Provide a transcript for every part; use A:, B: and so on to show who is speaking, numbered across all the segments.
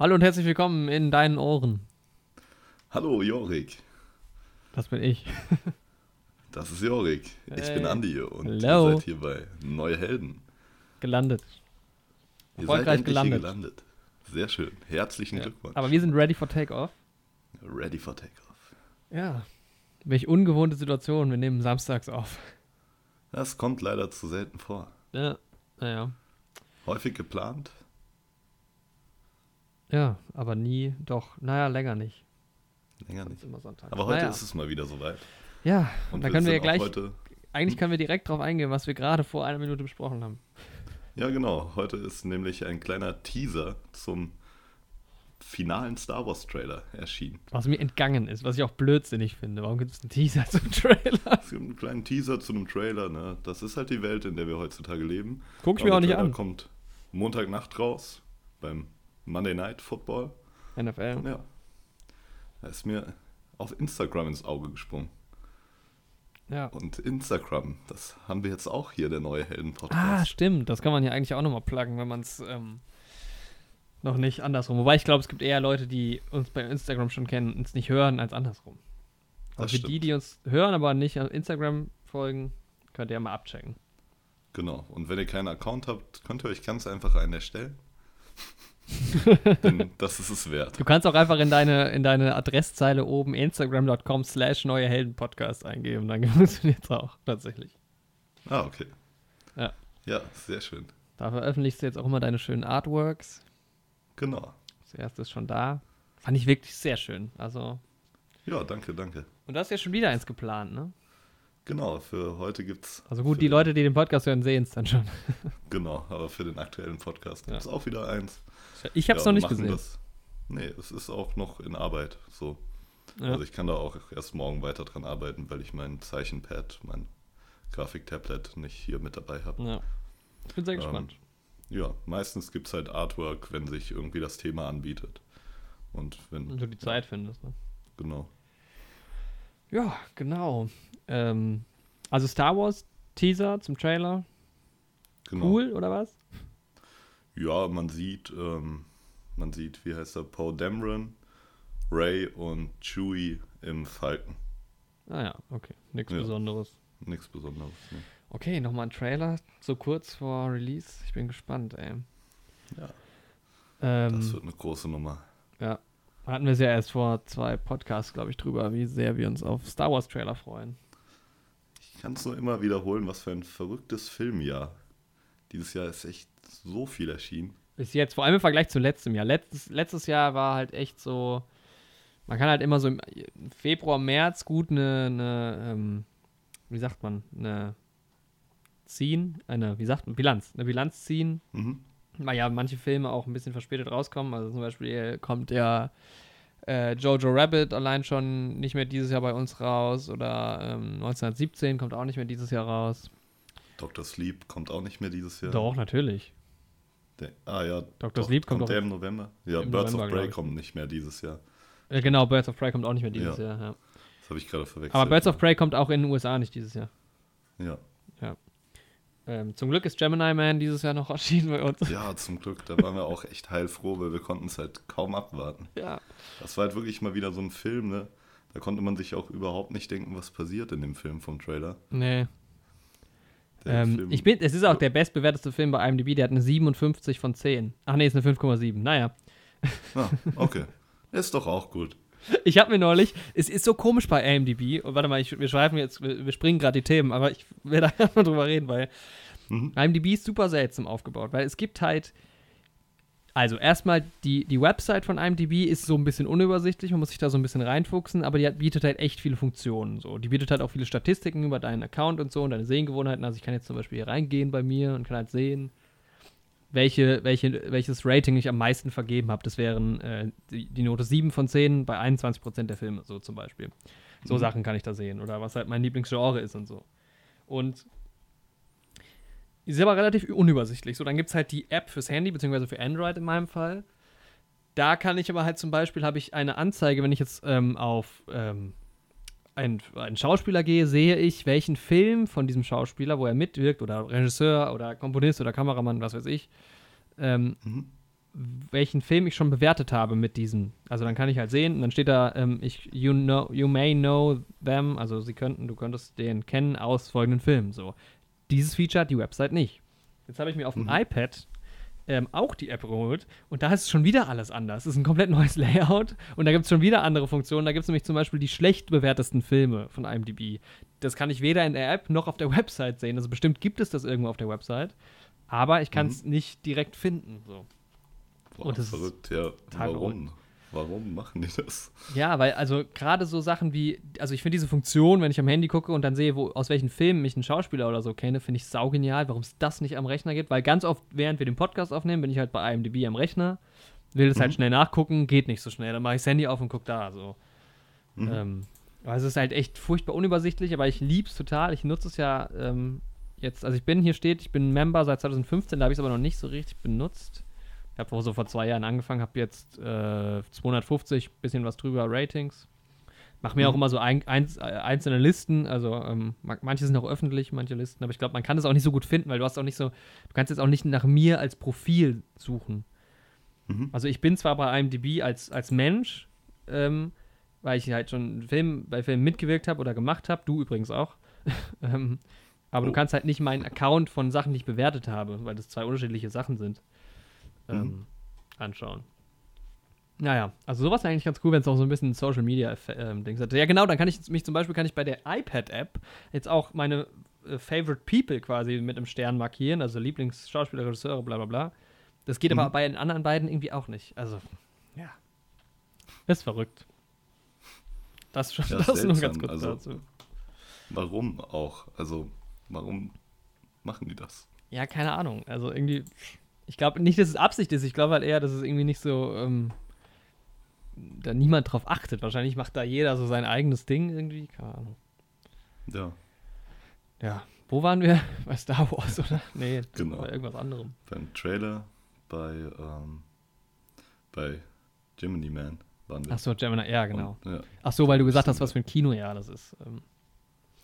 A: Hallo und herzlich willkommen in deinen Ohren.
B: Hallo Jorik.
A: Das bin ich.
B: Das ist Jorik. Ich
A: Hey.
B: bin Andi und
A: Hello.
B: ihr seid hier bei Neue Helden.
A: Gelandet.
B: Ihr
A: Erfolgreich
B: seid
A: gelandet.
B: hier gelandet. Sehr schön. Herzlichen
A: Ja.
B: Glückwunsch.
A: Aber wir sind ready for Takeoff.
B: Ready for Takeoff.
A: Ja. Welch ungewohnte Situation. Wir nehmen samstags auf.
B: Das kommt leider zu selten vor.
A: Ja. Naja.
B: Häufig geplant.
A: Ja, aber nie, doch, naja, länger nicht.
B: Länger
A: Ist
B: nicht.
A: immer Sonntag.
B: Aber heute
A: naja.
B: ist es mal wieder soweit.
A: Ja, und, da können wir ja gleich,
B: Heute,
A: eigentlich können wir direkt drauf eingehen, was wir gerade vor einer Minute besprochen haben.
B: ja, genau. Heute ist nämlich ein kleiner Teaser zum finalen Star Wars Trailer erschienen.
A: Was mir entgangen ist, was ich auch blödsinnig finde. Warum gibt es einen Teaser zum Trailer?
B: Es gibt einen kleinen Teaser zu einem Trailer. Ne? Das ist halt die Welt, in der wir heutzutage leben.
A: Guck ich
B: Aber
A: mir auch nicht
B: Trailer
A: an.
B: kommt Montagnacht raus beim Monday Night Football.
A: NFL.
B: Ja, da ist mir auf Instagram ins Auge gesprungen.
A: Ja.
B: Und Instagram, das haben wir jetzt auch hier, der neue
A: Ah,
B: Helden-Podcast.
A: stimmt. Das kann man ja eigentlich auch nochmal pluggen, wenn man es ähm, noch nicht andersrum. Wobei ich glaube, es gibt eher Leute, die uns bei Instagram schon kennen und uns nicht hören, als andersrum. Aber
B: Das
A: für die,
B: stimmt.
A: die uns hören, aber nicht auf Instagram folgen, könnt ihr ja mal abchecken.
B: Genau. Und wenn ihr keinen Account habt, könnt ihr euch ganz einfach einen erstellen. Denn das ist es wert.
A: Du kannst auch einfach in deine, in deine Adresszeile oben instagram.com slash neue Helden Podcast eingeben. Dann funktioniert es auch tatsächlich.
B: Ah, okay.
A: Ja.
B: Ja, sehr schön.
A: Da veröffentlichst du jetzt auch immer deine schönen Artworks.
B: Genau.
A: Das erste ist schon da. Fand ich wirklich sehr schön. Also.
B: Ja, danke, danke.
A: Und da ist ja schon wieder eins geplant, ne?
B: Genau, für heute gibt's.
A: Also gut, die Leute, die den Podcast hören, sehen es dann schon.
B: Genau, aber für den aktuellen Podcast
A: Ja.
B: gibt es auch wieder eins.
A: Ich habe es
B: Ja,
A: noch nicht gesehen.
B: Das. Nee, es ist auch noch in Arbeit. So.
A: Ja.
B: Also ich kann da auch erst morgen weiter dran arbeiten, weil ich mein Zeichenpad, mein Grafiktablet nicht hier mit dabei habe.
A: ja. Ich bin sehr
B: Ähm,
A: gespannt.
B: Ja, meistens gibt es halt Artwork, wenn sich irgendwie das Thema anbietet. Und wenn,
A: Wenn du die Zeit findest, ne?
B: genau.
A: Ja, genau. Ähm, also Star Wars Teaser zum Trailer.
B: genau.
A: Cool, oder was?
B: Ja, man sieht, ähm, man sieht, wie heißt er, Poe Dameron, Ray und Chewie im Falken.
A: Ah ja, okay. Nichts
B: Ja.
A: Besonderes.
B: Nichts Besonderes. Ne?
A: Okay, nochmal ein Trailer, so kurz vor Release. Ich bin gespannt, ey.
B: Ja,
A: Ähm,
B: das wird eine große Nummer.
A: ja. Hatten wir es ja erst vor zwei Podcasts, glaube ich, drüber, wie sehr wir uns auf Star Wars Trailer freuen.
B: Ich kann es nur immer wiederholen, was für ein verrücktes Filmjahr. Dieses Jahr ist echt so viel erschienen.
A: Bis jetzt, vor allem im Vergleich zu letztem Jahr. Letztes, letztes Jahr war halt echt so, man kann halt immer so im Februar, März gut eine, eine ähm, wie sagt man, eine ziehen, eine, wie sagt man, Bilanz, eine Bilanz ziehen,
B: Mhm.
A: weil ja manche Filme auch ein bisschen verspätet rauskommen. Also zum Beispiel kommt ja äh, Jojo Rabbit allein schon nicht mehr dieses Jahr bei uns raus oder ähm, 1917 kommt auch nicht mehr dieses Jahr raus.
B: Dr. Sleep kommt auch nicht mehr dieses Jahr.
A: Doch, natürlich.
B: Der, ah ja,
A: Dr. Sleep kommt
B: kommt der im November. Ja,
A: im
B: Birds
A: November,
B: of Prey kommt nicht mehr dieses Jahr.
A: Äh, genau, Birds of Prey kommt auch nicht mehr dieses
B: Ja.
A: Jahr. Ja.
B: Das habe ich gerade verwechselt.
A: Aber Birds of Prey kommt auch in den USA nicht dieses Jahr.
B: Ja.
A: Ähm, zum Glück ist Gemini Man dieses Jahr noch erschienen bei uns.
B: ja, zum Glück. Da waren wir auch echt heilfroh, weil wir konnten es halt kaum abwarten.
A: Ja.
B: Das war halt wirklich mal wieder so ein Film, ne? Da konnte man sich auch überhaupt nicht denken, was passiert in dem Film vom Trailer.
A: Nee. Ähm, ich bin, es ist auch der bestbewerteste Film bei IMDb, der hat eine 57 von 10. Ach nee, ist eine 5,7. Naja.
B: ah, okay. Ist doch auch gut.
A: Ich habe mir neulich, es ist so komisch bei IMDb, und warte mal, ich, wir schreiben jetzt, wir, wir springen gerade die Themen, aber ich werde da mal drüber reden, weil
B: Mhm.
A: IMDb ist super seltsam aufgebaut, weil es gibt halt, also erstmal die, die Website von IMDb ist so ein bisschen unübersichtlich, man muss sich da so ein bisschen reinfuchsen, aber die hat, bietet halt echt viele Funktionen. So. Die bietet halt auch viele Statistiken über deinen Account und so und deine Sehgewohnheiten. Also ich kann jetzt zum Beispiel hier reingehen bei mir und kann halt sehen, welche, welche, welches Rating ich am meisten vergeben habe. Das wären äh, die, die Note 7 von 10 bei 21% der Filme, so zum Beispiel. So
B: Mhm.
A: Sachen kann ich da sehen. Oder was halt mein Lieblingsgenre ist und so. Und ist aber relativ unübersichtlich. So, dann gibt es halt die App fürs Handy, beziehungsweise für Android in meinem Fall. Da kann ich aber halt zum Beispiel, habe ich eine Anzeige, wenn ich jetzt ähm, auf ähm, einen, einen Schauspieler gehe, sehe ich, welchen Film von diesem Schauspieler, wo er mitwirkt, oder Regisseur oder Komponist oder Kameramann, was weiß ich, ähm,
B: Mhm.
A: welchen Film ich schon bewertet habe mit diesem. Also dann kann ich halt sehen, und dann steht da, ähm, ich, you, know, you may know them, also sie könnten, du könntest den kennen aus folgenden Filmen. So. Dieses Feature hat die Website nicht. Jetzt habe ich mir auf dem
B: Mhm.
A: iPad ähm, auch die App geholt und da ist schon wieder alles anders. Es ist ein komplett neues Layout und da gibt es schon wieder andere Funktionen. Da gibt es nämlich zum Beispiel die schlecht bewertesten Filme von IMDb. Das kann ich weder in der App noch auf der Website sehen. Also bestimmt gibt es das irgendwo auf der Website, aber ich kann es nicht direkt finden. So.
B: Boah,
A: Und das ist
B: verrückt, ja. Warum? Warum machen die das?
A: Ja, weil also gerade so Sachen wie, also ich finde diese Funktion, wenn ich am Handy gucke und dann sehe, wo, aus welchen Filmen ich einen Schauspieler oder so kenne, finde ich saugenial, warum es das nicht am Rechner gibt. Weil ganz oft, während wir den Podcast aufnehmen, bin ich halt bei IMDb am Rechner, will das halt
B: Mhm.
A: schnell nachgucken, geht nicht so schnell. Dann mache ich das Handy auf und gucke da so.
B: Mhm.
A: Ähm, aber es ist halt echt furchtbar unübersichtlich, aber ich liebe es total. Ich nutze es ja ähm, jetzt, also ich bin, hier steht, ich bin Member seit 2015, da habe ich es aber noch nicht so richtig benutzt. Ich habe so vor zwei Jahren angefangen, habe jetzt äh, 250, bisschen was drüber Ratings. Mach mir
B: Mhm.
A: auch immer so ein, eins, äh, einzelne Listen, also ähm, ma- manche sind auch öffentlich, manche Listen, aber ich glaube, man kann das auch nicht so gut finden, weil du hast auch nicht so, du kannst jetzt auch nicht nach mir als Profil suchen.
B: Mhm.
A: Also ich bin zwar bei IMDb als, als Mensch, ähm, weil ich halt schon Film, bei Filmen mitgewirkt habe oder gemacht habe, du übrigens auch. ähm, aber du
B: Oh.
A: kannst halt nicht meinen Account von Sachen, die ich bewertet habe, weil das zwei unterschiedliche Sachen sind, ähm,
B: Mhm.
A: anschauen. Naja, also sowas ist eigentlich ganz cool, wenn es auch so ein bisschen Social Media ähm, Dings hat. Ja, genau, dann kann ich mich zum Beispiel kann ich bei der iPad-App jetzt auch meine äh, Favorite People quasi mit einem Stern markieren, also Lieblingsschauspieler, Regisseure, bla bla bla. Das geht aber
B: Mhm.
A: bei den anderen beiden irgendwie auch nicht. Also, ja. Ist verrückt. Das,
B: Ja,
A: das ist nur ganz
B: seltsam,
A: kurz
B: also-
A: dazu.
B: Warum auch? Also, warum machen die das?
A: Ja, keine Ahnung. Also irgendwie, ich glaube nicht, dass es Absicht ist. Ich glaube halt eher, dass es irgendwie nicht so, ähm, da niemand drauf achtet. Wahrscheinlich macht da jeder so sein eigenes Ding irgendwie. Keine Ahnung.
B: Ja,
A: Ja. Wo waren wir? Bei Star Wars, oder? Nee,
B: Genau.
A: bei irgendwas anderem.
B: beim Trailer bei, ähm, bei Gemini Man waren wir.
A: Ach so, Gemini, ja, genau.
B: Und, ja,
A: Ach so, weil du gesagt hast, was für ein Kinojahr das ist. Ähm,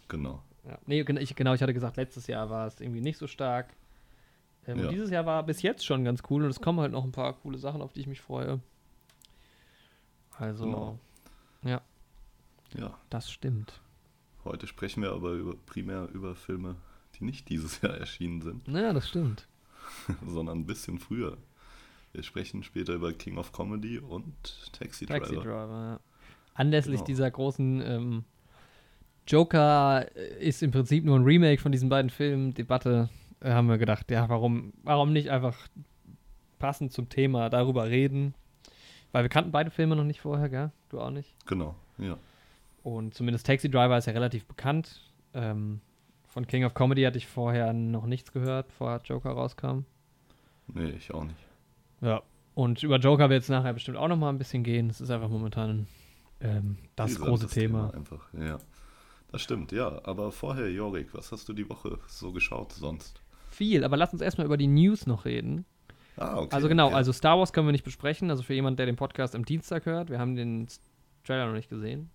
B: genau.
A: ja. Nee, ich, genau, ich hatte gesagt, letztes Jahr war es irgendwie nicht so stark. Ähm,
B: Ja.
A: Dieses Jahr war bis jetzt schon ganz cool und es kommen halt noch ein paar coole Sachen, auf die ich mich freue. Also,
B: Genau. Ja,
A: das stimmt.
B: heute sprechen wir aber über, primär über Filme, die nicht dieses Jahr erschienen sind,
A: Ja, das stimmt.
B: sondern ein bisschen früher. Wir sprechen später über King of Comedy und Taxi,
A: Taxi
B: Driver.
A: Driver, ja. Anlässlich
B: Genau.
A: dieser großen ähm, Joker äh, ist im Prinzip nur ein Remake von diesen beiden Filmen. Debatte äh, haben wir gedacht, ja, warum, warum nicht einfach passend zum Thema darüber reden? Weil wir kannten beide Filme noch nicht vorher, gell? Du auch nicht.
B: Genau, ja.
A: Und zumindest Taxi Driver ist ja relativ bekannt. Ähm, von King of Comedy hatte ich vorher noch nichts gehört, bevor Joker rauskam.
B: Nee, ich auch nicht.
A: Ja. Und über Joker wird es nachher bestimmt auch noch mal ein bisschen gehen. Es ist einfach momentan ähm, das
B: Brisantes
A: große Thema.
B: Einfach, ja. Das stimmt, ja. Aber vorher, Jorik, was hast du die Woche so geschaut sonst?
A: Viel, aber lass uns erstmal über die News noch reden.
B: Ah, okay.
A: also genau,
B: ja.
A: also Star Wars können wir nicht besprechen. Also für jemanden, der den Podcast am Dienstag hört, wir haben den Trailer noch nicht gesehen.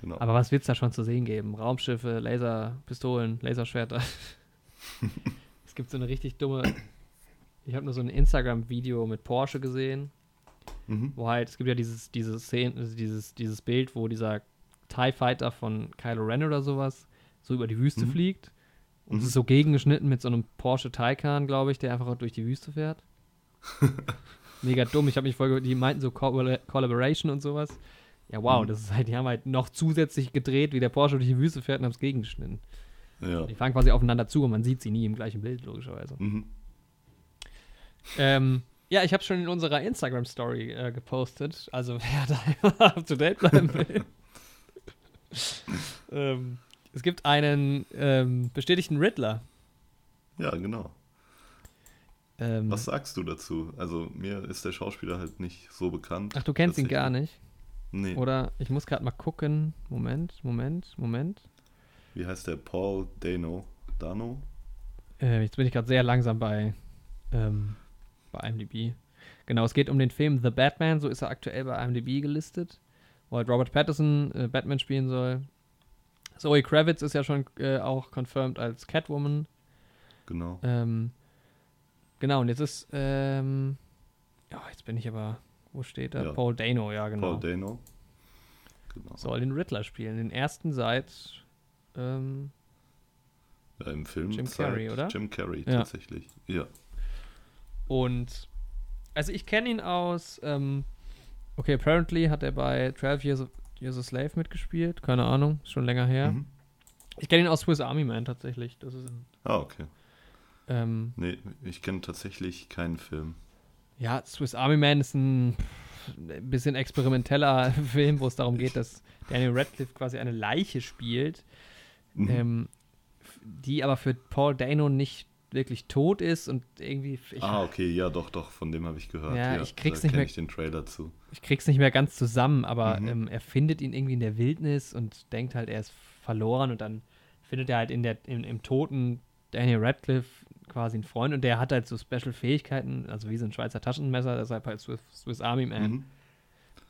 B: Genau.
A: Aber was wird es da schon zu sehen geben? Raumschiffe, Laserpistolen, Laserschwerter. es gibt so eine richtig dumme. Ich habe nur so ein Instagram-Video mit Porsche gesehen,
B: mhm.
A: wo halt, es gibt ja dieses, dieses Szene, also dieses, dieses Bild, wo dieser TIE Fighter von Kylo Ren oder sowas so über die Wüste
B: Mhm.
A: fliegt. Und es
B: Mhm.
A: ist so gegengeschnitten mit so einem Porsche Taycan, glaube ich, der einfach durch die Wüste fährt. Mega dumm. Ich habe mich voll, die meinten so Collab- Collaboration und sowas. Ja, wow,
B: Mhm.
A: das ist halt, die haben halt noch zusätzlich gedreht, wie der Porsche durch die Wüste fährt und haben es gegengeschnitten.
B: Ja.
A: Die fahren quasi aufeinander zu und man sieht sie nie im gleichen Bild, logischerweise.
B: Mhm.
A: Ähm, ja, ich habe schon in unserer Instagram-Story äh, gepostet, also wer da up to date bleiben will. ähm, es gibt einen ähm, bestätigten Riddler.
B: ja, genau.
A: Ähm,
B: Was sagst du dazu? Also, mir ist der Schauspieler halt nicht so bekannt.
A: ach, du kennst ihn gar nicht?
B: Nee.
A: Oder ich muss gerade mal gucken. Moment, Moment, Moment.
B: Wie heißt der? Paul Dano? Dano?
A: Äh, jetzt bin ich gerade sehr langsam bei, ähm, bei IMDb. Genau, es geht um den Film The Batman, so ist er aktuell bei IMDb gelistet, wo halt Robert Pattinson äh, Batman spielen soll. Zoe Kravitz ist ja schon äh, auch confirmed als Catwoman.
B: Genau.
A: Ähm, genau, und jetzt ist, ähm, Ja, jetzt bin ich aber. Wo steht er?
B: Ja.
A: Paul Dano, ja, genau.
B: Paul Dano. Genau.
A: Soll den Riddler spielen. Den ersten seit. Ähm,
B: Ja, Im Film
A: Jim Carrey, oder?
B: Jim Carrey,
A: Ja.
B: tatsächlich. Ja.
A: und. Also, ich kenne ihn aus. Ähm, okay, apparently hat er bei 12 Years, a Slave mitgespielt. Keine Ahnung, ist schon länger her.
B: Mhm.
A: Ich kenne ihn aus Swiss Army Man tatsächlich. Das ist.
B: Ah, okay.
A: Ähm,
B: Nee, ich kenne tatsächlich keinen Film.
A: Ja, Swiss Army Man ist ein bisschen experimenteller Film, wo es darum geht, dass Daniel Radcliffe quasi eine Leiche spielt,
B: Mhm.
A: ähm, die aber für Paul Dano nicht wirklich tot ist und irgendwie, ich,
B: ah, okay, ja, doch, doch, von dem habe ich gehört.
A: Ja,
B: Ja,
A: ich krieg's nicht mehr-
B: ich den Trailer zu.
A: ich krieg's nicht mehr ganz zusammen, aber
B: Mhm.
A: ähm, er findet ihn irgendwie in der Wildnis und denkt halt, er ist verloren und dann findet er halt in der, im, im toten Daniel Radcliffe quasi einen Freund und der hat halt so Special-Fähigkeiten, also wie so ein Schweizer Taschenmesser, deshalb halt Swiss, Swiss Army Man.
B: Mhm.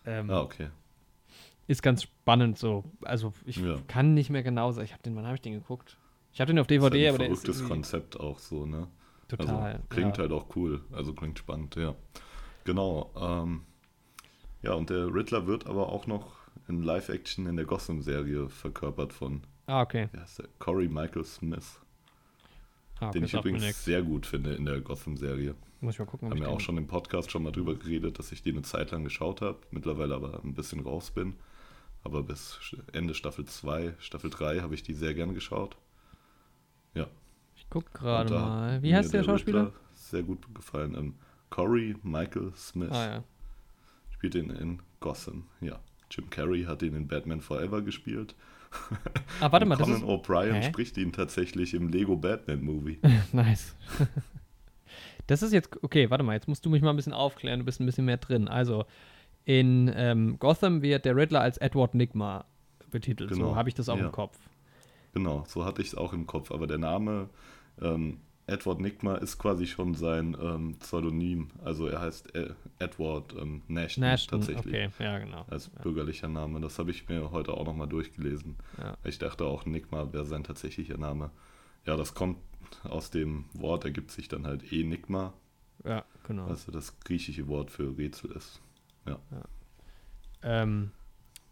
A: Ähm,
B: Ah, okay.
A: ist ganz spannend so. Also ich
B: Ja.
A: kann nicht mehr genau sagen. Ich habe den, wann habe ich den geguckt? Ich habe den auf
B: Ist halt
A: DVD,
B: ein
A: aber der ist
B: verrücktes Konzept auch so, ne?
A: total.
B: Also, klingt
A: ja.
B: halt auch cool, also klingt spannend, ja. Genau. Ähm, ja, und der Riddler wird aber auch noch in Live-Action in der Gotham-Serie verkörpert von,
A: Ah, okay.
B: wie heißt der? Corey Michael Smith,
A: Ah, okay
B: den ich übrigens sehr gut finde in der Gotham-Serie.
A: Muss ich mal gucken.
B: Haben wir auch
A: den-
B: schon im Podcast schon mal drüber geredet, dass ich die eine Zeit lang geschaut habe, mittlerweile aber ein bisschen raus bin. Aber bis Ende Staffel 2, Staffel 3 habe ich die sehr gern geschaut.
A: Ich guck gerade mal. Wie heißt der Schauspieler?
B: Riddler Sehr gut gefallen. Ähm, Corey Michael Smith
A: Ah ja.
B: spielt ihn in Gotham. Ja. Jim Carrey hat ihn in Batman Forever gespielt.
A: Ah, warte mal, das
B: Conan
A: ist
B: O'Brien
A: Hä?
B: spricht ihn tatsächlich im Lego Batman Movie.
A: nice. das ist jetzt okay. Warte mal, jetzt musst du mich mal ein bisschen aufklären. Du bist ein bisschen mehr drin. Also in ähm, Gotham wird der Riddler als Edward Nigma betitelt. So
B: Genau,
A: habe ich das auch
B: ja.
A: im Kopf.
B: Genau, so hatte ich es auch im Kopf. Aber der Name ähm, Edward Nigma ist quasi schon sein ähm, Pseudonym. Also er heißt äh, Edward ähm, Nashton,
A: Nashton,
B: tatsächlich.
A: okay, ja genau.
B: Als bürgerlicher Name. Das habe ich mir heute auch nochmal durchgelesen.
A: Ja.
B: Ich dachte auch, Nigma wäre sein tatsächlicher Name. Ja, das kommt aus dem Wort, ergibt sich dann halt Enigma,
A: Ja, genau.
B: also das griechische Wort für Rätsel ist.
A: Ähm,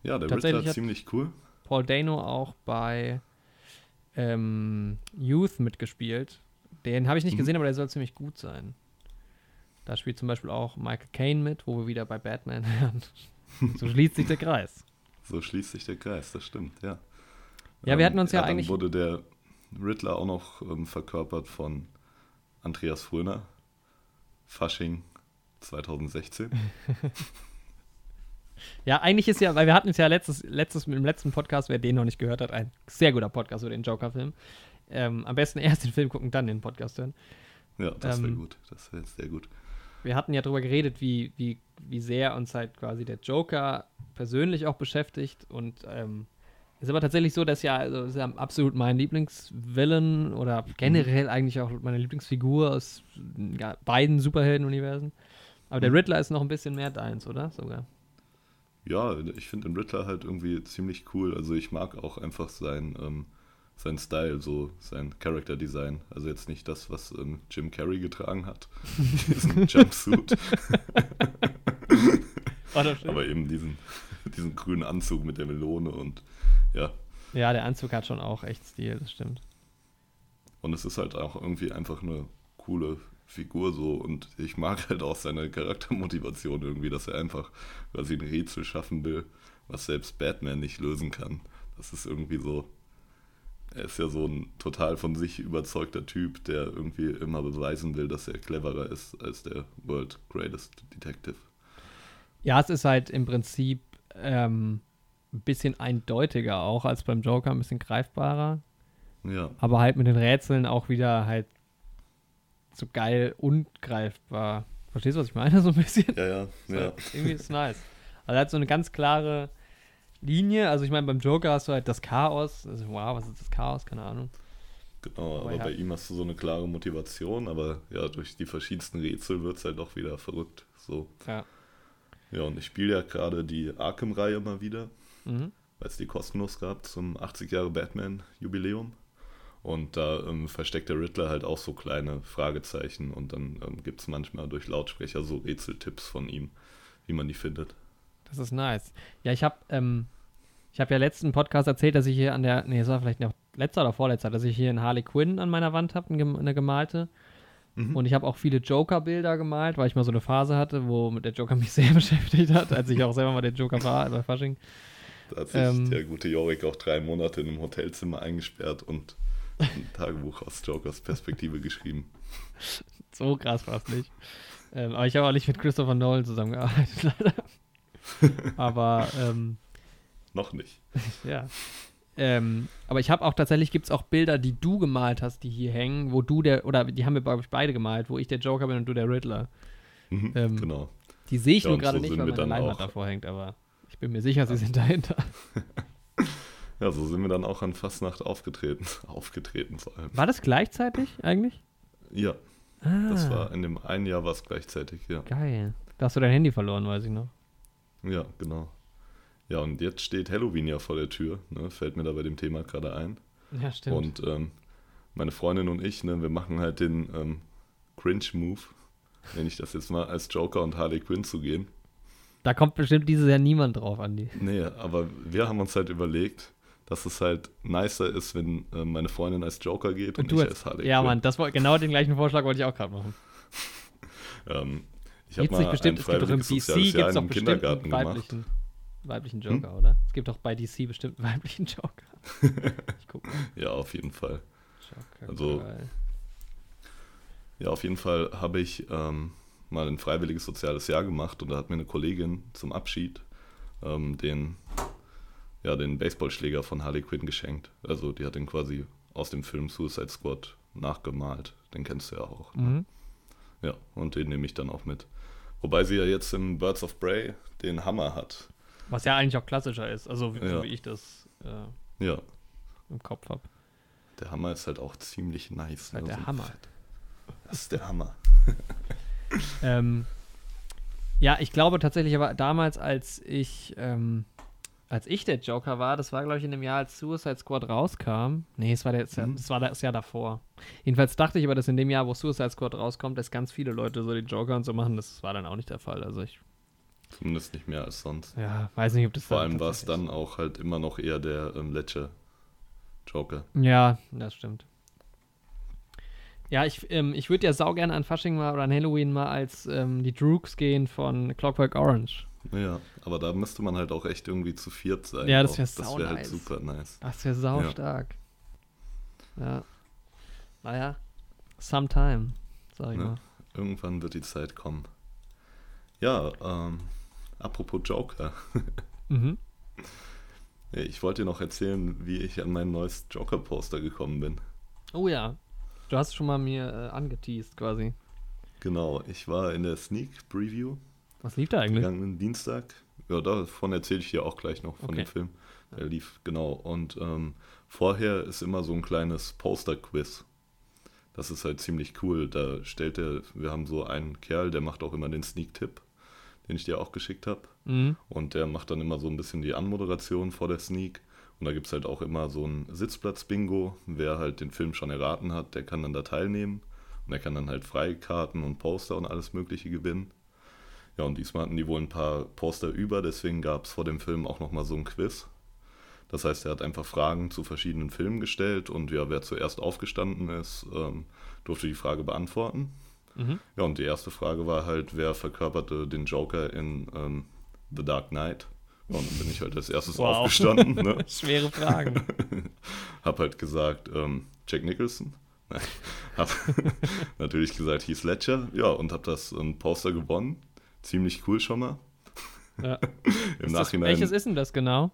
B: Ja, der Riddler ziemlich cool.
A: Paul Dano auch bei ähm, Youth mitgespielt. Den habe ich nicht
B: Mhm.
A: gesehen, aber der soll ziemlich gut sein. Da spielt zum Beispiel auch Michael Caine mit, wo wir wieder bei Batman wären. so schließt sich der Kreis.
B: So schließt sich der Kreis, das stimmt, ja.
A: Ja, wir hatten uns ja
B: dann
A: eigentlich-
B: wurde der Riddler auch noch ähm, verkörpert von Andreas Fröner. Fasching 2016.
A: Ja, eigentlich ist ja, weil wir hatten es ja letztes, letztes, im letzten Podcast, wer den noch nicht gehört hat, ein sehr guter Podcast über den Joker-Film. Ähm, am besten erst den Film gucken, dann den Podcast hören.
B: Ja, das wäre
A: Ähm,
B: gut. Das wäre sehr gut.
A: wir hatten ja darüber geredet, wie, wie, wie sehr uns halt quasi der Joker persönlich auch beschäftigt. Und ähm, ist aber tatsächlich so, dass ja, also ist ja absolut mein Lieblingsvillain oder generell eigentlich auch meine Lieblingsfigur aus ja, beiden Superhelden-Universen. Aber der
B: Mhm.
A: Riddler ist noch ein bisschen mehr deins, oder? Sogar.
B: Ja, ich finde den Riddler halt irgendwie ziemlich cool. Also ich mag auch einfach sein, ähm, sein Style, so sein Character Design. Also jetzt nicht das, was ähm, Jim Carrey getragen hat, diesen Jumpsuit,
A: schön?
B: aber eben diesen, diesen grünen Anzug mit der Melone und ja.
A: Ja, der Anzug hat schon auch echt Stil, das stimmt.
B: Und es ist halt auch irgendwie einfach eine coole Figur so und ich mag halt auch seine Charaktermotivation irgendwie, dass er einfach quasi ein Rätsel schaffen will, was selbst Batman nicht lösen kann. Das ist irgendwie so, er ist ja so ein total von sich überzeugter Typ, der irgendwie immer beweisen will, dass er cleverer ist als der World Greatest Detective.
A: Ja, es ist halt im Prinzip ähm, ein bisschen eindeutiger auch als beim Joker, ein bisschen greifbarer.
B: Ja,
A: Aber halt mit den Rätseln auch wieder halt so geil ungreifbar. Verstehst du, was ich meine? So ein bisschen.
B: ja, ja,
A: So,
B: ja.
A: Irgendwie ist nice. Also er hat so eine ganz klare Linie. Also ich meine, beim Joker hast du halt das Chaos. Also wow, was ist das Chaos? Keine Ahnung.
B: Genau,
A: Aber
B: aber
A: ja.
B: bei ihm hast du so eine klare Motivation, aber ja, durch die verschiedensten Rätsel wird es halt auch wieder verrückt. So.
A: Ja.
B: Ja, und ich spiele ja gerade die Arkham-Reihe mal wieder,
A: Mhm.
B: weil es die kostenlos gab zum 80 Jahre Batman-Jubiläum. Und da ähm, versteckt der Riddler halt auch so kleine Fragezeichen und dann ähm, gibt es manchmal durch Lautsprecher so Rätseltipps von ihm, wie man die findet.
A: Das ist nice. Ja, ich habe ähm, ich habe ja letzten Podcast erzählt, dass ich hier an der, nee, es war vielleicht noch letzter oder vorletzter, dass ich hier in Harley Quinn an meiner Wand habe, eine gemalte. Mhm. Und ich habe auch viele Joker-Bilder gemalt, weil ich mal so eine Phase hatte, wo der Joker mich sehr beschäftigt hat, als ich auch selber mal den Joker war bei Fasching.
B: Da hat sich ähm, der gute Jorik auch drei Monate in einem Hotelzimmer eingesperrt und ein Tagebuch aus Jokers Perspektive geschrieben.
A: So krass war es nicht. Ähm, aber ich habe auch nicht mit Christopher Nolan zusammengearbeitet, leider. aber ähm,
B: noch nicht.
A: ja. Ähm, aber ich habe auch tatsächlich, gibt es auch Bilder, die du gemalt hast, die hier hängen, wo du der, oder die haben wir, glaube ich, beide gemalt, wo ich der Joker bin und du der Riddler.
B: Mhm, ähm, genau.
A: Die sehe ich ja, nur gerade so nicht, weil meine Leinwand davor hängt, aber ich bin mir sicher, sie sind dahinter.
B: Ja, so sind wir dann auch an Fastnacht aufgetreten. aufgetreten vor allem.
A: War das gleichzeitig eigentlich?
B: Ja. Ah. Das war in dem einen Jahr war es gleichzeitig, ja.
A: Geil. Da hast du dein Handy verloren, weiß ich noch.
B: Ja, genau. Ja, und jetzt steht Halloween ja vor der Tür, ne? fällt mir da bei dem Thema gerade ein.
A: Ja, stimmt.
B: Und ähm, meine Freundin und ich, ne, wir machen halt den ähm, Cringe-Move, nenne ich das jetzt mal, als Joker und Harley Quinn zu gehen.
A: Da kommt bestimmt dieses Jahr niemand drauf, Andi.
B: Nee, aber wir haben uns halt überlegt, dass es halt nicer ist, wenn äh, meine Freundin als Joker geht und, und ich als
A: Harley Ja. Mann, das war, genau den gleichen Vorschlag wollte ich auch gerade machen.
B: ähm, ich habe mal
A: bestimmt,
B: ein
A: freiwilliges soziales Jahr in einem Kindergarten gemacht weiblichen hm? Joker, hm? oder? Es gibt auch bei DC bestimmt einen weiblichen Joker.
B: ich guck mal. Ja, auf jeden Fall. Joker, also, geil. ja, auf jeden Fall habe ich ähm, mal ein freiwilliges soziales Jahr gemacht und da hat mir eine Kollegin zum Abschied ähm, den, ja, den Baseballschläger von Harley Quinn geschenkt. Also die hat den quasi aus dem Film Suicide Squad nachgemalt. Den kennst du ja auch. Ne? Mhm. Ja, und den nehme ich dann auch mit. Wobei sie ja jetzt im Birds of Prey den Hammer hat.
A: Was ja eigentlich auch klassischer ist, also wie, ja. so wie ich das
B: äh, ja.
A: im Kopf habe.
B: Der Hammer ist halt auch ziemlich nice.
A: Halt ne? der so Hammer.
B: Das ist der Hammer.
A: ähm, ja, ich glaube tatsächlich, aber damals, als ich, ähm, als ich der Joker war, das war, glaube ich, in dem Jahr, als Suicide Squad rauskam. Nee, es war, der, mhm. es war das Jahr davor. Jedenfalls dachte ich aber, dass in dem Jahr, wo Suicide Squad rauskommt, dass ganz viele Leute so die Joker und so machen. Das war dann auch nicht der Fall. Also ich
B: Zumindest nicht mehr als sonst.
A: Ja, weiß nicht, ob das
B: Vor allem war es dann auch halt immer noch eher der ähm, Ledger Joker.
A: Ja, das stimmt. Ja, ich, ähm, ich würde ja sau gerne an Fasching mal oder an Halloween mal als ähm, die Droogs gehen von Clockwork Orange.
B: Ja, aber da müsste man halt auch echt irgendwie zu viert sein.
A: Ja, das wäre
B: Das wäre halt super nice.
A: Das wäre sau ja. stark. Ja. Naja, sometime, sag ich ne? mal.
B: Irgendwann wird die Zeit kommen. Ja, ähm, Apropos Joker. mhm. Ich wollte dir noch erzählen, wie ich an mein neues Joker-Poster gekommen bin.
A: Oh ja. Du hast schon mal mir äh, angeteased quasi.
B: Genau, ich war in der Sneak Preview.
A: Was lief da eigentlich?
B: Vergangenen Dienstag. Ja, davon erzähle ich dir auch gleich noch von okay. dem Film. Der lief, genau. Und ähm, vorher ist immer so ein kleines Poster-Quiz. Das ist halt ziemlich cool. Da stellt er, wir haben so einen Kerl, der macht auch immer den Sneak-Tipp den ich dir auch geschickt habe. Mhm. Und der macht dann immer so ein bisschen die Anmoderation vor der Sneak. Und da gibt es halt auch immer so ein Sitzplatz-Bingo. Wer halt den Film schon erraten hat, der kann dann da teilnehmen. Und er kann dann halt Freikarten und Poster und alles Mögliche gewinnen. Ja, und diesmal hatten die wohl ein paar Poster über, deswegen gab es vor dem Film auch nochmal so ein Quiz. Das heißt, er hat einfach Fragen zu verschiedenen Filmen gestellt und ja, wer zuerst aufgestanden ist, ähm, durfte die Frage beantworten. Mhm. Ja, und die erste Frage war halt, wer verkörperte den Joker in ähm, The Dark Knight? Ja, und dann bin ich halt als erstes wow. aufgestanden. Ne?
A: Schwere Fragen.
B: hab halt gesagt, ähm, Jack Nicholson. Nein, hab natürlich gesagt, Heath Ledger. Ja, und hab das ähm, Poster gewonnen. Ziemlich cool schon mal.
A: Ja. Im ist Nachhinein. Das, welches ist denn das genau?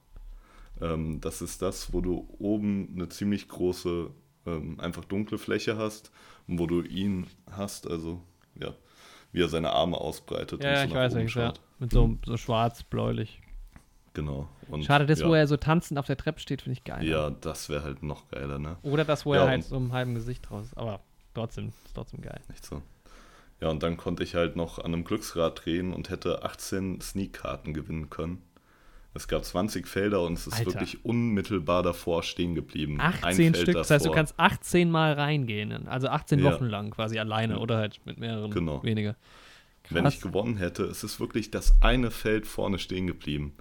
B: Ähm, das ist das, wo du oben eine ziemlich große, ähm, einfach dunkle Fläche hast wo du ihn hast, also ja, wie er seine Arme ausbreitet.
A: Ja, und so ich weiß nicht, ja. Mit so, so schwarz-bläulich.
B: Genau.
A: Und, Schade, das, ja. wo er so tanzend auf der Treppe steht, finde ich geil.
B: Ja, das wäre halt noch geiler, ne?
A: Oder das, wo ja, er halt so im halben Gesicht raus Aber trotzdem, ist trotzdem geil.
B: Nicht so. Ja, und dann konnte ich halt noch an einem Glücksrad drehen und hätte 18 Sneak-Karten gewinnen können. Es gab 20 Felder und es ist
A: Alter.
B: wirklich unmittelbar davor stehen geblieben. Ein
A: 18
B: Feld
A: Stück, das heißt, du
B: davor.
A: kannst 18 Mal reingehen. Also 18
B: Ja.
A: Wochen lang quasi alleine
B: Ja.
A: oder halt mit mehreren
B: Genau.
A: weniger.
B: Wenn
A: Krass.
B: ich gewonnen hätte, es ist wirklich das eine Feld vorne stehen geblieben.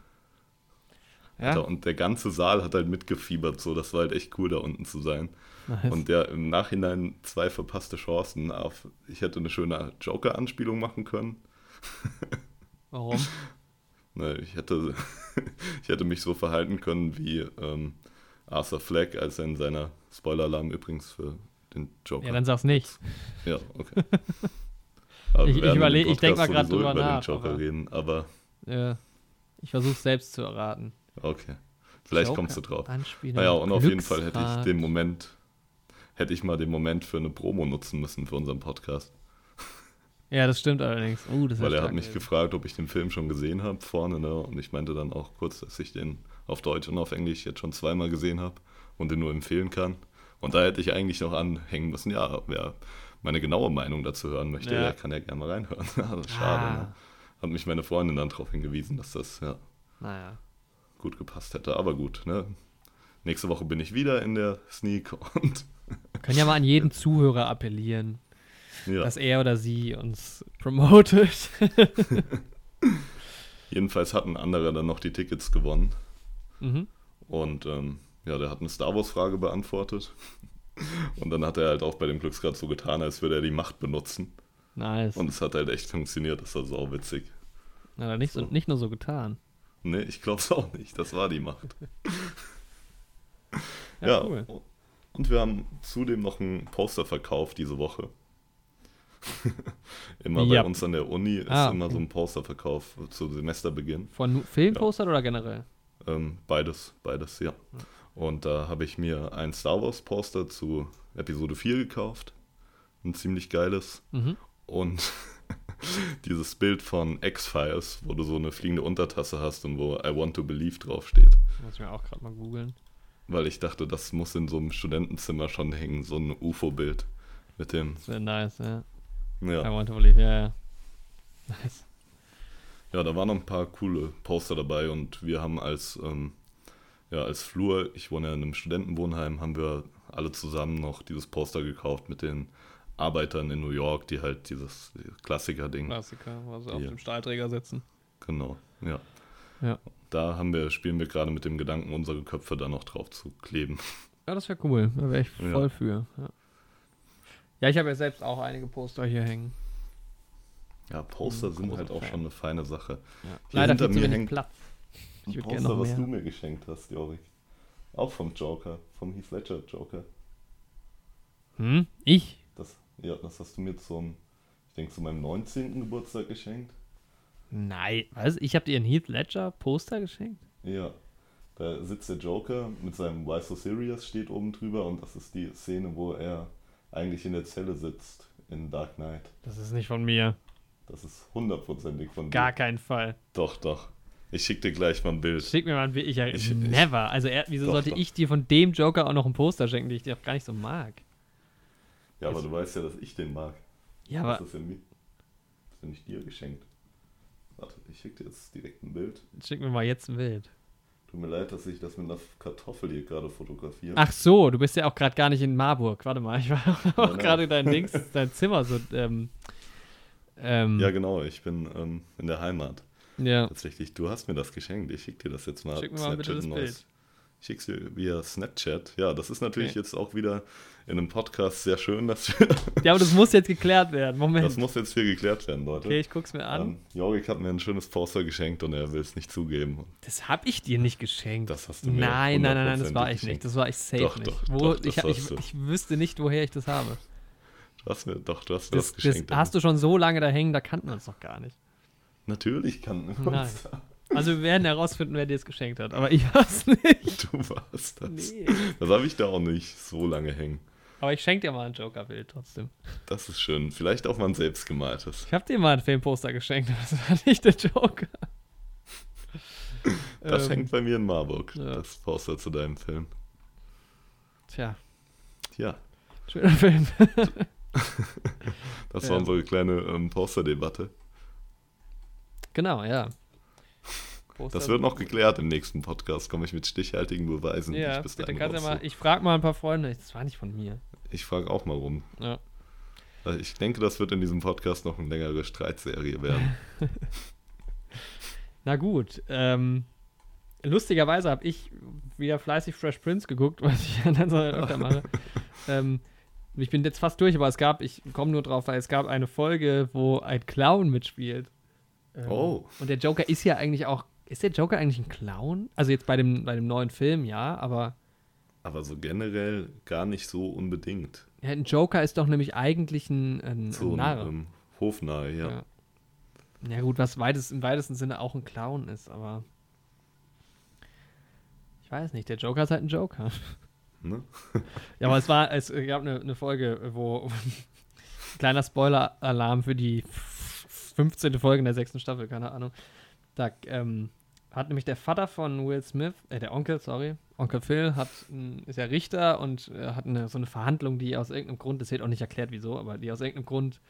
B: Alter,
A: Ja,
B: und der ganze Saal hat halt mitgefiebert, so das war halt echt cool, da unten zu sein.
A: Nice.
B: Und der im Nachhinein zwei verpasste Chancen auf, ich hätte eine schöne Joker-Anspielung machen können.
A: Warum?
B: Ne, ich hätte, ich hätte mich so verhalten können wie ähm, Arthur Fleck, als er in seiner Spoiler-Alarm übrigens für den Joker.
A: Ja, dann sag's nicht.
B: Ja, okay. Aber
A: Ich- ich
B: werden im
A: überleg- ich denk
B: Podcast
A: mal
B: sowieso
A: drüber
B: über
A: nach,
B: den Joker
A: aber-
B: reden, aber
A: Ja. Ich versuch's selbst zu erraten.
B: okay. Vielleicht
A: Joker,
B: kommst du drauf.
A: Anspielung,
B: Naja, und auf jeden Fall hätte ich den Moment, hätte ich mal den Moment für eine Promo nutzen müssen für unseren Podcast.
A: Ja, das stimmt allerdings. Oh, das
B: Weil er hat mich
A: gewesen.
B: gefragt, ob ich den Film schon gesehen habe vorne, ne? Und ich meinte dann auch kurz, dass ich den auf Deutsch und auf Englisch jetzt schon zweimal gesehen habe und den nur empfehlen kann. Und da hätte ich eigentlich noch anhängen müssen, ja, wer meine genaue Meinung dazu hören möchte,
A: Ja.
B: der kann ja gerne mal reinhören. Das ist
A: Ah.
B: Schade, ne? Hat mich meine Freundin dann darauf hingewiesen, dass das ja
A: Naja.
B: gut gepasst hätte. Aber gut, ne? Nächste Woche bin ich wieder in der Sneak und
A: können ja mal an jeden Zuhörer appellieren,
B: ja.
A: dass er oder sie uns promotet.
B: Jedenfalls hat ein anderer dann noch die Tickets gewonnen.
A: mhm.
B: Und ähm, ja, der hat eine Star Wars-Frage beantwortet. Und dann hat er halt auch bei dem Glücksgrad so getan, als würde er die Macht benutzen.
A: Nice.
B: Und es hat halt echt funktioniert, das war sau witzig.
A: Na, dann nicht, so. nicht nur so getan.
B: Nee, ich glaub's auch nicht, das war die Macht.
A: Ja,
B: Ja,
A: cool.
B: Und wir haben zudem noch ein Poster verkauft diese Woche. immer
A: Ja.
B: bei uns an der Uni ist
A: Ah,
B: immer
A: okay.
B: so ein Posterverkauf zu Semesterbeginn.
A: Von Filmpostern oder generell?
B: Ähm, beides, beides, ja. Und da habe ich mir ein Star Wars Poster zu Episode 4 gekauft. Ein ziemlich geiles.
A: Mhm.
B: Und dieses Bild von X-Files, wo du so eine fliegende Untertasse hast und wo I want to believe draufsteht.
A: Muss ich mir auch gerade mal googeln.
B: Weil ich dachte, das muss in so einem Studentenzimmer schon hängen, so ein UFO-Bild. Mit dem,
A: Das wäre nice, ja. I
B: ja.
A: want to believe, ja, ja. Nice.
B: Ja, da waren noch ein paar coole Poster dabei und wir haben als, ähm, ja, als Flur, ich wohne ja in einem Studentenwohnheim, haben wir alle zusammen noch dieses Poster gekauft mit den Arbeitern in New York, die halt dieses Klassiker-Ding.
A: Klassiker, also auf
B: Ja.
A: dem Stahlträger sitzen.
B: Genau, ja.
A: Ja.
B: Da haben wir, spielen wir gerade mit dem Gedanken, unsere Köpfe da noch drauf zu kleben.
A: Ja, das wäre cool. Da wäre ich
B: Ja.
A: voll für. Ja, ja ich habe ja selbst auch einige Poster hier hängen.
B: Ja, Poster
A: Ein
B: sind halt auch
A: Fan.
B: schon eine feine Sache.
A: Ja. Leider
B: hinter mir hängt
A: Platz.
B: Ein
A: Ich würd
B: Poster, was du mir geschenkt hast, Jorik. Auch vom Joker, vom Heath Ledger Joker.
A: Hm? Ich?
B: Das, ja, das hast du mir zum, ich denke, zu meinem 19. Geburtstag geschenkt.
A: Nein. Was? Ich habe dir ein Heath Ledger Poster geschenkt?
B: Ja. Da sitzt der Joker mit seinem Why So Serious steht oben drüber und das ist die Szene, wo er eigentlich in der Zelle sitzt in Dark Knight.
A: Das ist nicht von mir.
B: Das ist hundertprozentig von
A: Gar
B: dir.
A: keinen Fall.
B: Doch, doch. Ich schick dir gleich mal ein Bild.
A: Schick mir mal ein Bild. Ich,
B: Ich- ich-
A: never. Also, er, wieso
B: Doch,
A: sollte
B: doch.
A: ich dir von dem Joker auch noch ein Poster schenken, den ich dir auch gar nicht so mag?
B: Ja, aber du weißt ja, dass ich den mag.
A: Ja,
B: das
A: aber
B: ist ja, das ist ja nicht dir geschenkt. Warte, ich schick dir jetzt direkt ein Bild.
A: schick mir mal jetzt ein Bild.
B: Tut mir leid, dass ich das mit einer Kartoffel hier gerade fotografiere.
A: Ach so, du bist ja auch gerade gar nicht in Marburg. Warte mal, ich war auch
B: nein.
A: gerade dein Dings, dein Zimmer so. Ähm, ähm,
B: Ja, genau, ich bin ähm, in der Heimat.
A: ja.
B: Tatsächlich, du hast mir das geschenkt. Ich schick dir das jetzt mal.
A: Schick mir mal bitte das Bild.
B: Ich schick's dir via Snapchat. Ja, das ist natürlich
A: Okay.
B: jetzt auch wieder in einem Podcast sehr schön, dass wir.
A: ja, aber das muss jetzt geklärt werden. Moment.
B: das muss jetzt hier geklärt werden, Leute.
A: okay, ich guck's mir an.
B: Ähm, Jorik hat mir ein schönes Poster geschenkt und er will es nicht zugeben.
A: Das hab ich dir nicht geschenkt.
B: Das hast du mir
A: nein, nein, nein, nein, das war ich
B: hundertprozentig
A: nicht. Das war ich safe
B: Doch,
A: nicht.
B: doch,
A: Wo,
B: doch, das
A: ich, ich, ich wüsste nicht, woher ich das habe.
B: Du hast mir, doch, du hast mir
A: Das,
B: das,
A: das
B: geschenkt.
A: hast du schon so lange da hängen, da kannten wir uns noch gar nicht.
B: Natürlich kann wir
A: Nein. Also wir werden herausfinden, wer dir es geschenkt hat. Aber ich weiß nicht.
B: Du warst das.
A: Nee.
B: Das habe ich da auch nicht so lange hängen.
A: Aber ich schenke dir mal ein Joker-Bild trotzdem.
B: Das ist schön. Vielleicht auch mal ein selbstgemaltes.
A: Ich habe dir mal ein Filmposter geschenkt, aber das war nicht der Joker.
B: Das
A: Ähm,
B: hängt bei mir in Marburg,
A: ja.
B: das Poster zu deinem Film.
A: Tja,
B: Ja,
A: schöner Film.
B: das
A: Ja.
B: war unsere kleine ähm, Poster-Debatte.
A: genau, ja. Poster
B: Das wird noch geklärt im nächsten Podcast. Komme ich mit stichhaltigen Beweisen.
A: Ja,
B: ich bis
A: bitte kannst ja mal, ich frage mal ein paar Freunde. Das war nicht von mir.
B: Ich frage auch mal rum.
A: Ja.
B: Ich denke, das wird in diesem Podcast noch eine längere Streitserie werden.
A: Na gut, ähm, lustigerweise habe ich wieder fleißig Fresh Prince geguckt, was ich dann so öfter mache. ähm, ich bin jetzt fast durch, aber es gab, ich komme nur drauf, weil es gab eine Folge, wo ein Clown mitspielt. Ähm,
B: Oh.
A: Und der Joker ist ja eigentlich auch, ist der Joker eigentlich ein Clown? Also jetzt bei dem, bei dem neuen Film, ja, aber
B: Aber so generell gar nicht so unbedingt.
A: ja, ein Joker ist doch nämlich eigentlich ein, ein,
B: So
A: ein
B: ein
A: Narr.
B: ähm, Hofnarr, ja.
A: Ja. Ja, gut, was weites, im weitesten Sinne auch ein Clown ist, aber. Ich weiß nicht, der Joker ist halt ein Joker.
B: Ne?
A: Ja, aber es war, es gab eine, eine Folge, wo. kleiner Spoiler-Alarm für die 15. Folge in der sechsten Staffel, keine Ahnung. Da ähm, hat nämlich der Vater von Will Smith, äh, der Onkel, sorry, Onkel Phil, hat, ist ja Richter und äh, hat eine, so eine Verhandlung, die aus irgendeinem Grund, das wird auch nicht erklärt, wieso, aber die aus irgendeinem Grund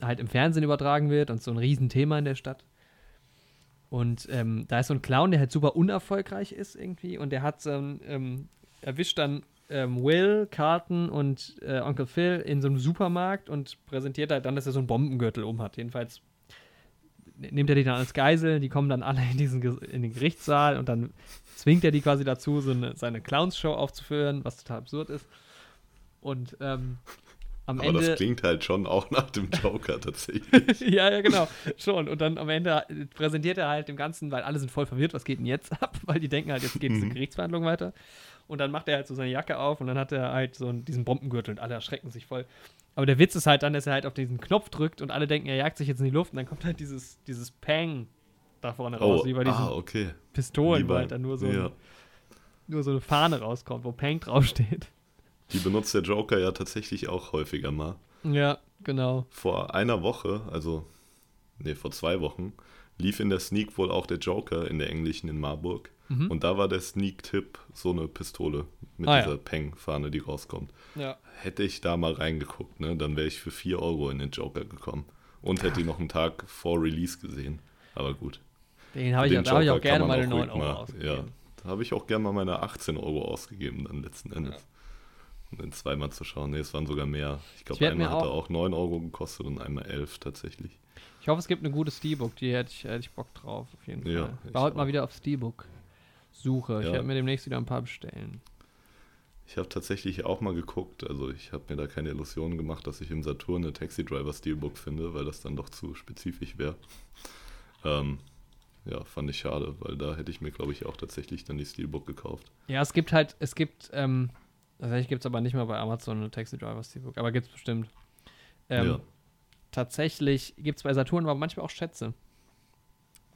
A: halt im Fernsehen übertragen wird und so ein Riesenthema in der Stadt. Und ähm, da ist so ein Clown, der halt super unerfolgreich ist irgendwie und der hat so ähm, erwischt dann ähm, Will, Carlton und äh, Onkel Phil in so einem Supermarkt und präsentiert halt dann, dass er so einen Bombengürtel um hat. Jedenfalls nimmt er die dann als Geisel, die kommen dann alle in, diesen, in den Gerichtssaal und dann zwingt er die quasi dazu, so eine, seine Clowns-Show aufzuführen, was total absurd ist. Und ähm, am
B: Aber
A: Ende.
B: das klingt halt schon auch nach dem Joker tatsächlich.
A: ja, ja, genau. Schon. Und dann am Ende präsentiert er halt dem Ganzen, weil alle sind voll verwirrt, was geht denn jetzt ab? Weil die denken halt, jetzt geht diese
B: Mhm.
A: Gerichtsverhandlung weiter. Und dann macht er halt so seine Jacke auf und dann hat er halt so einen- diesen Bombengürtel und alle erschrecken sich voll. Aber der Witz ist halt dann, dass er halt auf diesen Knopf drückt und alle denken, er jagt sich jetzt in die Luft und dann kommt halt dieses, dieses Pang da vorne raus,
B: Oh,
A: wie bei diesen
B: ah, okay.
A: Pistolen,
B: Wie
A: wo halt dann nur so,
B: ja.
A: ein, nur so eine Fahne rauskommt, wo Pang draufsteht.
B: Die benutzt der Joker ja tatsächlich auch häufiger mal.
A: Ja, genau.
B: Vor einer Woche, also, nee, vor zwei Wochen, lief in der Sneak wohl auch der Joker in der englischen in Marburg.
A: Mhm.
B: Und da war der Sneak-Tipp so eine Pistole mit
A: Ah, ja.
B: dieser Peng-Fahne, die rauskommt.
A: Ja.
B: Hätte ich da mal reingeguckt, ne, dann wäre ich für 4 Euro in den Joker gekommen. Und hätte ihn noch einen Tag vor Release gesehen. Aber gut.
A: Den habe ich,
B: Den
A: da hab ich auch gerne meine
B: auch
A: 9
B: ruhig
A: Euro
B: mal-
A: ausgegeben.
B: Ja, da habe ich auch gerne mal meine 18 Euro ausgegeben, dann letzten Endes. Um dann zweimal zu schauen. Nee, es waren sogar mehr. Ich glaube, einmal hat er
A: auch-
B: auch 9 Euro gekostet und einmal 11 tatsächlich.
A: Ich hoffe, es gibt eine gute Steelbook, die hätte ich, hätte ich Bock drauf, auf jeden
B: Ja,
A: Fall. War heute mal
B: auch.
A: wieder auf Steelbook. Suche. Ich
B: Ja.
A: werde mir demnächst wieder ein paar bestellen.
B: Ich habe tatsächlich auch mal geguckt, also ich habe mir da keine Illusionen gemacht, dass ich im Saturn eine Taxi Driver Steelbook finde, weil das dann doch zu spezifisch wäre. Ähm, ja, fand ich schade, weil da hätte ich mir, glaube ich, auch tatsächlich dann die Steelbook gekauft.
A: Ja, es gibt halt, es gibt, ähm, tatsächlich gibt es aber nicht mal bei Amazon eine Taxi Driver Steelbook, aber gibt es bestimmt. Ähm,
B: Ja.
A: Tatsächlich gibt es bei Saturn aber manchmal auch Schätze.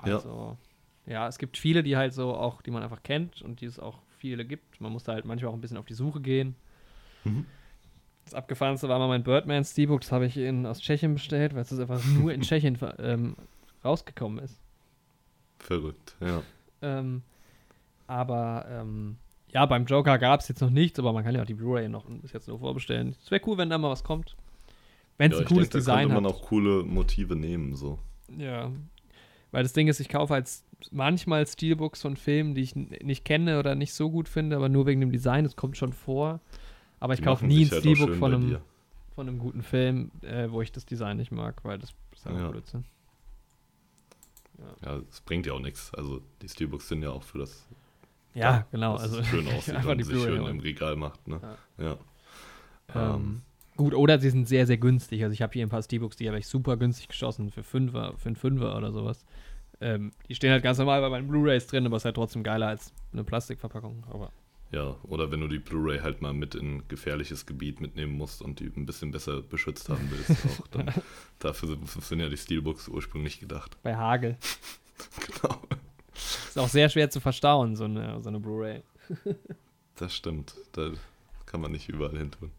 B: Ja.
A: Also, ja. es gibt viele, die halt so auch, die man einfach kennt und die es auch viele gibt. Man muss da halt manchmal auch ein bisschen auf die Suche gehen.
B: Mhm.
A: Das abgefahrenste war mal mein Birdman Steelbook, das habe ich in, aus Tschechien bestellt, weil es einfach nur in Tschechien ähm, rausgekommen ist.
B: Verrückt, ja.
A: Ähm, aber ähm, ja, beim Joker gab es jetzt noch nichts, aber man kann ja auch die Blu-ray noch bis jetzt nur vorbestellen. Es wäre cool, wenn da mal was kommt. Wenn es
B: ja
A: ein cooles
B: da
A: Design hat.
B: man auch coole Motive nehmen, so.
A: Ja. Weil das Ding ist, ich kaufe halt manchmal Steelbooks von Filmen, die ich nicht kenne oder nicht so gut finde, aber nur wegen dem Design. Das kommt schon vor. Aber ich
B: Die
A: kaufe nie ein
B: halt
A: Steelbook von einem, von einem guten Film, äh, wo ich das Design nicht mag, weil das ist einfach
B: Ja.
A: Blödsinn.
B: Ja, es bringt ja auch nichts. Also die Steelbooks sind ja auch für das,
A: Ja, genau. Also
B: es schön aussieht
A: einfach
B: und sich schön im Regal macht, ne? Ja.
A: Ähm, gut, oder sie sind sehr, sehr günstig. Also ich habe hier ein paar Steelbooks, die habe ich super günstig geschossen für Fünfer, für einen Fünfer oder sowas. Ähm, die stehen halt ganz normal bei meinen Blu-Rays drin, aber ist halt trotzdem geiler als eine Plastikverpackung. Aber
B: Ja, oder wenn du die Blu-ray halt mal mit in gefährliches Gebiet mitnehmen musst und die ein bisschen besser beschützt haben willst, auch dann dafür sind, sind ja die Steelbooks ursprünglich gedacht.
A: bei Hagel
B: Genau.
A: ist auch sehr schwer zu verstauen, so eine, so eine Blu-ray.
B: Das stimmt. Da kann man nicht überall hin tun.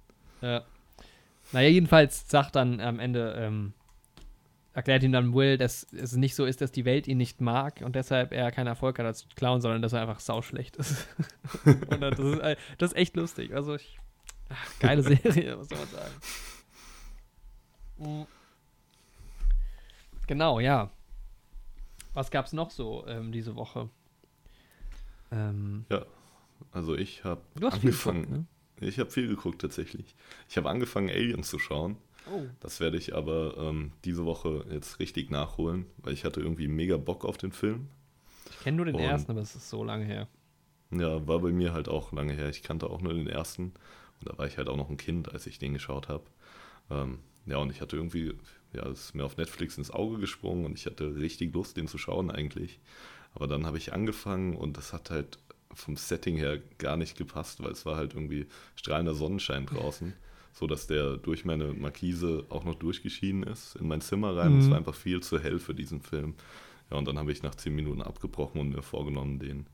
A: Ja. Naja, jedenfalls sagt dann am Ende, ähm, erklärt ihm dann Will, dass es nicht so ist, dass die Welt ihn nicht mag und deshalb er keinen Erfolg hat als Clown, sondern dass er einfach sauschlecht ist. und das ist, äh, das ist echt lustig. Also ich, ach, geile Serie, was soll man sagen. Mhm. Genau, ja. Was gab's noch so ähm, diese Woche?
B: Ähm, ja, also ich habe
A: angefangen. Geguckt, ne?
B: Ich habe viel geguckt tatsächlich. Ich habe angefangen, Aliens zu schauen. Oh. Das werde ich aber ähm, diese Woche jetzt richtig nachholen, weil ich hatte irgendwie mega Bock auf den Film.
A: Ich kenne nur den Und, ersten, aber es ist so lange her.
B: Ja, war bei mir halt auch lange her. Ich kannte auch nur den ersten. Und da war ich halt auch noch ein Kind, als ich den geschaut habe. Ähm, ja, und ich hatte irgendwie, ja, es ist mir auf Netflix ins Auge gesprungen und ich hatte richtig Lust, den zu schauen eigentlich. Aber dann habe ich angefangen und das hat halt vom Setting her gar nicht gepasst, weil es war halt irgendwie strahlender Sonnenschein draußen, so dass der durch meine Markise auch noch durchgeschienen ist in mein Zimmer rein. Mhm. Es war einfach viel zu hell für diesen Film. Ja, und dann habe ich nach zehn Minuten abgebrochen und mir vorgenommen, den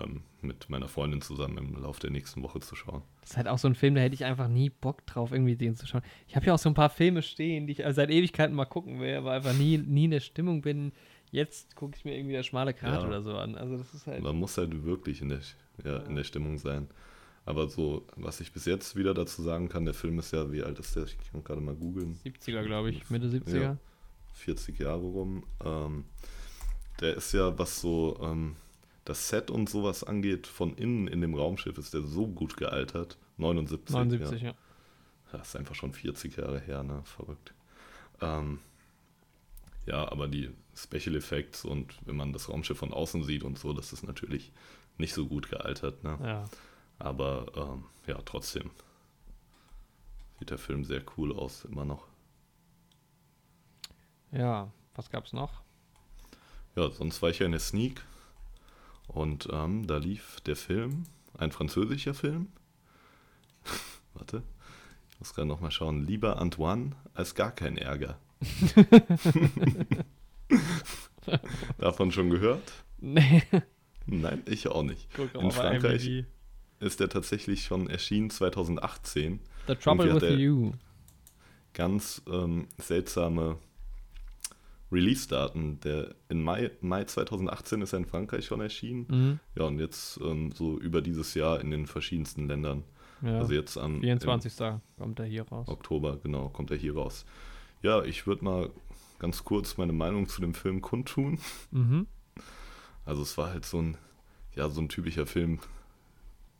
B: ähm, mit meiner Freundin zusammen im Laufe der nächsten Woche zu schauen.
A: Das ist halt auch so ein Film, da hätte ich einfach nie Bock drauf, irgendwie den zu schauen. Ich habe ja auch so ein paar Filme stehen, die ich seit Ewigkeiten mal gucken will, aber einfach nie, nie in der Stimmung bin. Jetzt gucke ich mir irgendwie der schmale Grat ja. oder so an. Also das ist halt.
B: Man muss halt wirklich in der, ja, in der Stimmung sein. Aber so, was ich bis jetzt wieder dazu sagen kann, der Film ist ja, wie alt ist der? Ich kann gerade mal googeln.
A: 70er, glaube ich, Mitte 70er. Ja,
B: 40 Jahre rum. Ähm, der ist ja, was so ähm, das Set und sowas angeht, von innen in dem Raumschiff ist der so gut gealtert. 79.
A: 79, ja. ja.
B: Das ist einfach schon 40 Jahre her, ne? Verrückt. Ähm, ja, aber die Special Effects und wenn man das Raumschiff von außen sieht und so, das ist natürlich nicht so gut gealtert, ne?
A: Ja.
B: Aber ähm, ja, trotzdem sieht der Film sehr cool aus, immer noch.
A: Ja, was gab's noch?
B: Ja, sonst war ich ja in der Sneak und ähm, da lief der Film, ein französischer Film. Warte, ich muss gerade nochmal schauen. Lieber Antoine als gar kein Ärger. Davon schon gehört?
A: Nee.
B: Nein, ich auch nicht. In Frankreich ist der tatsächlich schon erschienen 2018.
A: The Trouble with You.
B: Ganz ähm, seltsame Release-Daten. Der in Mai, Mai 2018 ist er in Frankreich schon erschienen.
A: Mhm.
B: Ja, und jetzt ähm, so über dieses Jahr in den verschiedensten Ländern. Ja. Also jetzt am
A: 24. kommt er hier raus.
B: Oktober, genau, kommt er hier raus. Ja, ich würde mal ganz kurz meine Meinung zu dem Film kundtun.
A: Mhm.
B: Also es war halt so ein, ja, so ein typischer Film,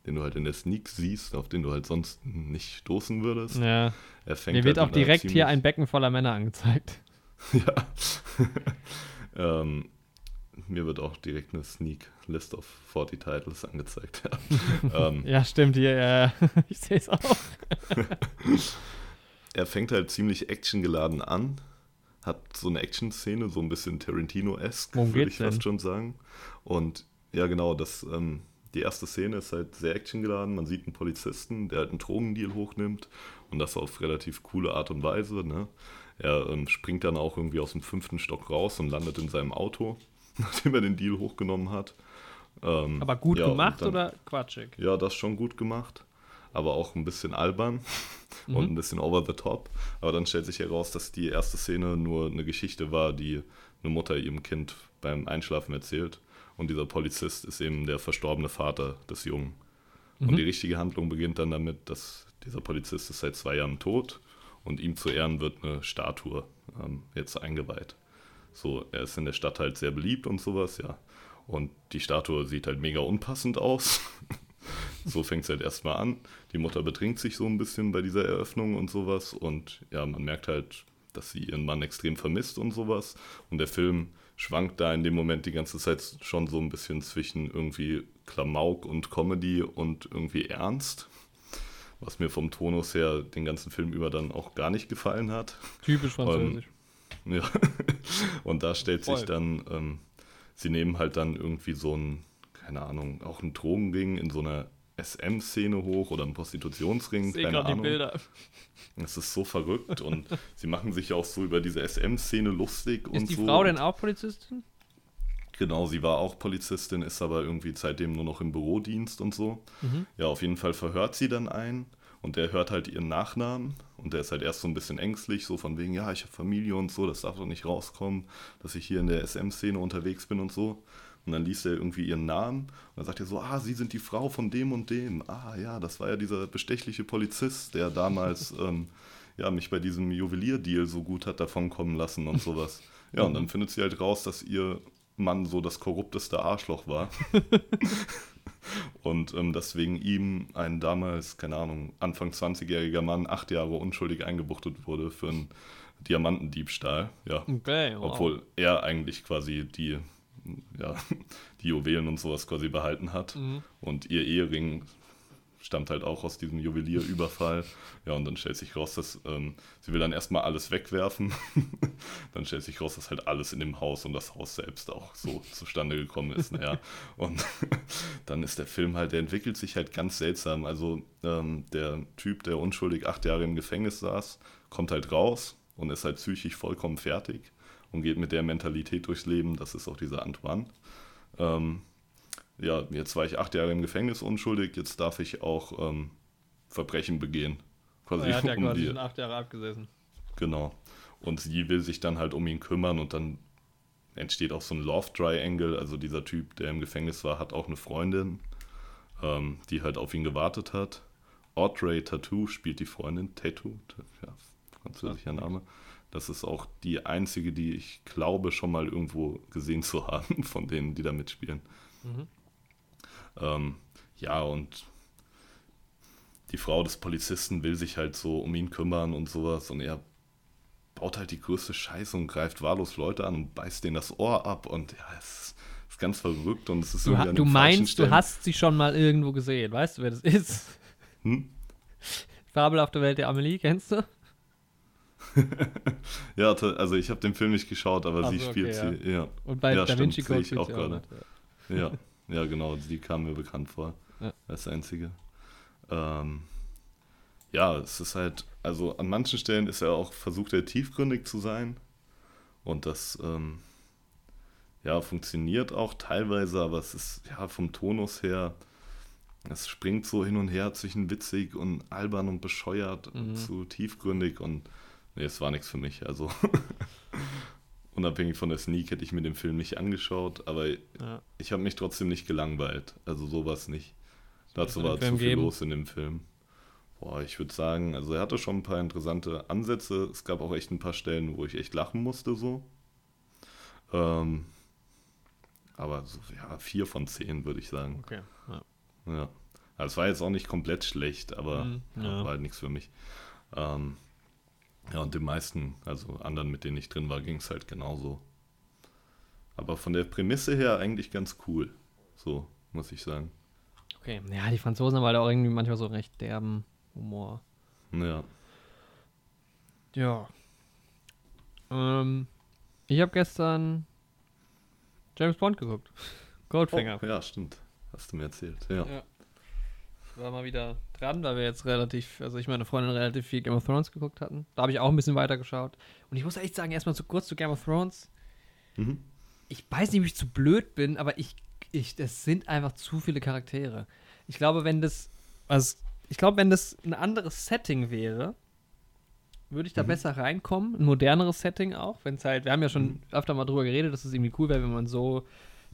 B: den du halt in der Sneak siehst, auf den du halt sonst nicht stoßen würdest.
A: Ja.
B: Er fängt
A: Mir wird halt auch direkt hier ein Becken voller Männer angezeigt.
B: ja. ähm, mir wird auch direkt eine Sneak List of 40 Titles angezeigt.
A: Ja, ähm, ja stimmt hier. Ja. ich sehe es auch.
B: Er fängt halt ziemlich actiongeladen an. Hat so eine Action-Szene, so ein bisschen Tarantino-esque, würde ich fast schon sagen. Und ja, genau, das, ähm, die erste Szene ist halt sehr actiongeladen. Man sieht einen Polizisten, der halt einen Drogendeal hochnimmt und das auf relativ coole Art und Weise. Ne? Er ähm, springt dann auch irgendwie aus dem fünften Stock raus und landet in seinem Auto, nachdem er den Deal hochgenommen hat. Ähm,
A: Aber gut ja, gemacht dann, oder quatschig?
B: Ja, das schon gut gemacht. Aber auch ein bisschen albern mhm. und ein bisschen over the top. Aber dann stellt sich heraus, dass die erste Szene nur eine Geschichte war, die eine Mutter ihrem Kind beim Einschlafen erzählt. Und dieser Polizist ist eben der verstorbene Vater des Jungen. Mhm. Und die richtige Handlung beginnt dann damit, dass dieser Polizist ist seit zwei Jahren tot und ihm zu Ehren wird eine Statue ähm, jetzt eingeweiht. So, er ist in der Stadt halt sehr beliebt und sowas, ja. Und die Statue sieht halt mega unpassend aus. so fängt es halt erstmal an. Die Mutter betrinkt sich so ein bisschen bei dieser Eröffnung und sowas. Und ja, man merkt halt, dass sie ihren Mann extrem vermisst und sowas. Und der Film schwankt da in dem Moment die ganze Zeit schon so ein bisschen zwischen irgendwie Klamauk und Comedy und irgendwie Ernst was mir vom Tonus her den ganzen Film über dann auch gar nicht gefallen hat.
A: Typisch französisch.
B: Ähm, ja. Und da stellt Voll. sich dann, ähm, sie nehmen halt dann irgendwie so ein, keine Ahnung, auch ein Drogenring in so einer SM-Szene hoch oder ein Prostitutionsring. Ich sehe gerade die Bilder. Es ist so verrückt und sie machen sich auch so über diese SM-Szene lustig
A: ist
B: und so.
A: Ist die Frau denn auch Polizistin?
B: Genau, sie war auch Polizistin, ist aber irgendwie seitdem nur noch im Bürodienst und so.
A: Mhm.
B: Ja, auf jeden Fall verhört sie dann einen und der hört halt ihren Nachnamen und der ist halt erst so ein bisschen ängstlich, so von wegen, ja, ich habe Familie und so, das darf doch nicht rauskommen, dass ich hier in der SM-Szene unterwegs bin und so. Und dann liest er irgendwie ihren Namen und dann sagt er so, ah, Sie sind die Frau von dem und dem. Ah ja, das war ja dieser bestechliche Polizist, der damals ähm, ja, mich bei diesem Juwelierdeal so gut hat davonkommen lassen und sowas. Ja, und dann findet sie halt raus, dass ihr Mann so das korrupteste Arschloch war. und ähm, deswegen ihm ein damals, keine Ahnung, Anfang 20-jähriger Mann acht Jahre unschuldig eingebuchtet wurde für einen Diamantendiebstahl. Ja.
A: Okay, wow.
B: Obwohl er eigentlich quasi die, ja, die Juwelen und sowas quasi behalten hat.
A: Mhm.
B: Und ihr Ehering stammt halt auch aus diesem Juwelierüberfall. Ja, und dann stellt sich raus, dass ähm, sie will dann erstmal alles wegwerfen. dann stellt sich raus, dass halt alles in dem Haus und das Haus selbst auch so zustande gekommen ist. Naja, und dann ist der Film halt, der entwickelt sich halt ganz seltsam. Also ähm, der Typ, der unschuldig acht Jahre im Gefängnis saß, kommt halt raus und ist halt psychisch vollkommen fertig und geht mit der Mentalität durchs Leben. Das ist auch dieser Antoine. Ähm, ja, jetzt war ich acht Jahre im Gefängnis unschuldig, jetzt darf ich auch ähm, Verbrechen begehen. Quasi
A: er hat ja
B: um
A: quasi
B: die-
A: schon acht Jahre abgesessen.
B: Genau. Und sie will sich dann halt um ihn kümmern und dann entsteht auch so ein Love Triangle. Also dieser Typ, der im Gefängnis war, hat auch eine Freundin, ähm, die halt auf ihn gewartet hat. Audrey Tattoo spielt die Freundin. Tattoo, ja, französischer Name. Das ist auch die einzige, die ich glaube schon mal irgendwo gesehen zu haben, von denen, die da mitspielen.
A: Mhm.
B: Ähm, ja, und die Frau des Polizisten will sich halt so um ihn kümmern und sowas und er baut halt die größte Scheiße und greift wahllos Leute an und beißt denen das Ohr ab und ja, es ist ganz verrückt und es ist
A: Du, ha- du meinst, du hast sie schon mal irgendwo gesehen. Weißt du, wer das ist?
B: Hm?
A: Fabelhafte Welt der Amelie, kennst du?
B: Ja, also ich habe den Film nicht geschaut, aber
A: Ach
B: sie spielt
A: okay,
B: sie, ja.
A: Und bei
B: Ja,
A: Da
B: stimmt,
A: Vinci
B: sehe
A: Code
B: ich auch gerade.
A: ja.
B: Ja, ja, genau, die kam mir bekannt vor.
A: Ja.
B: Als einzige. Ähm, ja, es ist halt, also an manchen Stellen ist er auch versucht, er tiefgründig zu sein. Und das, ähm, ja, funktioniert auch teilweise, aber es ist, ja, vom Tonus her, es springt so hin und her zwischen witzig und albern und bescheuert
A: Mhm.
B: zu tiefgründig und nee, es war nichts für mich. Also unabhängig von der Sneak hätte ich mir den Film nicht angeschaut, aber
A: Ja.
B: ich habe mich trotzdem nicht gelangweilt. Also sowas nicht. Dazu war
A: Film
B: zu viel
A: geben?
B: los in dem Film. Boah, ich würde sagen, also er hatte schon ein paar interessante Ansätze. Es gab auch echt ein paar Stellen, wo ich echt lachen musste so. Ähm, aber so, ja, vier von zehn würde ich sagen.
A: Okay. Ja.
B: Ja. Also es war jetzt auch nicht komplett schlecht, aber
A: Mhm,
B: ja. war halt nichts für mich. Ähm, ja, und den meisten, also anderen, mit denen ich drin war, ging es halt genauso. Aber von der Prämisse her eigentlich ganz cool. So, muss ich sagen.
A: Okay. Ja, die Franzosen haben halt auch irgendwie manchmal so recht derben Humor.
B: Ja.
A: Ja. Ähm, ich habe gestern James Bond geguckt. Goldfinger.
B: Oh, ja, stimmt. Hast du mir erzählt. Ja.
A: Ja. War mal wieder dran, weil wir jetzt relativ, also ich meine Freundin relativ viel Game of Thrones geguckt hatten. Da habe ich auch ein bisschen weiter geschaut. Und ich muss echt sagen, erstmal so kurz zu Game of Thrones.
B: Mhm.
A: Ich weiß nicht, ob ich zu blöd bin, aber ich, ich, das sind einfach zu viele Charaktere. Ich glaube, wenn das, also ich glaube, wenn das ein anderes Setting wäre, würde ich da
B: Mhm.
A: besser reinkommen. Ein moderneres Setting auch, wenn es halt, wir haben ja schon
B: Mhm.
A: öfter mal drüber geredet, dass es irgendwie cool wäre, wenn man so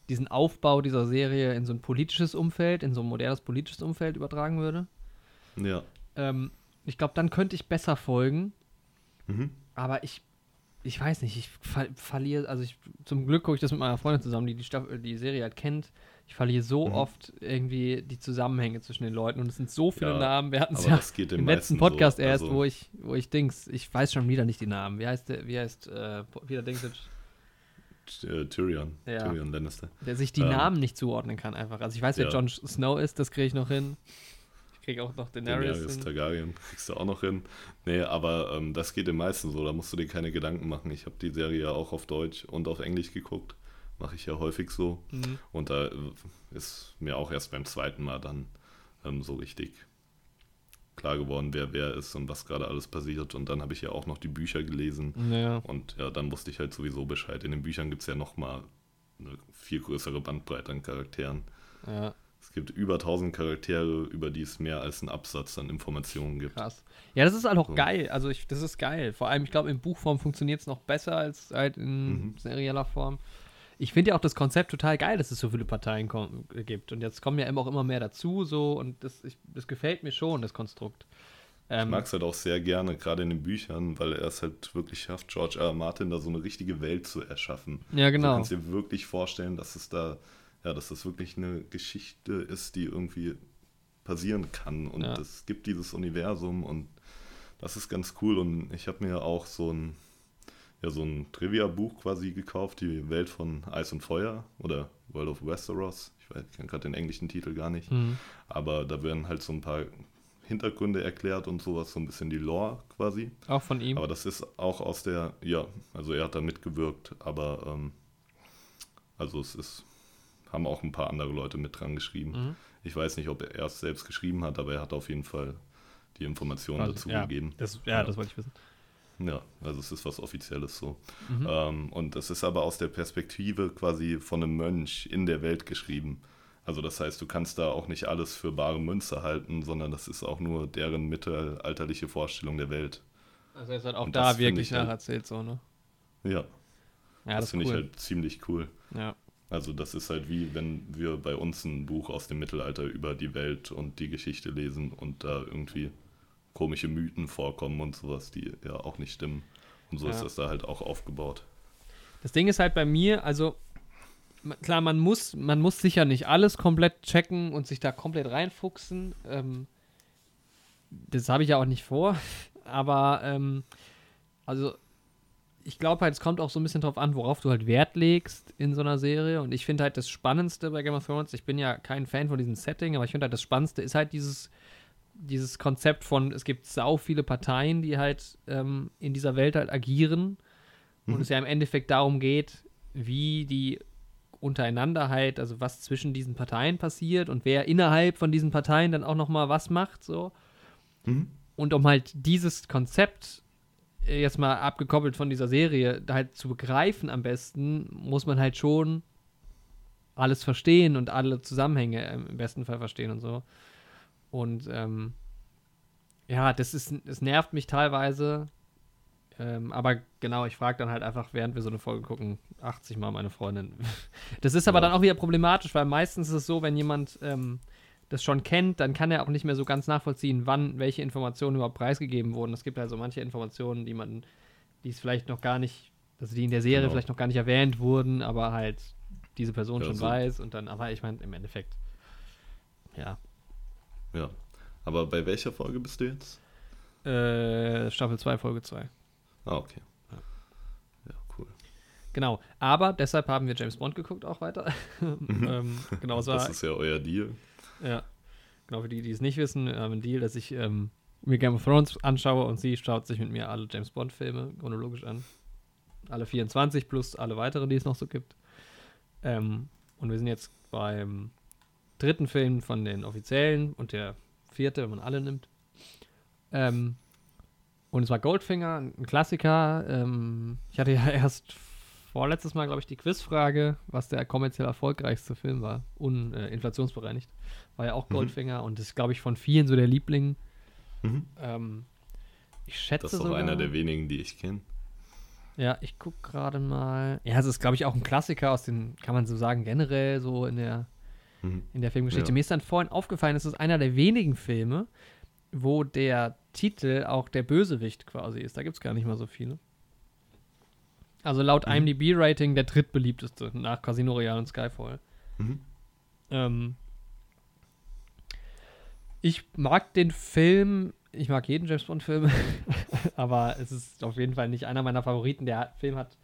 A: diesen Aufbau dieser Serie in so ein politisches Umfeld, in so ein modernes politisches Umfeld übertragen würde.
B: Ja.
A: Ähm, ich glaube, dann könnte ich besser folgen,
B: Mhm.
A: aber ich, ich weiß nicht, ich ver verliere, also ich, zum Glück gucke ich das mit meiner Freundin zusammen, die die, Staffel, die Serie halt kennt. Ich verliere so
B: Mhm.
A: oft irgendwie die Zusammenhänge zwischen den Leuten und es sind so viele
B: Ja,
A: Namen. Wir hatten es ja im letzten Podcast
B: so.
A: erst,
B: Also,
A: wo ich, wo ich Dings, ich weiß schon wieder nicht die Namen. Wie heißt der, wie heißt äh, Peter Dinklage,
B: äh, Tyrion.
A: Ja.
B: Tyrion Lannister.
A: der sich die
B: Ähm.
A: Namen nicht zuordnen kann einfach. Also ich weiß, wer
B: Ja.
A: Jon Snow ist, das kriege ich noch hin. Ich kriege auch noch Daenerys
B: Daenerys
A: hin.
B: Targaryen kriegst du auch noch hin. Nee, aber ähm, das geht den meisten so, da musst du dir keine Gedanken machen. Ich habe die Serie ja auch auf Deutsch und auf Englisch geguckt. Mache ich ja häufig so.
A: Mhm.
B: Und da äh, ist mir auch erst beim zweiten Mal dann ähm, so richtig klar geworden, wer wer ist und was gerade alles passiert. Und dann habe ich ja auch noch die Bücher gelesen.
A: Ja.
B: Und ja, dann wusste ich halt sowieso Bescheid. In den Büchern gibt es ja nochmal eine viel größere Bandbreite an Charakteren.
A: ja,
B: Es gibt über 1000 Charaktere, über die es mehr als einen Absatz an Informationen gibt.
A: krass. Ja, das ist halt auch
B: So.
A: geil. Also ich, das ist geil. Vor allem, ich glaube, in Buchform funktioniert es noch besser als halt in
B: Mhm.
A: serieller Form. Ich finde ja auch das Konzept total geil, dass es so viele Parteien gibt. Und jetzt kommen ja immer auch immer mehr dazu, so und das, ich, das gefällt mir schon, das Konstrukt.
B: ich mag es halt auch sehr gerne, gerade in den Büchern, weil er es halt wirklich schafft, George R. R. Martin da so eine richtige Welt zu erschaffen.
A: Ja, genau.
B: Du kannst dir wirklich vorstellen, dass es da, ja, dass das wirklich eine Geschichte ist, die irgendwie passieren kann. Und
A: Ja.
B: es gibt dieses Universum und das ist ganz cool. Und ich habe mir auch so ein, ja, so ein Trivia-Buch quasi gekauft, die Welt von Eis und Feuer oder World of Westeros. Ich weiß, ich gerade den englischen Titel gar nicht.
A: Mhm.
B: Aber da werden halt so ein paar Hintergründe erklärt und sowas, so ein bisschen die Lore quasi.
A: Auch von ihm.
B: Aber das ist auch aus der, ja, also er hat da mitgewirkt, aber ähm, also es ist, haben auch ein paar andere Leute mit dran geschrieben.
A: Mhm.
B: Ich weiß nicht, ob er es selbst geschrieben hat, aber er hat auf jeden Fall die Informationen
A: Quasi,
B: dazu
A: ja,
B: gegeben.
A: Das, ja,
B: Ja.
A: das wollte ich wissen.
B: Ja, also es ist was Offizielles so.
A: Mhm.
B: Ähm, und das ist aber aus der Perspektive quasi von einem Mönch in der Welt geschrieben. Also das heißt, du kannst da auch nicht alles für bare Münze halten, sondern das ist auch nur deren mittelalterliche Vorstellung der Welt.
A: Also er ist halt auch
B: Und
A: da wirklich
B: ich halt-
A: nacherzählt, so, ne?
B: Ja,
A: Ja,
B: das,
A: das,
B: finde
A: cool.
B: ich halt ziemlich cool.
A: ja.
B: Also das ist halt wie wenn wir bei uns ein Buch aus dem Mittelalter über die Welt und die Geschichte lesen und da irgendwie komische Mythen vorkommen und sowas, die ja auch nicht stimmen. Und so
A: Ja.
B: ist das da halt auch aufgebaut.
A: Das Ding ist halt bei mir, also klar, man muss, man muss sicher nicht alles komplett checken und sich da komplett reinfuchsen. Ähm, das habe ich ja auch nicht vor. Aber ähm, also ich glaube halt, es kommt auch so ein bisschen drauf an, worauf du halt Wert legst in so einer Serie. Und ich finde halt das Spannendste bei Game of Thrones, ich bin ja kein Fan von diesem Setting, aber ich finde halt das Spannendste ist halt dieses, dieses Konzept von, es gibt sau viele Parteien, die halt ähm, in dieser Welt halt agieren. Und
B: Mhm.
A: es ja im Endeffekt darum geht, wie die untereinander halt, also was zwischen diesen Parteien passiert und wer innerhalb von diesen Parteien dann auch noch mal was macht, so.
B: Mhm.
A: Und um halt dieses Konzept jetzt mal abgekoppelt von dieser Serie halt zu begreifen am besten, muss man halt schon alles verstehen und alle Zusammenhänge im besten Fall verstehen und so. Und ähm, ja, das ist, es nervt mich teilweise. Ähm, aber genau, ich frage dann halt einfach, während wir so eine Folge gucken, 80 Mal meine Freundin. Das ist aber
B: Ja.
A: dann auch wieder problematisch, weil meistens ist es so, wenn jemand ähm, das schon kennt, dann kann er auch nicht mehr so ganz nachvollziehen, wann welche Informationen überhaupt preisgegeben wurden. Es gibt also manche Informationen, die man, die es vielleicht noch gar nicht, also die in der Serie
B: Genau.
A: vielleicht noch gar nicht erwähnt wurden, aber halt diese Person
B: Ja,
A: schon
B: so.
A: weiß und dann, aber ich meine, im Endeffekt, ja.
B: Ja. Aber bei welcher Folge bist du jetzt?
A: Äh, Staffel 2, Folge 2.
B: Ah, okay.
A: Ja.
B: Ja, cool.
A: Genau, aber deshalb haben wir James Bond geguckt auch weiter. ähm, genau, es war,
B: Das ist ja euer Deal.
A: Genau für die, die es nicht wissen, haben einen Deal, dass ich ähm, mir Game of Thrones anschaue und sie schaut sich mit mir alle James Bond Filme chronologisch an. Alle 24 plus alle weiteren, die es noch so gibt. Ähm, und wir sind jetzt beim dritten Film von den offiziellen und der vierte, wenn man alle nimmt. Ähm, und es war Goldfinger, ein Klassiker. Ähm, ich hatte ja erst vorletztes Mal, glaube ich, die Quizfrage, was der kommerziell erfolgreichste Film war, uninflationsbereinigt. War ja auch
B: Mhm.
A: Goldfinger und das ist, glaube ich, von vielen so der Liebling.
B: Mhm.
A: Ähm, ich schätze
B: Das ist auch
A: sogar,
B: einer der wenigen, die ich kenne.
A: Ja, ich gucke gerade mal. Ja, es ist, glaube ich, auch ein Klassiker aus den, kann man so sagen, generell so in der,
B: Mhm.
A: in der Filmgeschichte.
B: Ja.
A: Mir ist dann vorhin aufgefallen, es ist einer der wenigen Filme, wo der Titel auch der Bösewicht quasi ist. Da gibt es gar nicht mal so viele. Also laut
B: Mhm.
A: IMDb-Rating der drittbeliebteste nach Casino Royale und Skyfall.
B: Mhm.
A: Ähm, ich mag den Film, ich mag jeden James Bond-Film, aber es ist auf jeden Fall nicht einer meiner Favoriten. Der Film hat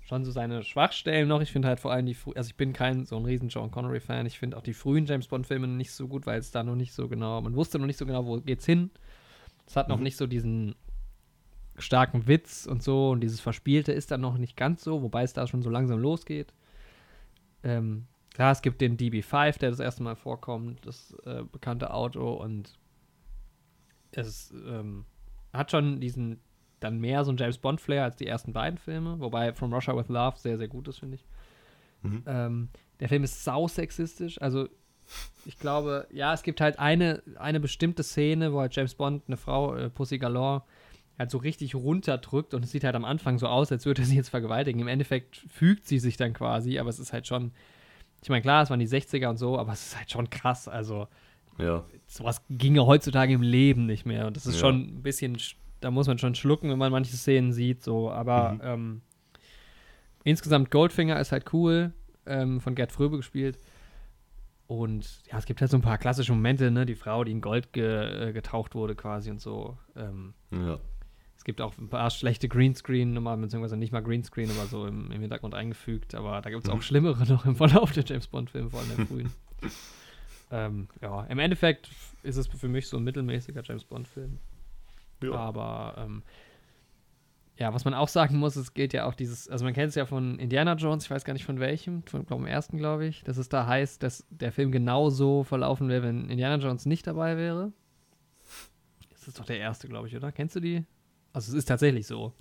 A: schon so seine Schwachstellen noch. Ich finde halt vor allem die, also ich bin kein so ein riesen John Connery-Fan. Ich finde auch die frühen James Bond-Filme nicht so gut, weil es da noch nicht so genau, man wusste noch nicht so genau, wo geht's hin. Es hat noch
B: Mhm.
A: nicht so diesen starken Witz und so und dieses Verspielte ist dann noch nicht ganz so, wobei es da schon so langsam losgeht. Ähm, klar, es gibt den DB5, der das erste Mal vorkommt, das äh, bekannte Auto und es ähm, hat schon diesen dann mehr so ein James Bond Flair als die ersten beiden Filme, wobei From Russia with Love sehr, sehr gut ist, finde ich.
B: Mhm.
A: Ähm, der Film ist sau sexistisch, also ich glaube, ja, es gibt halt eine, eine bestimmte Szene, wo halt James Bond eine Frau, äh, Pussy Galore, halt so richtig runterdrückt und es sieht halt am Anfang so aus, als würde er sie jetzt vergewaltigen. Im Endeffekt fügt sie sich dann quasi, aber es ist halt schon, ich meine, klar, es waren die 60er und so, aber es ist halt schon krass. Also,
B: Ja.
A: sowas ginge heutzutage im Leben nicht mehr. Und das ist
B: Ja.
A: schon ein bisschen, sch- da muss man schon schlucken, wenn man manche Szenen sieht, so. Aber
B: Mhm.
A: ähm, insgesamt Goldfinger ist halt cool, ähm, von Gerd Fröbe gespielt. Und ja, es gibt halt so ein paar klassische Momente, ne? Die Frau, die in Gold ge, äh, getaucht wurde quasi und so. Ähm,
B: Ja.
A: Es gibt auch ein paar schlechte Greenscreen, nochmal, beziehungsweise nicht mal Greenscreen, aber so im, im Hintergrund eingefügt. Aber da gibt es auch
B: Mhm.
A: schlimmere noch im Verlauf der James Bond-Filme, vor allem der frühen. ähm, ja, im Endeffekt ist es für mich so ein mittelmäßiger James Bond-Film.
B: ja.
A: Aber ähm, ja, was man auch sagen muss, es geht ja auch dieses, also man kennt es ja von Indiana Jones, ich weiß gar nicht von welchem, von glaub, dem ersten, glaube ich, dass es da heißt, dass der Film genauso verlaufen wäre, wenn Indiana Jones nicht dabei wäre. Das ist doch der erste, glaube ich, oder? Kennst du die? Also es ist tatsächlich so.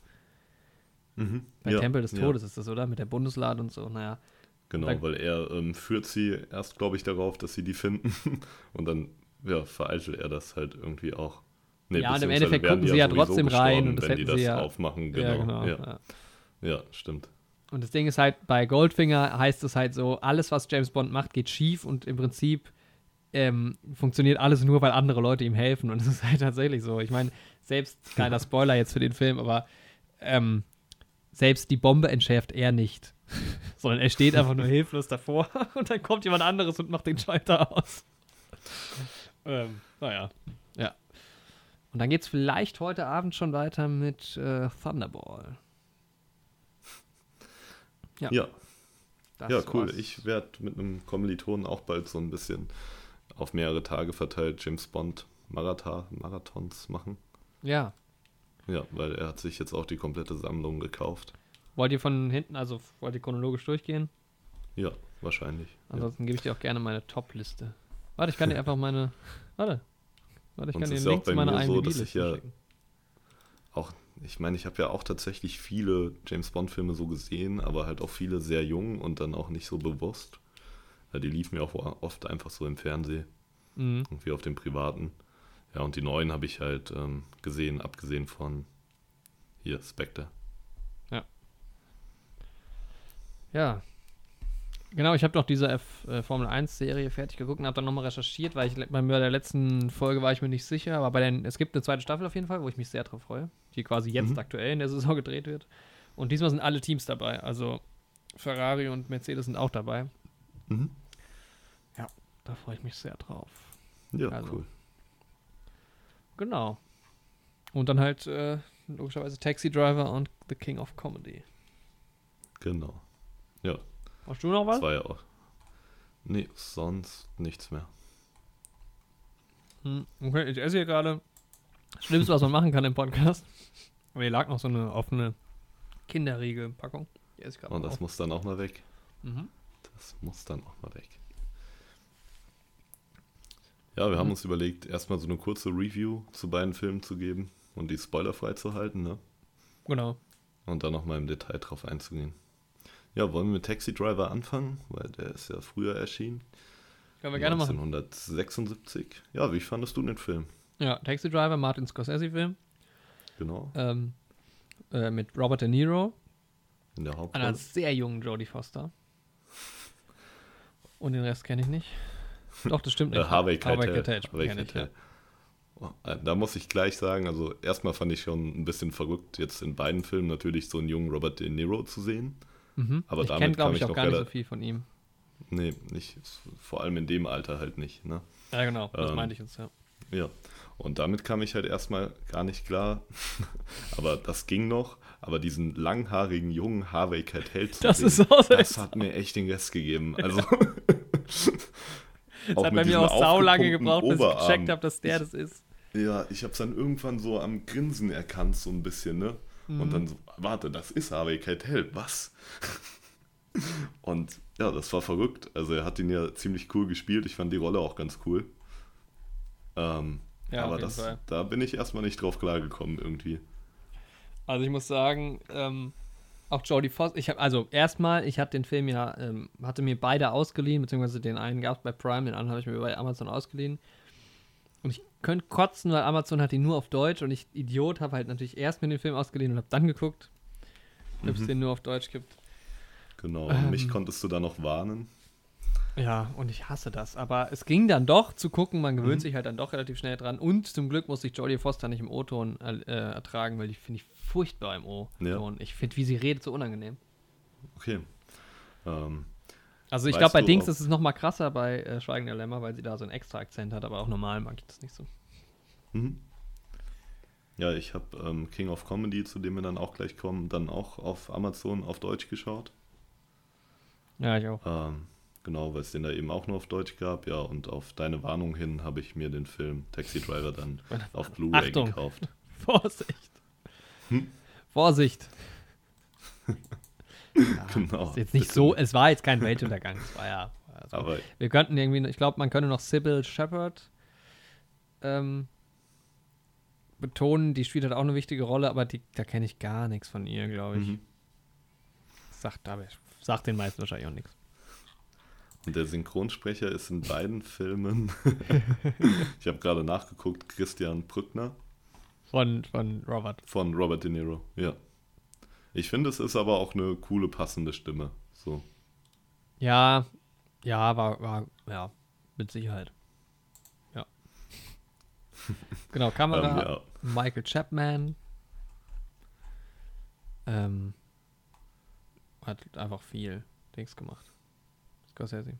B: Mhm.
A: Bei
B: ja.
A: Tempel des
B: ja.
A: Todes ist das, oder? Mit der Bundeslade und so, naja.
B: Genau,
A: Da-
B: weil er ähm, führt sie erst, glaube ich, darauf, dass sie die finden. Und dann, ja, vereitelt er das halt irgendwie auch. Nee,
A: Ja, und im Endeffekt gucken sie ja trotzdem rein und das
B: wenn die das
A: sie ja-
B: aufmachen. Genau.
A: Ja,
B: Ja,
A: genau.
B: Ja.
A: Ja.
B: stimmt.
A: Und das Ding ist halt, bei Goldfinger heißt es halt so, alles, was James Bond macht, geht schief und im Prinzip ähm, funktioniert alles nur, weil andere Leute ihm helfen. Und es ist halt tatsächlich so. Ich meine, selbst, kleiner Spoiler jetzt für den Film, aber ähm, selbst die Bombe entschärft er nicht. Sondern er steht einfach nur hilflos davor und dann kommt jemand anderes und macht den Schalter aus. ähm, naja, ja. Und dann geht's vielleicht heute Abend schon weiter mit äh, Thunderball. Ja.
B: Ja,
A: Das
B: ja, cool.
A: war's.
B: Ich werde mit einem Kommilitonen auch bald so ein bisschen auf mehrere Tage verteilt James Bond Marathon, Marathons machen.
A: Ja.
B: Ja, weil er hat sich jetzt auch die komplette Sammlung gekauft.
A: Wollt ihr von hinten, also wollt ihr chronologisch durchgehen?
B: Ja, wahrscheinlich. Ja.
A: Ansonsten gebe ich dir auch gerne meine Top-Liste. Warte, ich kann dir einfach meine. Warte. Warte, ich kann dir
B: ja
A: Link
B: auch
A: zu
B: bei
A: meiner
B: mir so, dass ich ja-
A: schicken.
B: Auch, ich meine, ich habe ja auch tatsächlich viele James Bond-Filme so gesehen, aber halt auch viele sehr jung und dann auch nicht so bewusst. Ja, die liefen mir auch oft einfach so im Fernsehen,
A: Mhm.
B: irgendwie auf dem privaten. Ja, und die neuen habe ich halt ähm, gesehen, abgesehen von hier, Spectre.
A: Ja. Genau, ich habe noch diese F äh, Formel 1 Serie fertig geguckt und habe dann nochmal recherchiert, weil ich bei mir der letzten Folge war ich mir nicht sicher, aber bei den, es gibt eine zweite Staffel auf jeden Fall, wo ich mich sehr drauf freue, die quasi jetzt
B: Mhm.
A: aktuell in der Saison gedreht wird. Und diesmal sind alle Teams dabei, also Ferrari und Mercedes sind auch dabei.
B: Mhm.
A: Da freue ich mich sehr drauf.
B: Ja,
A: Also.
B: cool.
A: Genau. Und dann halt äh, logischerweise Taxi Driver und The King of Comedy.
B: Genau.
A: Hast du noch was?
B: Das war ja auch. Nee, sonst nichts mehr.
A: Hm, okay, ich esse hier gerade. Das Schlimmste, was man machen kann im Podcast. Aber hier lag noch so eine offene Kinderriegel-Packung.
B: Und das
A: auf.
B: muss dann auch mal weg.
A: Mhm.
B: Das muss dann auch mal weg. Ja, wir haben
A: Mhm.
B: uns überlegt, erstmal so eine kurze Review zu beiden Filmen zu geben und die spoilerfrei zu halten, ne?
A: Genau.
B: Und dann nochmal im Detail drauf einzugehen. Ja, wollen wir mit Taxi Driver anfangen? Weil der ist ja früher erschienen.
A: Können wir gerne machen.
B: 1976. Ja, wie fandest du den Film?
A: Ja, Taxi Driver, Martin Scorsese-Film.
B: Genau.
A: Ähm, äh, mit Robert De Niro.
B: In der
A: Einer
B: Hauptrolle.
A: sehr jungen Jodie Foster. Und den Rest kenne ich nicht. Doch, das stimmt
B: Äh,
A: nicht.
B: Harvey Keitel.
A: Keitel.
B: Harvey
A: Keitel,
B: Keitel. Oh, äh, Da muss ich gleich sagen, also erstmal fand ich schon ein bisschen verrückt, jetzt in beiden Filmen natürlich so einen jungen Robert De Niro zu sehen.
A: Mhm.
B: Aber
A: ich
B: damit
A: kenne,
B: kam
A: glaube
B: ich
A: auch gar nicht so viel von ihm.
B: Nee, nicht, vor allem in dem Alter halt nicht, ne?
A: Ja, genau. Das
B: Ähm,
A: meinte ich jetzt, ja.
B: Ja. Und damit kam ich halt erstmal gar nicht klar. aber das ging noch. Aber diesen langhaarigen jungen Harvey Keitel zu
A: Das
B: sehen, das hat mir echt den Rest gegeben. Also
A: Das
B: auch
A: hat bei mir auch saulange
B: aufgepumpten
A: gebraucht, bis ich gecheckt habe, dass der das ist.
B: Ja, ich habe es dann irgendwann so am Grinsen erkannt, so ein bisschen, ne? Und
A: Mhm.
B: dann so, warte, das ist Harvey Keitel, was? Und ja, das war verrückt. Also er hat ihn ja ziemlich cool gespielt. Ich fand die Rolle auch ganz cool. Ähm,
A: Ja,
B: aber das,
A: Fall.
B: da bin ich erstmal nicht drauf klargekommen irgendwie.
A: Also ich muss sagen, ähm, auch Jodie Foster, ich habe, also erstmal, ich hatte den Film ja, ähm, hatte mir beide ausgeliehen, beziehungsweise den einen gab es bei Prime, den anderen habe ich mir bei Amazon ausgeliehen. Und ich könnte kotzen, weil Amazon hat ihn nur auf Deutsch und ich, Idiot, habe halt natürlich erst mir den Film ausgeliehen und habe dann geguckt, ob es
B: Mhm.
A: den nur auf Deutsch gibt.
B: Genau.
A: Ähm.
B: Mich konntest du da noch warnen.
A: Ja, und ich hasse das. Aber es ging dann doch zu gucken, man gewöhnt
B: Mhm.
A: sich halt dann doch relativ schnell dran. Und zum Glück musste ich Jodie Foster nicht im O-Ton äh, äh, ertragen, weil die finde ich furchtbar im O-Ton.
B: Ja.
A: Ich finde, wie sie redet, so unangenehm.
B: Okay. Ähm,
A: Also ich glaube, bei Dings ist es noch mal krasser bei äh, Schweigen der Lämmer, weil sie da so einen extra Akzent hat, aber auch normal mag ich das nicht so.
B: mhm. Ja, ich habe ähm, King of Comedy, zu dem wir dann auch gleich kommen, dann auch auf Amazon auf Deutsch geschaut.
A: Ja, ich auch.
B: Ähm, genau, weil es den da eben auch nur auf Deutsch gab. Ja, und auf deine Warnung hin habe ich mir den Film Taxi Driver dann auf Blu-ray
A: Achtung.
B: gekauft.
A: Vorsicht.
B: Hm?
A: Vorsicht. Ja,
B: Genau.
A: Jetzt nicht so, es war jetzt kein Weltuntergang. Es war ja. Also,
B: Aber
A: wir könnten irgendwie, ich glaube, man könnte noch Sybil Shepard ähm, betonen. Die spielt halt auch eine wichtige Rolle, aber die, da kenne ich gar nichts von ihr, glaube ich.
B: mhm.
A: Sagt, aber sagt den meisten wahrscheinlich auch nichts.
B: Und der Synchronsprecher ist in beiden Filmen, ich habe gerade nachgeguckt, Christian Brückner
A: Von, von Robert.
B: von Robert De Niro. Ja. Ich finde, es ist aber auch eine coole, passende Stimme. So.
A: Ja, ja, war, war, ja, mit Sicherheit. Ja. genau, Kamera,
B: Ähm, ja.
A: Michael Chapman. Ähm, hat einfach viel Dings gemacht. Scorsese,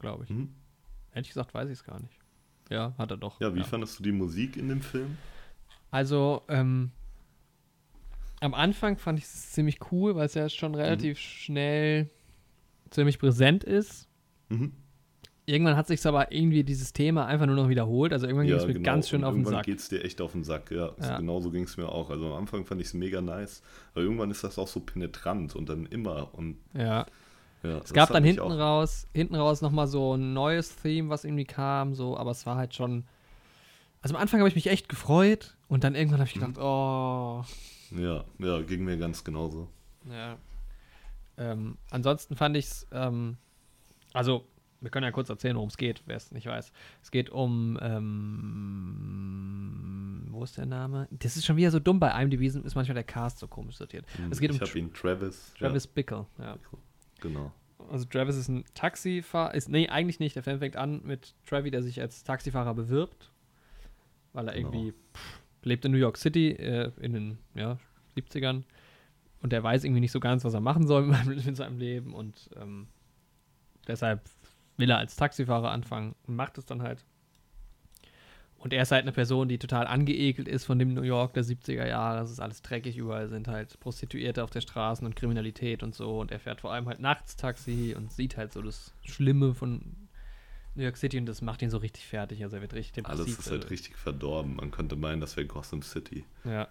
A: glaube ich.
B: Mhm.
A: Ehrlich gesagt weiß ich es gar nicht. Ja, hat er doch.
B: ja, wie fandest du die Musik in dem Film?
A: Also, ähm, am Anfang fand ich es ziemlich cool, weil es ja
B: Mhm.
A: schon relativ schnell ziemlich präsent ist.
B: Mhm.
A: Irgendwann hat sich aber irgendwie dieses Thema einfach nur noch wiederholt. Also irgendwann ging es mir ganz schön
B: Und
A: auf den
B: irgendwann
A: Sack.
B: geht es dir echt auf den Sack. Ja,
A: Ja.
B: genauso ging es mir auch. Also am Anfang fand ich es mega nice, aber irgendwann ist das auch so penetrant und dann immer. Und
A: Ja.
B: Ja,
A: Es gab dann hinten raus, hinten raus nochmal so ein neues Theme, was irgendwie kam, so, aber es war halt schon. Also am Anfang habe ich mich echt gefreut und dann irgendwann habe ich gedacht, oh.
B: Ja, ja, ging mir ganz genauso.
A: Ja. Ähm, ansonsten fand ich es, ähm, also, wir können ja kurz erzählen, worum es geht, wer es nicht weiß. Es geht um, ähm, wo ist der Name? Das ist schon wieder so dumm, bei IMDb ist manchmal der Cast so komisch sortiert. Es geht
B: ich
A: um
B: habe ihn Travis.
A: Travis Bickle, ja.
B: Ja, genau.
A: Also Travis ist ein Taxifahrer, ist, nee, eigentlich nicht. Der Film fängt an mit Travis, der sich als Taxifahrer bewirbt, weil er
B: Genau.
A: irgendwie pff, lebt in New York City äh, in den ja, 70ern und der weiß irgendwie nicht so ganz, was er machen soll mit in seinem Leben und ähm, deshalb will er als Taxifahrer anfangen und macht es dann halt. Und er ist halt eine Person, die total angeekelt ist von dem New York der 70er Jahre. Es ist alles dreckig, überall sind halt Prostituierte auf der Straße und Kriminalität und so. Und er fährt vor allem halt nachts Taxi und sieht halt so das Schlimme von New York City und das macht ihn so richtig fertig. Also er wird richtig
B: Alles ist halt richtig verdorben. Man könnte meinen, das wäre Gotham City.
A: Ja.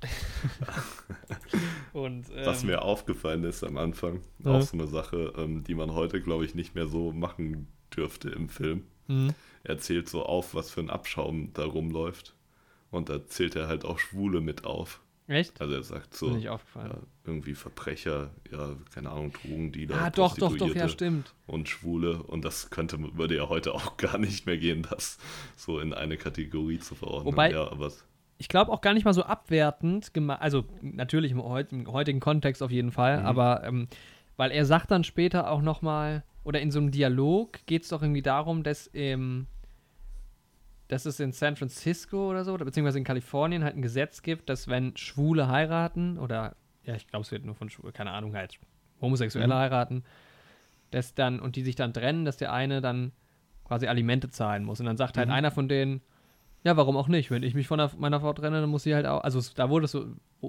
A: und ähm,
B: Was mir aufgefallen ist am Anfang,
A: Ja.
B: auch so eine Sache, ähm, die man heute, glaube ich, nicht mehr so machen dürfte im Film.
A: Hm,
B: Er zählt so auf, was für ein Abschaum da rumläuft. Und da zählt er halt auch Schwule mit auf.
A: echt?
B: Also er sagt so,
A: nicht aufgefallen.
B: ja, irgendwie Verbrecher, ja, keine Ahnung, Drogendealer,
A: ah, doch, doch, doch, ja, stimmt.
B: und Schwule. Und das könnte, würde ja heute auch gar nicht mehr gehen, das so in eine Kategorie zu verordnen.
A: Wobei-
B: ja, aber
A: ich glaube auch gar nicht mal so abwertend, also natürlich im heutigen Kontext auf jeden Fall,
B: Mhm.
A: aber ähm, weil er sagt dann später auch noch mal, oder in so einem Dialog geht es doch irgendwie darum, dass, ähm, dass es in San Francisco oder so, oder beziehungsweise in Kalifornien halt ein Gesetz gibt, dass wenn Schwule heiraten, oder ja, ich glaube, es wird nur von Schwule, keine Ahnung, halt Homosexuelle
B: Mhm.
A: heiraten, dass dann, und die sich dann trennen, dass der eine dann quasi Alimente zahlen muss. Und dann sagt halt
B: Mhm.
A: einer von denen, ja, warum auch nicht? Wenn ich mich von der, meiner Frau trenne, dann muss sie halt auch. Also da wurde so,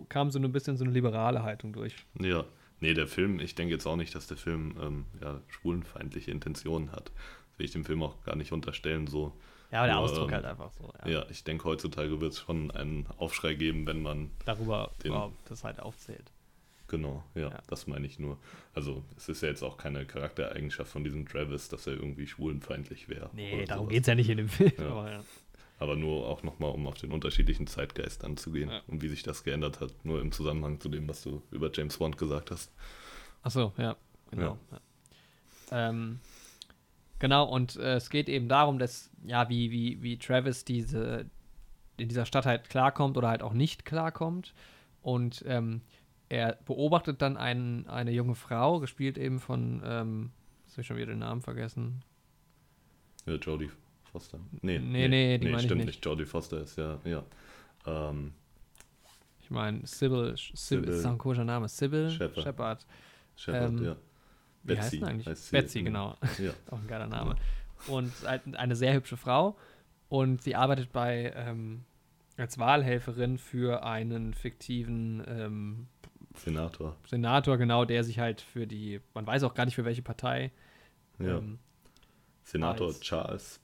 A: kam so ein bisschen so eine liberale Haltung durch.
B: ja. Nee, der Film, ich denke jetzt auch nicht, dass der Film ähm, ja, schwulenfeindliche Intentionen hat. Das will ich dem Film auch gar nicht unterstellen, so.
A: Ja, aber der
B: Nur,
A: Ausdruck
B: ähm,
A: halt einfach so. Ja.
B: Ja, ich denke, heutzutage wird es schon einen Aufschrei geben, wenn man,
A: Darüber
B: Den-
A: das halt aufzählt.
B: genau, ja,
A: Ja.
B: das meine ich nur. Also, es ist ja jetzt auch keine Charaktereigenschaft von diesem Travis, dass er irgendwie schwulenfeindlich wäre.
A: Nee, darum geht es ja nicht in dem Film.
B: Ja.
A: Aber ja.
B: Aber nur auch nochmal, um auf den unterschiedlichen Zeitgeist anzugehen
A: Ja.
B: und wie sich das geändert hat. Nur im Zusammenhang zu dem, was du über James Bond gesagt hast.
A: Achso, ja, genau. Ja. Ähm, genau, und äh, es geht eben darum, dass, ja, wie, wie, wie Travis diese in dieser Stadt halt klarkommt oder halt auch nicht klarkommt. Und ähm, er beobachtet dann einen, eine junge Frau, gespielt eben von ähm, habe ich schon wieder den Namen vergessen.
B: Ja, Jodie Foster. Nee,
A: Nee, nee, die meine ich
B: stimmt
A: nicht.
B: nicht. Jodie Foster ist ja, ja. Ähm,
A: Ich meine, Sybil, Sybil, ist ein komischer Name. Sybil
B: Shepard.
A: Shepard.
B: Shepard,
A: Ähm,
B: ja.
A: Wie
B: Betsy
A: heißt eigentlich?
B: heißt
A: Betsy, genau.
B: Ja,
A: Auch ein geiler Name. Und eine sehr hübsche Frau. Und sie arbeitet bei ähm, als Wahlhelferin für einen fiktiven ähm,
B: Senator.
A: Senator, genau, der sich halt für die, man weiß auch gar nicht für welche Partei.
B: Ja.
A: Ähm,
B: Senator Charles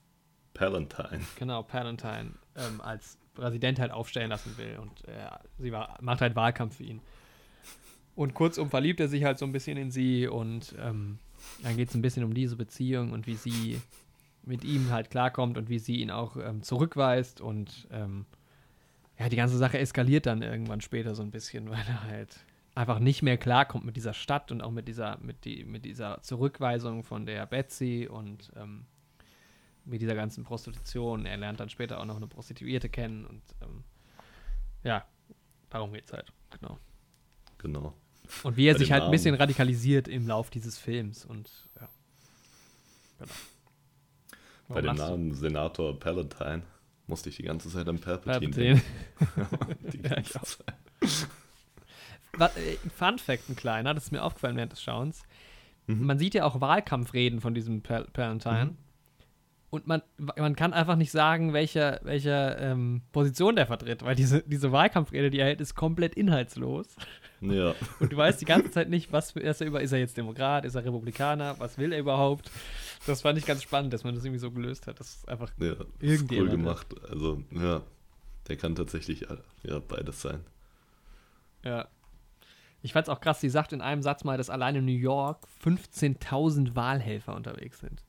B: Palantine.
A: genau, Palantine ähm, als Präsident halt aufstellen lassen will. Und äh, sie war, macht halt Wahlkampf für ihn. Und kurzum verliebt er sich halt so ein bisschen in sie und ähm, dann geht es ein bisschen um diese Beziehung und wie sie mit ihm halt klarkommt und wie sie ihn auch ähm, zurückweist und ähm, ja, die ganze Sache eskaliert dann irgendwann später so ein bisschen, weil er halt einfach nicht mehr klarkommt mit dieser Stadt und auch mit dieser, mit die, mit dieser Zurückweisung von der Betsy und ähm, mit dieser ganzen Prostitution. Er lernt dann später auch noch eine Prostituierte kennen und ähm, ja, darum geht's halt, genau.
B: Genau.
A: Und wie er
B: Bei
A: sich halt ein
B: Namen.
A: bisschen radikalisiert im Lauf dieses Films und ja. Genau.
B: Bei dem
A: lachst du?
B: Namen Senator Palatine musste ich die ganze Zeit an Palpatine
A: Palpatine.
B: denken. Die
A: Ja,
B: ganze
A: auch.
B: Zeit.
A: Was, äh, Fun Fact, ein kleiner, das ist mir aufgefallen während des Schauens.
B: Mhm.
A: Man sieht ja auch Wahlkampfreden von diesem Pal Palantine.
B: Mhm.
A: Und man, man kann einfach nicht sagen, welcher, welcher ähm, Position der vertritt, weil diese, diese Wahlkampfrede, die er hält, ist komplett inhaltslos.
B: Ja,
A: Und du weißt die ganze Zeit nicht, was ist er über, ist er jetzt Demokrat, ist er Republikaner, was will er überhaupt? Das fand ich ganz spannend, dass man das irgendwie so gelöst hat. Das ist einfach
B: ja. Ist cool gemacht. Also, ja. Der kann tatsächlich äh, ja, beides sein.
A: Ja. Ich fand's auch krass, sie sagt in einem Satz mal, dass allein in New York 15.000 Wahlhelfer unterwegs sind.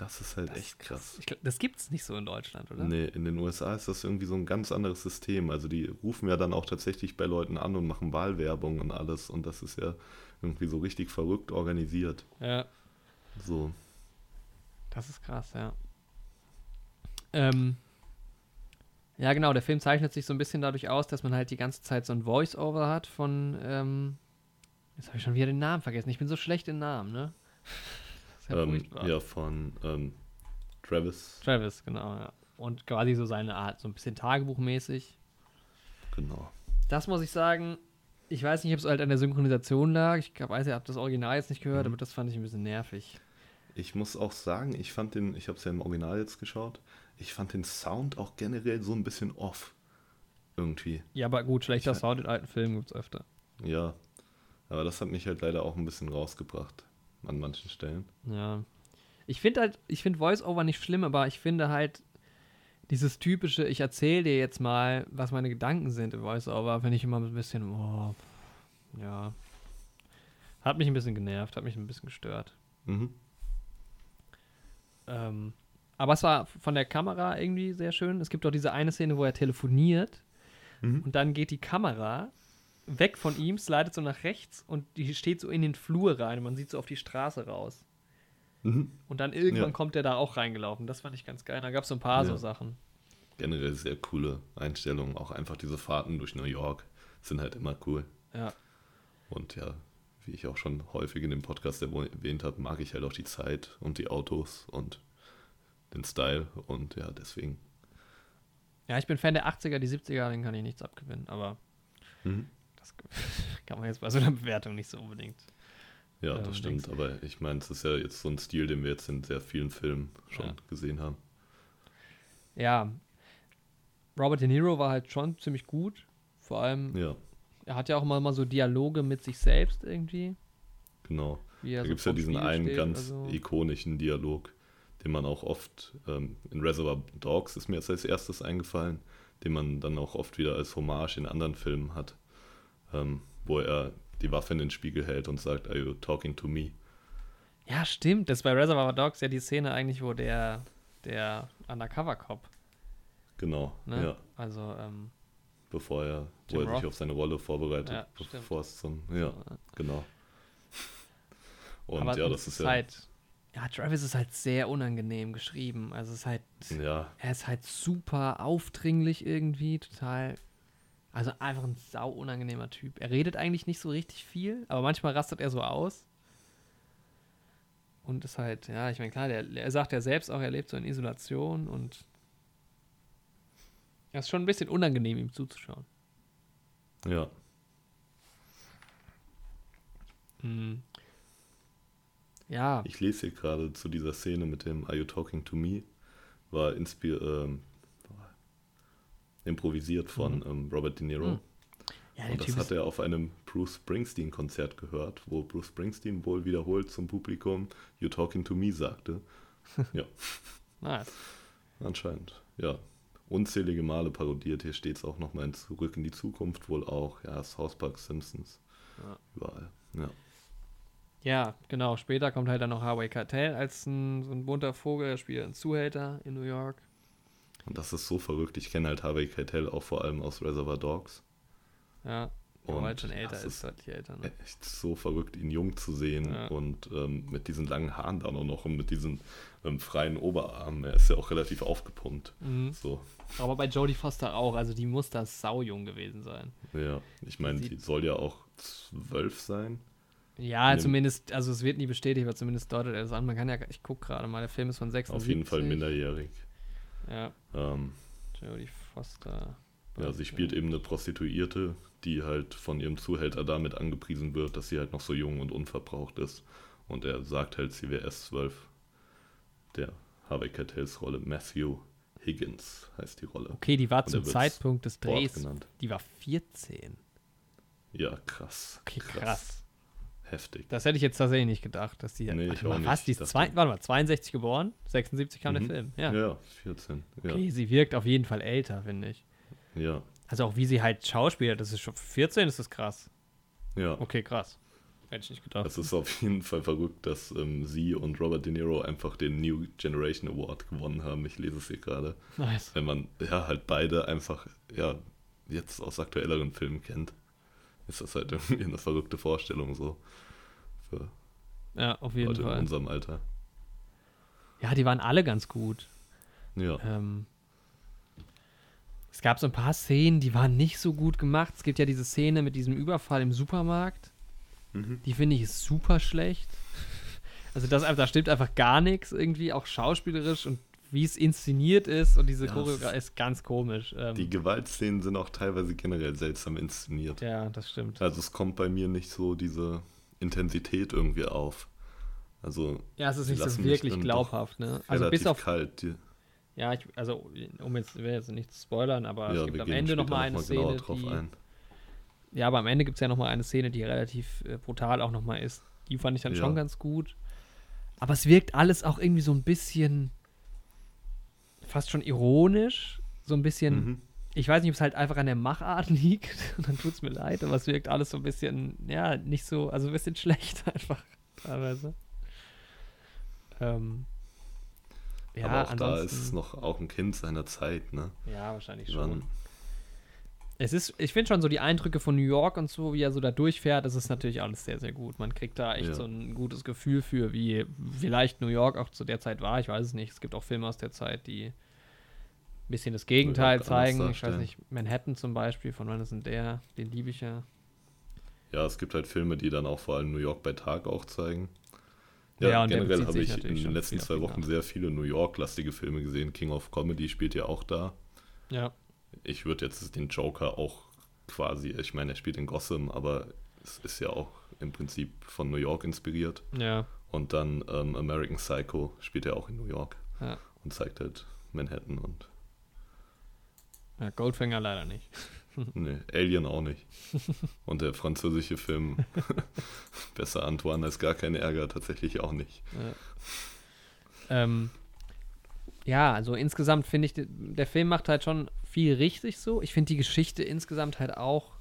B: Das ist halt
A: Das
B: echt krass.
A: Ich glaub, das gibt's nicht so in Deutschland, oder?
B: Nee, in den USA ist das irgendwie so ein ganz anderes System. Also die rufen ja dann auch tatsächlich bei Leuten an und machen Wahlwerbung und alles. Und das ist ja irgendwie so richtig verrückt organisiert.
A: Ja,
B: So,
A: das ist krass, ja. Ähm, ja, genau, der Film zeichnet sich so ein bisschen dadurch aus, dass man halt die ganze Zeit so ein Voice-Over hat von, ähm, jetzt habe ich schon wieder den Namen vergessen. Ich bin so schlecht in Namen, ne?
B: Ähm, ja, von ähm, Travis,
A: Travis, genau, ja. Und quasi so seine Art, so ein bisschen Tagebuchmäßig.
B: genau.
A: Das muss ich sagen, ich weiß nicht, ob es halt an der Synchronisation lag. Ich weiß, ihr habt das Original jetzt nicht gehört,
B: Mhm.
A: aber das fand ich ein bisschen nervig.
B: Ich muss auch sagen, ich fand den, ich habe es ja im Original jetzt geschaut, ich fand den Sound auch generell so ein bisschen off. Irgendwie.
A: Ja, aber gut, schlechter
B: Ich-
A: Sound in alten Filmen gibt es öfter.
B: Ja. Aber das hat mich halt leider auch ein bisschen rausgebracht. An manchen Stellen.
A: Ja. Ich finde halt, ich finde Voice-Over nicht schlimm, aber ich finde halt dieses typische, ich erzähle dir jetzt mal, was meine Gedanken sind im Voice-Over, finde ich immer ein bisschen, oh, ja. Hat mich ein bisschen genervt, hat mich ein bisschen gestört.
B: Mhm.
A: Ähm, aber es war von der Kamera irgendwie sehr schön. Es gibt auch diese eine Szene, wo er telefoniert
B: Mhm.
A: und dann geht die Kamera weg von ihm, slidet so nach rechts und die steht so in den Flur rein man sieht so auf die Straße raus.
B: Mhm.
A: Und dann irgendwann
B: Ja.
A: kommt er da auch reingelaufen. Das fand ich ganz geil. Da gab es so ein paar so
B: Ja.
A: Sachen.
B: Generell sehr coole Einstellungen. Auch einfach diese Fahrten durch New York sind halt immer cool.
A: Ja.
B: Und ja, wie ich auch schon häufig in dem Podcast erwähnt habe, mag ich halt auch die Zeit und die Autos und den Style. Und ja, deswegen.
A: Ja, ich bin Fan der 80er, die 70er, den kann ich nichts abgewinnen. Aber
B: Mhm.
A: Das kann man jetzt bei so einer Bewertung nicht so unbedingt.
B: Ja,
A: Ähm,
B: das stimmt. Aber ich meine, es ist ja jetzt so ein Stil, den wir jetzt in sehr vielen Filmen schon
A: Ja.
B: gesehen haben.
A: Ja. Robert De Niro war halt schon ziemlich gut. Vor allem,
B: Ja,
A: er hat ja auch mal, mal so Dialoge mit sich selbst irgendwie.
B: genau. Da
A: so
B: gibt es ja diesen
A: Spiegel
B: einen
A: steht
B: ganz
A: oder so.
B: ikonischen Dialog, den man auch oft ähm, in Reservoir Dogs ist mir jetzt als erstes eingefallen, den man dann auch oft wieder als Hommage in anderen Filmen hat, ähm, wo er die Waffe in den Spiegel hält und sagt, Are you talking to me?
A: Ja, stimmt. Das ist bei Reservoir Dogs ja die Szene eigentlich, wo der, der Undercover-Cop,
B: Genau,
A: ne?
B: ja,
A: Also, ähm,
B: bevor er, wo er
A: Roth.
B: sich auf seine Rolle vorbereitet,
A: Ja,
B: bevor es zum, ja, genau. Und
A: aber
B: ja, das ist ja,
A: halt, ja, Travis ist halt sehr unangenehm geschrieben. Also, es ist halt,
B: ja,
A: er ist halt super aufdringlich irgendwie, total, also einfach ein sau unangenehmer Typ. Er redet eigentlich nicht so richtig viel, aber manchmal rastet er so aus. und ist halt, ja, ich meine, klar, der, er sagt ja selbst auch, er lebt so in Isolation und es ist schon ein bisschen unangenehm, ihm zuzuschauen.
B: Ja.
A: Mhm. Ja.
B: Ich lese hier gerade zu dieser Szene mit dem Are You Talking to Me? War inspir ähm, improvisiert von
A: Mhm.
B: ähm, Robert De Niro.
A: Mhm. Ja,
B: Und das
A: Typ
B: hat er auf einem Bruce Springsteen-Konzert gehört, wo Bruce Springsteen wohl wiederholt zum Publikum You Talking to Me sagte. Ja,
A: nice.
B: anscheinend. Ja. Unzählige Male parodiert. Hier steht es auch nochmal in Zurück in die Zukunft wohl auch. Ja, South Park Simpsons.
A: Ja.
B: Überall. Ja.
A: Ja, genau. Später kommt halt dann noch Harvey Keitel als ein, so ein bunter Vogel. Er spielt einen Zuhälter in New York.
B: Und das ist so verrückt. Ich kenne halt Harvey Keitel auch vor allem aus Reservoir Dogs.
A: Ja,
B: Und
A: halt schon älter ist, deutlich älter. Ne?
B: Echt so verrückt, ihn jung zu sehen
A: Ja.
B: und ähm, mit diesen langen Haaren dann auch noch und mit diesen ähm, freien Oberarmen. Er ist ja auch relativ aufgepumpt.
A: Mhm.
B: So,
A: Aber bei Jodie Foster auch. Also die muss da saujung gewesen sein.
B: ja. Ich meine, die soll ja auch zwölf sein.
A: Ja, zumindest, also es wird nie bestätigt, aber zumindest deutet er das an. Man kann ja, ich gucke gerade mal, der Film ist von 76.
B: Auf jeden Fall minderjährig.
A: Ja,
B: Ähm,
A: Jodie Foster.
B: ja, sie spielt eben eine Prostituierte, die halt von ihrem Zuhälter damit angepriesen wird, dass sie halt noch so jung und unverbraucht ist. Und er sagt halt, sie wäre erst zwölf. Der Harvey Keitels Rolle, Matthew Higgins heißt die Rolle.
A: Okay, die war zum Zeitpunkt des Drehs,
B: genannt.
A: die war 14.
B: Ja, krass.
A: Okay, krass.
B: Heftig.
A: Das hätte ich jetzt tatsächlich nicht gedacht, dass die.
B: Nee, ich auch
A: mal,
B: nicht.
A: Was? Die zwei, warte mal, 62 geboren, 76 kam
B: Mhm.
A: der Film. Ja.
B: Ja, 14. Ja.
A: Okay, sie wirkt auf jeden Fall älter, finde ich.
B: ja,
A: Also auch wie sie halt schauspielt, das ist schon 14, ist das krass.
B: ja.
A: Okay, krass. Hätte ich nicht gedacht.
B: Es ist auf jeden Fall verrückt, dass ähm, sie und Robert De Niro einfach den New Generation Award gewonnen haben. Ich lese es hier gerade.
A: nice.
B: Wenn man ja halt beide einfach ja jetzt aus aktuelleren Filmen kennt, ist das halt irgendwie eine verrückte Vorstellung so für
A: Ja, auf jeden
B: Leute in
A: Fall.
B: unserem Alter.
A: Ja, die waren alle ganz gut.
B: Ja,
A: Ähm, es gab so ein paar Szenen, die waren nicht so gut gemacht. Es gibt ja diese Szene mit diesem Überfall im Supermarkt.
B: mhm.
A: Die finde ich super schlecht. Also das, da stimmt einfach gar nichts irgendwie, auch schauspielerisch und wie es inszeniert ist und diese
B: Ja,
A: Choreografie ist ganz komisch. Ähm,
B: die Gewaltszenen sind auch teilweise generell seltsam inszeniert.
A: ja, das stimmt.
B: Also es kommt bei mir nicht so diese Intensität irgendwie auf. Also
A: Ja, es ist nicht so wirklich glaubhaft, ne? Also bis auf,
B: kalt. Die,
A: ja, ich, also um jetzt, will jetzt nicht zu spoilern, aber
B: ja,
A: es gibt am Ende
B: später
A: nochmal eine
B: noch mal
A: Szene, die,
B: ein.
A: ja, aber am Ende gibt es ja nochmal eine Szene, die relativ äh, brutal auch nochmal ist. Die fand ich dann
B: Ja.
A: schon ganz gut. Aber es wirkt alles auch irgendwie so ein bisschen fast schon ironisch, so ein bisschen
B: Mhm.
A: ich weiß nicht, ob es halt einfach an der Machart liegt, dann tut es mir leid, aber es wirkt alles so ein bisschen, ja, nicht so, also ein bisschen schlecht einfach teilweise. Ähm, ja,
B: Aber auch da ist es noch auch ein Kind seiner Zeit, ne?
A: ja, wahrscheinlich schon.
B: waren-
A: Es ist, ich finde schon so die Eindrücke von New York und so, wie er so da durchfährt, das ist natürlich alles sehr, sehr gut. Man kriegt da echt
B: Ja.
A: so ein gutes Gefühl für, wie vielleicht New York auch zu der Zeit war. Ich weiß es nicht. Es gibt auch Filme aus der Zeit, die ein bisschen das Gegenteil zeigen. Ich weiß nicht, Manhattan zum Beispiel, von wann ist denn der? Den liebe ich ja.
B: Ja, es gibt halt Filme, die dann auch vor allem New York bei Tag auch zeigen.
A: Ja,
B: Ja, generell habe ich in den letzten zwei Wochen sehr viele New York-lastige Filme gesehen. King of Comedy spielt ja auch da.
A: Ja.
B: Ich würde jetzt den Joker auch quasi, ich meine, er spielt in Gotham, aber es ist ja auch im Prinzip von New York inspiriert.
A: Ja.
B: Und dann ähm, American Psycho spielt er auch in New York
A: Ja.
B: und zeigt halt Manhattan und
A: ja Goldfinger leider nicht.
B: nee, Alien auch nicht. Und der französische Film Besser Antoine als gar kein Ärger tatsächlich auch nicht.
A: Ja. Ähm, ja, also insgesamt finde ich, de- der Film macht halt schon viel richtig so. Ich finde die Geschichte insgesamt halt auch,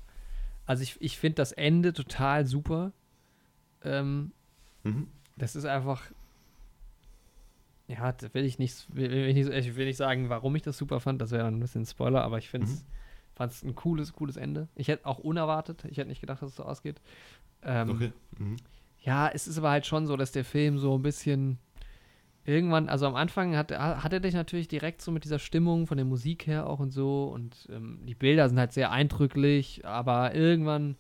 A: also ich, ich finde das Ende total super. Ähm,
B: Mhm.
A: das ist einfach, ja, will ich nicht, will, will ich nicht, ich will nicht sagen, warum ich das super fand, das wäre ein bisschen Spoiler, aber ich finde es,
B: Mhm.
A: fand es ein cooles, cooles Ende. Ich hätte auch unerwartet, ich hätte nicht gedacht, dass es so ausgeht. Ähm,
B: Okay. Mhm.
A: ja, es ist aber halt schon so, dass der Film so ein bisschen irgendwann, also am Anfang hat, hat er dich natürlich direkt so mit dieser Stimmung von der Musik her auch und so und ähm, die Bilder sind halt sehr eindrücklich, aber irgendwann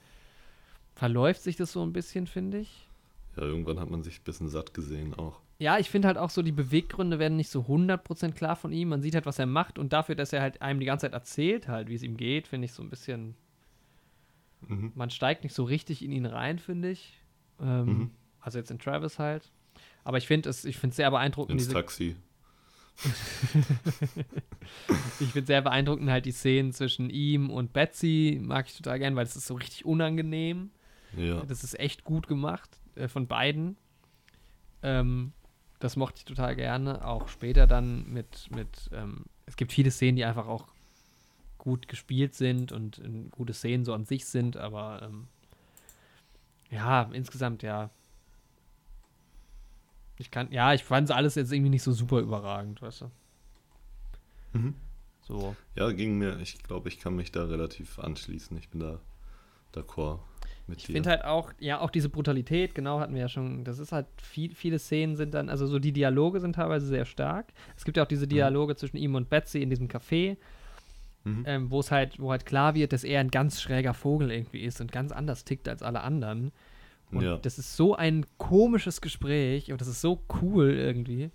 A: verläuft sich das so ein bisschen, finde ich.
B: Ja, irgendwann hat man sich ein bisschen satt gesehen auch.
A: Ja, ich finde halt auch so, die Beweggründe werden nicht so 100% klar von ihm. Man sieht halt, was er macht und dafür, dass er halt einem die ganze Zeit erzählt, halt, wie es ihm geht, finde ich so ein bisschen.
B: Mhm.
A: Man steigt nicht so richtig in ihn rein, finde ich. Ähm,
B: Mhm.
A: Also jetzt in Travis halt. Aber ich finde es ich find's sehr beeindruckend,
B: Ins Taxi.
A: Ich finde sehr beeindruckend halt die Szenen zwischen ihm und Betsy. Mag ich total gern, weil es ist so richtig unangenehm.
B: Ja.
A: Das ist echt gut gemacht äh, von beiden. Ähm, das mochte ich total gerne. Auch später dann mit, mit ähm, es gibt viele Szenen, die einfach auch gut gespielt sind und äh, gute Szenen so an sich sind, aber ähm, ja, insgesamt ja. Ich kann, ja, ich fand alles jetzt irgendwie nicht so super überragend, weißt du.
B: Mhm.
A: So.
B: Ja, ging mir, ich glaube, ich kann mich da relativ anschließen. Ich bin da d'accord mit
A: Ich
B: dir.
A: finde halt auch, ja, auch diese Brutalität, genau hatten wir ja schon, das ist halt, viel, viele Szenen sind dann, also so die Dialoge sind teilweise sehr stark. Es gibt ja auch diese Dialoge zwischen ihm und Betsy in diesem Café,
B: Mhm.
A: ähm, wo es halt, wo halt klar wird, dass er ein ganz schräger Vogel irgendwie ist und ganz anders tickt als alle anderen. Und
B: Ja.
A: das ist so ein komisches Gespräch und das ist so cool irgendwie.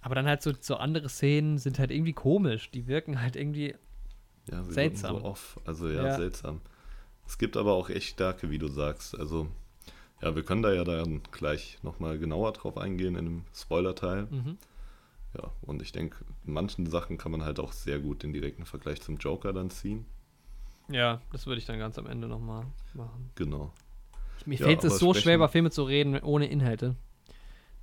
A: Aber dann halt so, so andere Szenen sind halt irgendwie komisch. Die wirken halt irgendwie,
B: Ja, sie
A: Seltsam.
B: So off. Also ja,
A: Ja.
B: seltsam. Es gibt aber auch echt starke, wie du sagst. Also, ja, wir können da ja dann gleich nochmal genauer drauf eingehen in dem Spoiler-Teil.
A: mhm.
B: Ja, und ich denke, manchen Sachen kann man halt auch sehr gut den direkten Vergleich zum Joker dann ziehen.
A: ja, das würde ich dann ganz am Ende nochmal machen.
B: Genau.
A: Mir
B: Ja,
A: fällt es so
B: sprechen-
A: schwer, über Filme zu reden ohne Inhalte.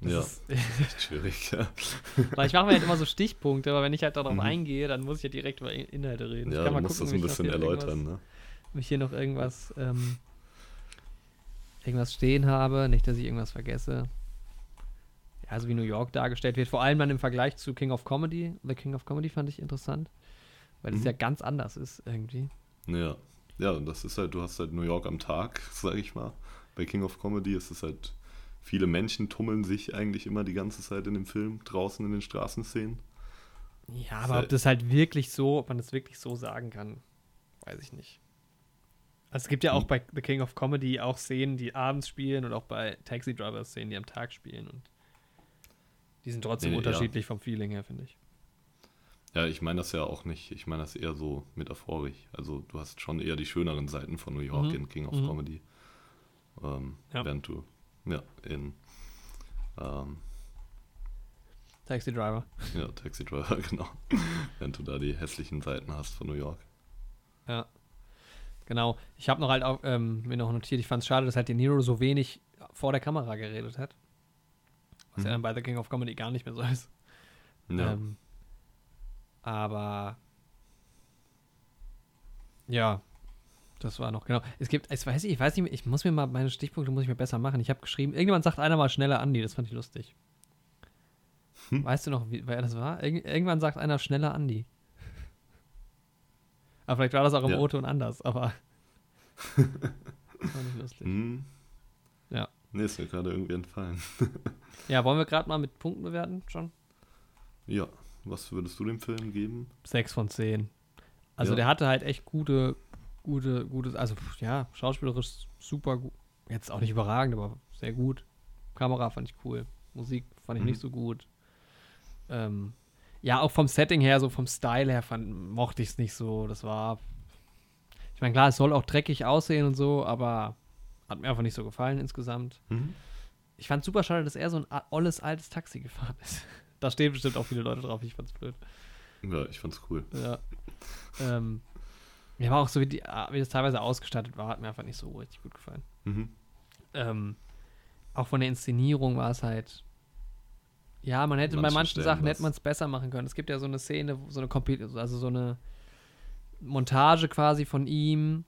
A: Das
B: ja,
A: ist,
B: echt schwierig, ja.
A: weil ich mache mir halt immer so Stichpunkte, aber wenn ich halt darauf
B: Mhm.
A: eingehe, dann muss ich ja direkt über In- Inhalte reden. ich
B: Ja,
A: kann
B: du
A: mal
B: musst
A: gucken,
B: das ein
A: ich
B: bisschen erläutern, ne?
A: ob ich hier noch irgendwas, ähm, irgendwas stehen habe, nicht, dass ich irgendwas vergesse. Ja, also wie New York dargestellt wird, vor allem dann im Vergleich zu King of Comedy. The King of Comedy fand ich interessant, weil es
B: Mhm.
A: ja ganz anders ist irgendwie.
B: Ja. Ja, und das ist halt, du hast halt New York am Tag, sag ich mal. Bei King of Comedy ist es halt, viele Menschen tummeln sich eigentlich immer die ganze Zeit in dem Film, draußen in den Straßenszenen.
A: Ja, aber ob
B: Sel-
A: das halt wirklich so, ob man das wirklich so sagen kann, weiß ich nicht. Also es gibt ja auch
B: Hm.
A: bei The King of Comedy auch Szenen, die abends spielen und auch bei Taxi Driver Szenen, die am Tag spielen und die sind trotzdem
B: Nee, ja.
A: unterschiedlich vom Feeling her, finde ich.
B: Ja, ich meine das ja auch nicht, ich meine das eher so metaphorisch. Also du hast schon eher die schöneren Seiten von New York
A: Mhm.
B: in King of
A: Mhm.
B: Comedy. Ähm,
A: Ja.
B: Während du, ja, in ähm,
A: Taxi Driver.
B: ja, Taxi Driver, genau. Während du da die hässlichen Seiten hast von New York.
A: Ja. Genau. Ich habe noch halt auch, ähm, mir noch notiert, ich fand es schade, dass halt De Niro so wenig vor der Kamera geredet hat. Was ja
B: Mhm.
A: dann bei The King of Comedy gar nicht mehr so ist.
B: Ja.
A: Ähm, aber ja, das war noch genau. Es gibt, ich weiß, nicht, ich weiß nicht, ich muss mir mal meine Stichpunkte muss ich mir besser machen. Ich habe geschrieben, irgendjemand sagt einer mal schneller Andi, das fand ich lustig.
B: Hm.
A: Weißt du noch, wie, wer das war? Irgend, irgendwann sagt einer schneller Andi. Aber vielleicht war das auch im
B: Ja.
A: O-Ton anders, aber das war nicht lustig.
B: Hm.
A: Ja.
B: Nee, ist mir gerade irgendwie entfallen.
A: Ja, wollen wir gerade mal mit Punkten bewerten schon?
B: Ja, was würdest du dem Film geben?
A: Sechs von zehn. Also
B: Ja.
A: der hatte halt echt gute, gute, gutes, also ja, schauspielerisch super gut. Jetzt auch nicht überragend, aber sehr gut. Kamera fand ich cool. Musik fand ich
B: Mhm.
A: nicht so gut. Ähm, ja, auch vom Setting her, so vom Style her, fand, mochte ich es nicht so. Das war. Ich meine, klar, es soll auch dreckig aussehen und so, aber hat mir einfach nicht so gefallen insgesamt.
B: Mhm.
A: Ich fand super schade, dass er so ein olles altes Taxi gefahren ist. Da stehen bestimmt auch viele Leute drauf, ich fand's blöd.
B: Ja, ich fand's cool.
A: Ja. ähm, mir war auch so, wie, die, wie das teilweise ausgestattet war, hat mir einfach nicht so richtig gut gefallen.
B: Mhm.
A: Ähm, auch von der Inszenierung war es halt. Ja, man hätte bei
B: Manchen
A: Sachen
B: was-
A: hätte man es besser machen können. Es gibt ja so eine Szene, so eine Kompi also so eine Montage quasi von ihm,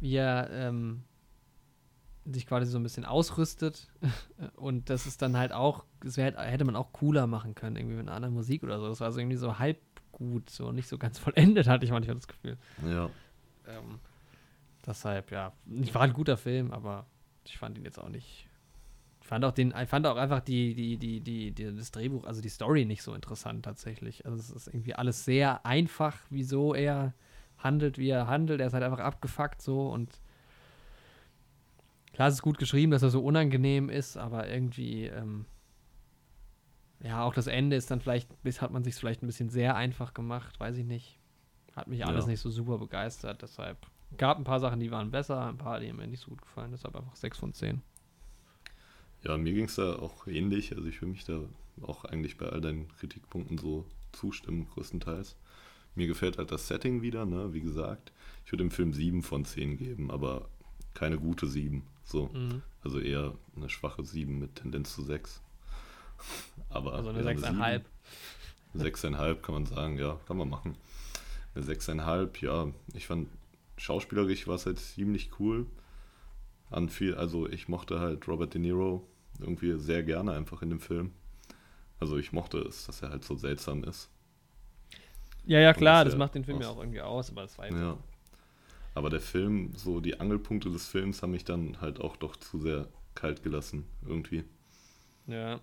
A: wie er ähm, sich quasi so ein bisschen ausrüstet. Und das ist dann halt auch, das wär, hätte man auch cooler machen können, irgendwie mit einer anderen Musik oder so. Das war so irgendwie so halb gut, so nicht so ganz vollendet, hatte ich manchmal das Gefühl.
B: Ja.
A: Ähm, deshalb, ja, ich war ein guter Film, aber ich fand ihn jetzt auch nicht. Ich fand auch den, ich fand auch einfach die, die, die, die, die, das Drehbuch, also die Story nicht so interessant tatsächlich. Also es ist irgendwie alles sehr einfach, wieso er handelt, wie er handelt. Er ist halt einfach abgefuckt so und klar, es ist gut geschrieben, dass er so unangenehm ist, aber irgendwie, ähm, ja, auch das Ende ist dann vielleicht, bis hat man sich vielleicht ein bisschen sehr einfach gemacht, weiß ich nicht. Hat mich alles
B: Ja.
A: nicht so super begeistert, deshalb gab ein paar Sachen, die waren besser, ein paar, die mir nicht so gut gefallen, deshalb einfach 6 von 10.
B: Ja, mir ging es da auch ähnlich. Also ich will mich da auch eigentlich bei all deinen Kritikpunkten so zustimmen, größtenteils. Mir gefällt halt das Setting wieder, ne? Wie gesagt, ich würde dem Film 7 von 10 geben, aber keine gute 7. So.
A: Mhm.
B: Also eher eine schwache 7 mit Tendenz zu 6. Aber
A: Also eine
B: ja,
A: 6,5.
B: 6,5 kann man sagen, ja, kann man machen. Eine 6,5, ja, ich fand schauspielerisch war es halt ziemlich cool. An viel, also ich mochte halt Robert De Niro irgendwie sehr gerne einfach in dem Film. Also ich mochte es, dass er halt so seltsam ist.
A: Ja, ja, klar,
B: das ja
A: macht den Film ja
B: aus-
A: auch irgendwie aus, aber das war
B: Ja. Aber der Film, so die Angelpunkte des Films haben mich dann halt auch doch zu sehr kalt gelassen, irgendwie.
A: Ja.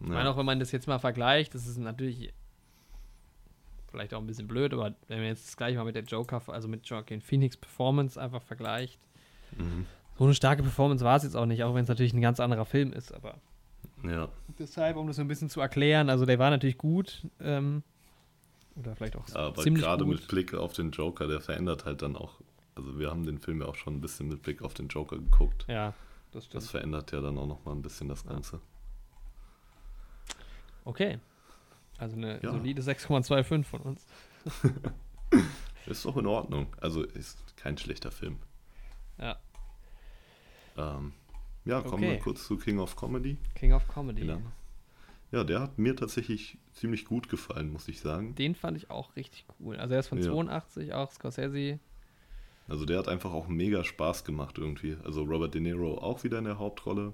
A: Ich
B: Ja.
A: meine, auch wenn man das jetzt mal vergleicht, das ist natürlich vielleicht auch ein bisschen blöd, aber wenn man jetzt das gleiche mal mit der Joker, also mit Joaquin Phoenix Performance einfach vergleicht,
B: Mhm.
A: so eine starke Performance war es jetzt auch nicht, auch wenn es natürlich ein ganz anderer Film ist, aber
B: ja.
A: deshalb, um das so ein bisschen zu erklären, also der war natürlich gut, ähm, oder vielleicht auch
B: Aber
A: ziemlich
B: gerade
A: gut.
B: mit Blick auf den Joker, der verändert halt dann auch. Also wir haben den Film ja auch schon ein bisschen mit Blick auf den Joker geguckt.
A: Ja, das stimmt.
B: Das verändert ja dann auch nochmal ein bisschen das. Ganze.
A: okay. Also eine
B: Ja.
A: solide 6,25 von uns.
B: Ist doch in Ordnung. Also ist kein schlechter Film.
A: Ja.
B: Ähm, ja, kommen
A: Okay.
B: wir kurz zu King of Comedy.
A: King of Comedy.
B: Ja. Ja, der hat mir tatsächlich ziemlich gut gefallen, muss ich sagen.
A: Den fand ich auch richtig cool. Also er ist von
B: Ja.
A: 82, auch Scorsese.
B: Also der hat einfach auch mega Spaß gemacht irgendwie. Also Robert De Niro auch wieder in der Hauptrolle.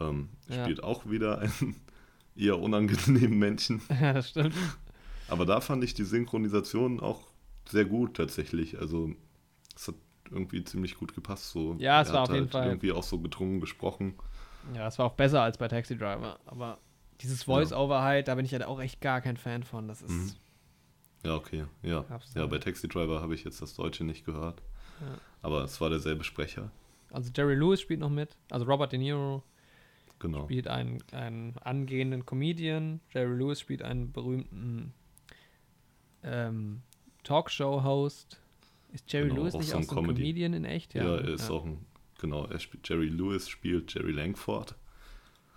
B: Ähm,
A: Ja.
B: Spielt auch wieder einen eher unangenehmen Menschen.
A: Ja, das stimmt.
B: Aber da fand ich die Synchronisation auch sehr gut tatsächlich. Also es hat irgendwie ziemlich gut gepasst. So.
A: Ja, es
B: Er
A: war auf jeden
B: halt
A: Fall-
B: irgendwie auch so gedrungen gesprochen.
A: Ja, es war auch besser als bei Taxi Driver. Aber dieses Voice-Over halt, da bin ich halt auch echt gar kein Fan von. Das ist.
B: Mhm. Ja, okay. Ja, ja bei Taxi Driver habe ich jetzt das Deutsche nicht gehört.
A: Ja.
B: Aber es war derselbe Sprecher.
A: Also Jerry Lewis spielt noch mit. Also Robert De Niro
B: Genau.
A: spielt einen, einen angehenden Comedian. Jerry Lewis spielt einen berühmten ähm, Talkshow-Host. Ist Jerry
B: Genau,
A: Lewis nicht
B: so
A: auch so ein
B: Comedy.
A: Comedian in echt?
B: Ja, er ist auch ein, genau, er spielt, Jerry Lewis spielt Jerry Langford.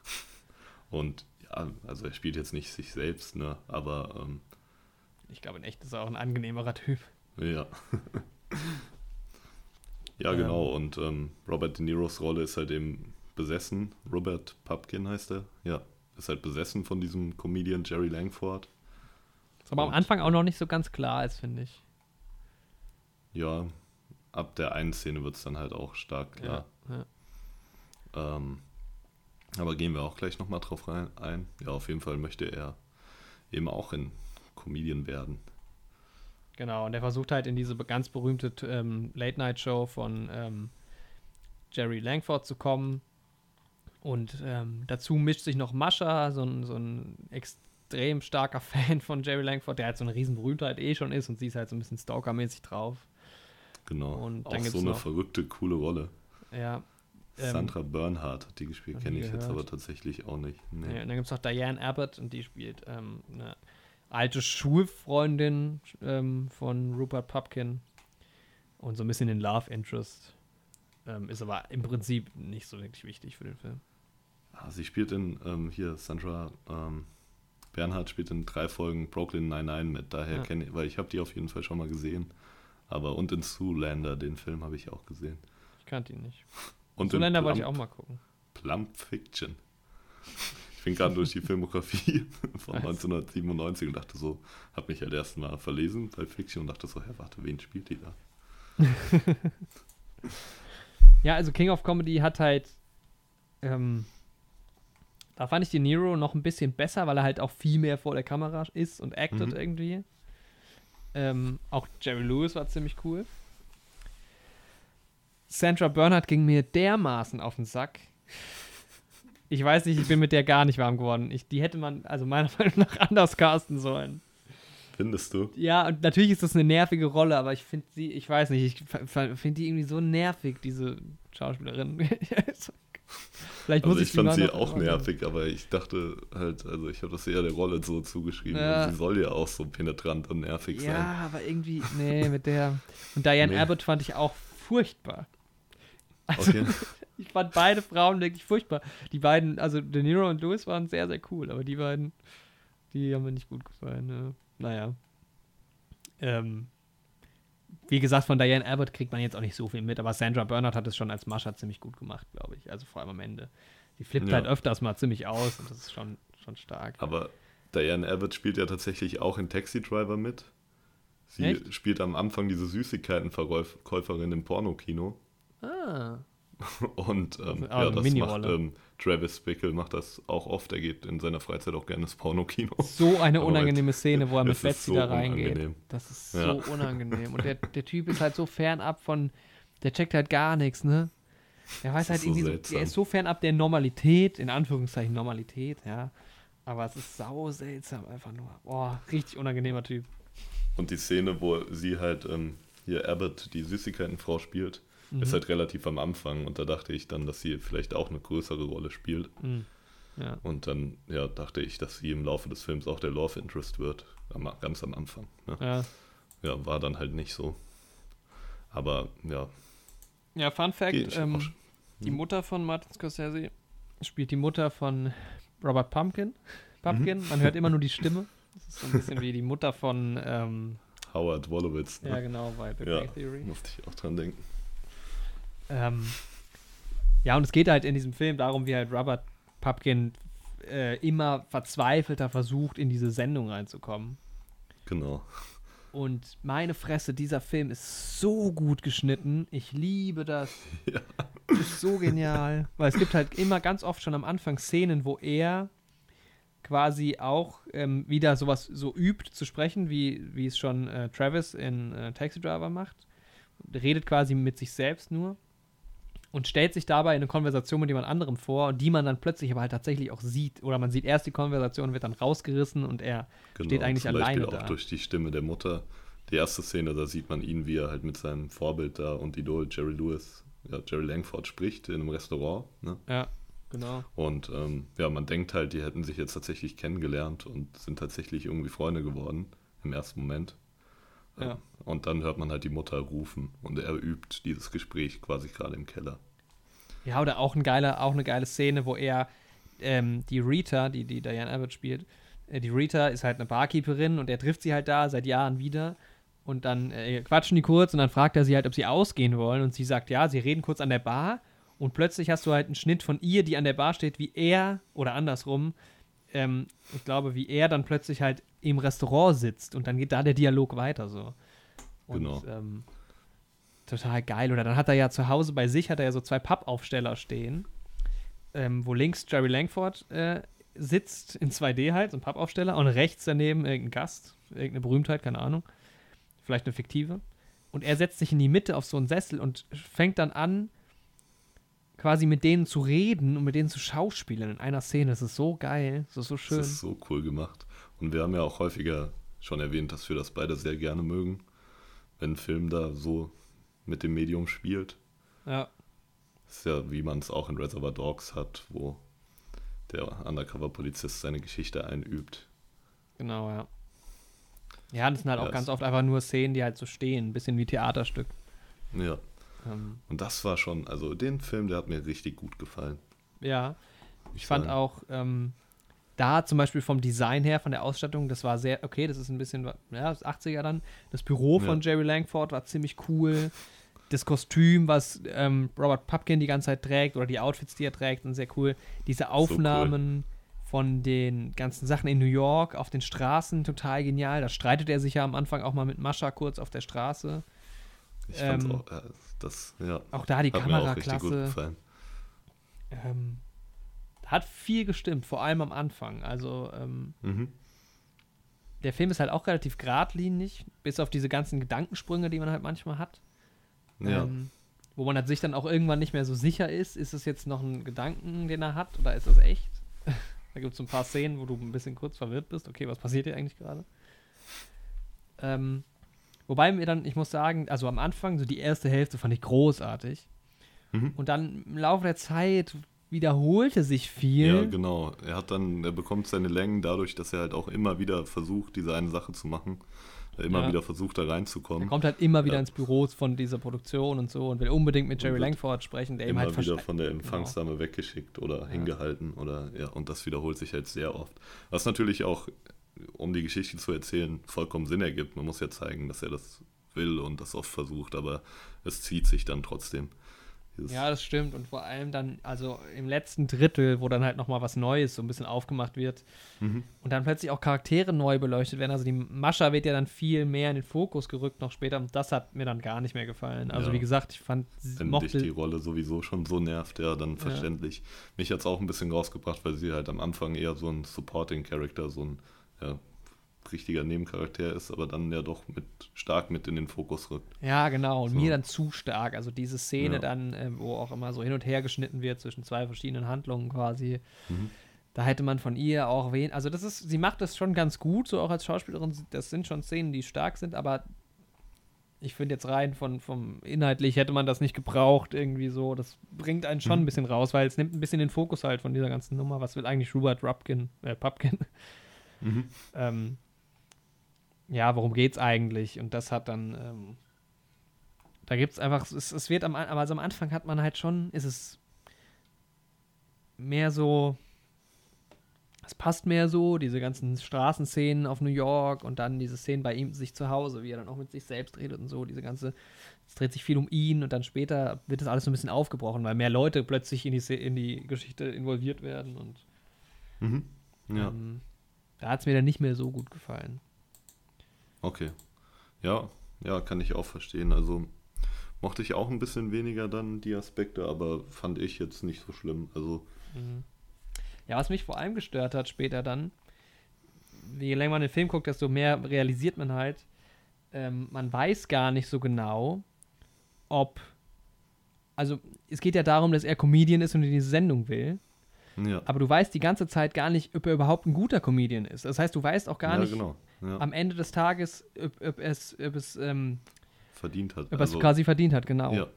B: Und ja, also er spielt jetzt nicht sich selbst, ne, aber ähm,
A: Ich glaube, in echt ist er auch ein angenehmerer Typ.
B: ja. ja,
A: Ähm.
B: genau, und ähm, Robert De Niros Rolle ist halt eben besessen. Robert Pupkin heißt er, ja. Ist halt besessen von diesem Comedian Jerry Langford.
A: Was aber am
B: Und-
A: Anfang auch noch nicht so ganz klar ist, finde ich.
B: Ja, ab der einen Szene wird es dann halt auch stark klar.
A: Ja, ja.
B: Ähm, aber gehen wir auch gleich nochmal drauf rein, ein. Ja, auf jeden Fall möchte er eben auch ein Comedian werden.
A: Genau, und er versucht halt in diese ganz berühmte ähm, Late-Night-Show von ähm, Jerry Langford zu kommen. Und ähm, dazu mischt sich noch Mascha, so ein, so ein extrem starker Fan von Jerry Langford, der halt so eine Riesenberühmtheit eh schon ist und sie ist halt so ein bisschen stalkermäßig drauf.
B: Genau.
A: Und
B: auch so eine
A: noch-
B: verrückte, coole Rolle.
A: Ja. Ähm,
B: Sandra Bernhardt hat die gespielt, kenne ich jetzt
A: gehört.
B: aber tatsächlich auch nicht. Nee.
A: Ja, und dann gibt es noch Diane Abbott und die spielt ähm, eine alte Schulfreundin ähm, von Rupert Pupkin und so ein bisschen den Love Interest. Ähm, ist aber im Prinzip nicht so wirklich wichtig für den Film.
B: Ah, sie spielt in, ähm, hier, Sandra ähm, Bernhardt spielt in drei Folgen Brooklyn 99 mit, daher
A: Ja.
B: kenne ich, weil ich habe die auf jeden Fall schon mal gesehen. Aber und in Zoolander, den Film habe ich auch gesehen.
A: Ich kannte ihn nicht.
B: Und in
A: Länder wollte ich
B: Plump-
A: auch mal gucken.
B: Plump Fiction. Ich bin gerade durch die Filmografie von
A: Was?
B: 1997 und dachte so, habe mich halt erst mal verlesen bei Fiction und dachte so, hä, warte, wen spielt die da?
A: Ja, also King of Comedy hat halt. Ähm, da fand ich De Niro noch ein bisschen besser, weil er halt auch viel mehr vor der Kamera ist und actet
B: Mhm.
A: irgendwie. Ähm, auch Jerry Lewis war ziemlich cool. Sandra Bernhardt ging mir dermaßen auf den Sack. Ich weiß nicht, ich bin mit der gar nicht warm geworden. Ich, die hätte man, also meiner Meinung nach, anders casten sollen.
B: Findest du?
A: Ja, und natürlich ist das eine nervige Rolle, aber ich finde sie, ich weiß nicht, ich finde die irgendwie so nervig, diese Schauspielerin.
B: Vielleicht muss also ich, ich fand sie auch nervig, aber ich dachte halt, also ich habe das eher der Rolle so zugeschrieben. Ja. Sie soll ja auch so penetrant und nervig
A: ja,
B: sein.
A: Ja, aber irgendwie, nee, mit der. Und Diane nee. Abbott fand ich auch furchtbar. Also, okay. ich fand beide Frauen wirklich furchtbar. Die beiden, also De Niro und Lewis waren sehr, sehr cool, aber die beiden, die haben mir nicht gut gefallen. Ne? Naja. Ähm, wie gesagt, von Diane Abbott kriegt man jetzt auch nicht so viel mit, aber Sandra Bernard hat es schon als Mascha ziemlich gut gemacht, glaube ich. Also vor allem am Ende. Die flippt ja. halt öfters mal ziemlich aus und das ist schon, schon stark.
B: Aber Diane Abbott spielt ja tatsächlich auch in Taxi Driver mit. Sie Echt? spielt am Anfang diese Süßigkeitenverkäuferin im Pornokino.
A: Ah.
B: Und ähm, ja, das macht ähm, Travis Bickle macht das auch oft. Er geht in seiner Freizeit auch gerne ins Pornokino.
A: So eine unangenehme Szene, wo er mit Betsy so da reingeht. Unangenehm. Das ist so ja. unangenehm. Und der, der Typ ist halt so fernab von, der checkt halt gar nichts, ne? Der weiß halt irgendwie so, der ist so fernab der Normalität, in Anführungszeichen Normalität, ja. Aber es ist sau seltsam einfach nur. Boah, richtig unangenehmer Typ.
B: Und die Szene, wo sie halt ähm, hier Abbott, die Süßigkeitenfrau, spielt, mhm. ist halt relativ am Anfang und da dachte ich dann, dass sie vielleicht auch eine größere Rolle spielt.
A: Mhm. Ja.
B: Und dann ja, dachte ich, dass sie im Laufe des Films auch der Love Interest wird, ganz am Anfang. Ne?
A: Ja.
B: ja, war dann halt nicht so. Aber ja.
A: Ja, Fun Fact: ähm, Die hm. Mutter von Martin Scorsese spielt die Mutter von Robert Pumpkin. Pumpkin, mhm. man hört immer nur die Stimme. Das ist so ein bisschen wie die Mutter von ähm,
B: Howard Wolowitz.
A: Ne? Ja, genau, bei The
B: ja, Theory. Musste ich auch dran denken.
A: Ähm, ja, und es geht halt in diesem Film darum, wie halt Robert Pupkin äh, immer verzweifelter versucht, in diese Sendung reinzukommen.
B: Genau.
A: Und meine Fresse, dieser Film ist so gut geschnitten. Ich liebe das. Ja. Ist so genial. Weil es gibt halt immer ganz oft schon am Anfang Szenen, wo er quasi auch ähm, wieder sowas so übt zu sprechen, wie, wie es schon äh, Travis in äh, Taxi Driver macht. Redet quasi mit sich selbst nur und stellt sich dabei eine Konversation mit jemand anderem vor, die man dann plötzlich aber halt tatsächlich auch sieht. Oder man sieht erst die Konversation, wird dann rausgerissen und er genau, steht eigentlich zum alleine Beispiel
B: auch durch die Stimme der Mutter. Die erste Szene, da sieht man ihn, wie er halt mit seinem Vorbild da und Idol Jerry Lewis, ja, Jerry Langford spricht in einem Restaurant. Ne?
A: Ja, genau.
B: Und ähm, ja, man denkt halt, die hätten sich jetzt tatsächlich kennengelernt und sind tatsächlich irgendwie Freunde geworden im ersten Moment.
A: Ja.
B: Und dann hört man halt die Mutter rufen und er übt dieses Gespräch quasi gerade im Keller.
A: Ja, oder auch, ein geiler, auch eine geile Szene, wo er ähm, die Rita, die, die Diane Abbott spielt, äh, die Rita ist halt eine Barkeeperin und er trifft sie halt da seit Jahren wieder. Und dann äh, quatschen die kurz und dann fragt er sie halt, ob sie ausgehen wollen. Und sie sagt, ja, sie reden kurz an der Bar. Und plötzlich hast du halt einen Schnitt von ihr, die an der Bar steht, wie er, oder andersrum, ähm, ich glaube, wie er dann plötzlich halt im Restaurant sitzt und dann geht da der Dialog weiter so. Und,
B: genau.
A: Ähm, total geil. Oder dann hat er ja zu Hause bei sich hat er ja so zwei Pappaufsteller stehen, ähm, wo links Jerry Langford äh, sitzt in 2D halt, so ein Pappaufsteller, und rechts daneben irgendein Gast, irgendeine Berühmtheit, keine Ahnung, vielleicht eine fiktive. Und er setzt sich in die Mitte auf so einen Sessel und fängt dann an, quasi mit denen zu reden und mit denen zu schauspielen in einer Szene. Das ist so geil, das ist so schön. Das ist
B: so cool gemacht. Und wir haben ja auch häufiger schon erwähnt, dass wir das beide sehr gerne mögen, wenn ein Film da so mit dem Medium spielt.
A: Ja.
B: Das ist ja, wie man es auch in Reservoir Dogs hat, wo der Undercover-Polizist seine Geschichte einübt.
A: Genau, ja. Ja, das sind halt ja, auch ganz oft einfach nur Szenen, die halt so stehen, ein bisschen wie Theaterstück.
B: Ja. Ähm, Und das war schon, also den Film, der hat mir richtig gut gefallen.
A: Ja. Ich fand sagen. auch, ähm, da zum Beispiel vom Design her, von der Ausstattung, das war sehr, okay, das ist ein bisschen, ja, das 80er dann. Das Büro von ja. Jerry Langford war ziemlich cool. Das Kostüm, was ähm, Robert Pupkin die ganze Zeit trägt, oder die Outfits, die er trägt, sind sehr cool. Diese Aufnahmen so cool. von den ganzen Sachen in New York auf den Straßen, total genial. Da streitet er sich ja am Anfang auch mal mit Mascha kurz auf der Straße.
B: Ich ähm, fand's auch, äh, das, ja.
A: Auch da die Kamera klasse. Ähm, hat viel gestimmt, vor allem am Anfang. Also, ähm,
B: mhm.
A: der Film ist halt auch relativ geradlinig, bis auf diese ganzen Gedankensprünge, die man halt manchmal hat.
B: Ja. Ähm,
A: wo man halt sich dann auch irgendwann nicht mehr so sicher ist, ist es jetzt noch ein Gedanken, den er hat, oder ist das echt? da gibt es ein paar Szenen, wo du ein bisschen kurz verwirrt bist. Okay, was passiert hier eigentlich gerade? Ähm, wobei mir dann, ich muss sagen, also am Anfang, so die erste Hälfte fand ich großartig.
B: Mhm.
A: Und dann im Laufe der Zeit wiederholte sich viel.
B: Ja, genau. Er hat dann, er bekommt seine Längen dadurch, dass er halt auch immer wieder versucht, diese eine Sache zu machen. Er immer
A: Ja.
B: wieder versucht, da
A: Er
B: reinzukommen.
A: kommt halt immer wieder
B: Ja.
A: ins Büro von dieser Produktion und so und will unbedingt mit Jerry Langford sprechen, der
B: Immer
A: halt
B: wieder von der Empfangsdame weggeschickt oder
A: Ja.
B: hingehalten oder ja, und das wiederholt sich halt sehr oft. Was natürlich auch, um die Geschichte zu erzählen, vollkommen Sinn ergibt. Man muss ja zeigen, dass er das will und das oft versucht, aber es zieht sich dann trotzdem.
A: Ja, das stimmt. Und vor allem dann, also im letzten Drittel, wo dann halt nochmal was Neues so ein bisschen aufgemacht wird
B: Mhm.
A: und dann plötzlich auch Charaktere neu beleuchtet werden. Also die Mascha wird ja dann viel mehr in den Fokus gerückt noch später und das hat mir dann gar nicht mehr gefallen. Also
B: Ja.
A: wie gesagt, ich fand, sie
B: Wenn dich die
A: mochte.
B: Rolle sowieso schon so nervt, ja, dann verständlich. Mich hat es auch ein bisschen rausgebracht, weil sie halt am Anfang eher so ein Supporting Character, so ein ja, richtiger Nebencharakter ist, aber dann ja doch mit stark mit in den Fokus rückt.
A: Ja, genau. Und
B: So.
A: mir dann zu stark. Also diese Szene
B: Ja.
A: dann, äh, wo auch immer so hin und her geschnitten wird zwischen zwei verschiedenen Handlungen quasi.
B: Mhm.
A: Da hätte man von ihr auch wen. Also das ist, sie macht das schon ganz gut, so auch als Schauspielerin. Das sind schon Szenen, die stark sind, aber ich finde jetzt rein von vom inhaltlich hätte man das nicht gebraucht irgendwie so. Das bringt einen schon
B: Mhm.
A: ein bisschen raus, weil es nimmt ein bisschen den Fokus halt von dieser ganzen Nummer. Was will eigentlich Robert Rupkin, äh, Pupkin?
B: Mhm.
A: ähm, ja, worum geht's eigentlich? Und das hat dann, ähm, da gibt's einfach, es, es wird am, also am Anfang hat man halt schon, ist es mehr so, es passt mehr so, diese ganzen Straßenszenen auf New York und dann diese Szenen bei ihm sich zu Hause, wie er dann auch mit sich selbst redet und so, diese ganze, es dreht sich viel um ihn und dann später wird das alles so ein bisschen aufgebrochen, weil mehr Leute plötzlich in die, in die Geschichte involviert werden und
B: Mhm. Ja,
A: ähm, da hat es mir dann nicht mehr so gut gefallen.
B: Okay. Ja, ja, kann ich auch verstehen. Also mochte ich auch ein bisschen weniger dann die Aspekte, aber fand ich jetzt nicht so schlimm. Also,
A: Mhm. Ja, was mich vor allem gestört hat später dann, je länger man den Film guckt, desto mehr realisiert man halt, ähm, man weiß gar nicht so genau, ob. Also, es geht ja darum, dass er Comedian ist und in diese Sendung will,
B: ja.
A: aber du weißt die ganze Zeit gar nicht, ob er überhaupt ein guter Comedian ist. Das heißt, du weißt auch gar
B: ja,
A: nicht
B: genau. Ja,
A: am Ende des Tages, ob, ob es, ob es, ähm,
B: verdient hat.
A: ob
B: Also,
A: es quasi verdient hat, genau.
B: Ja.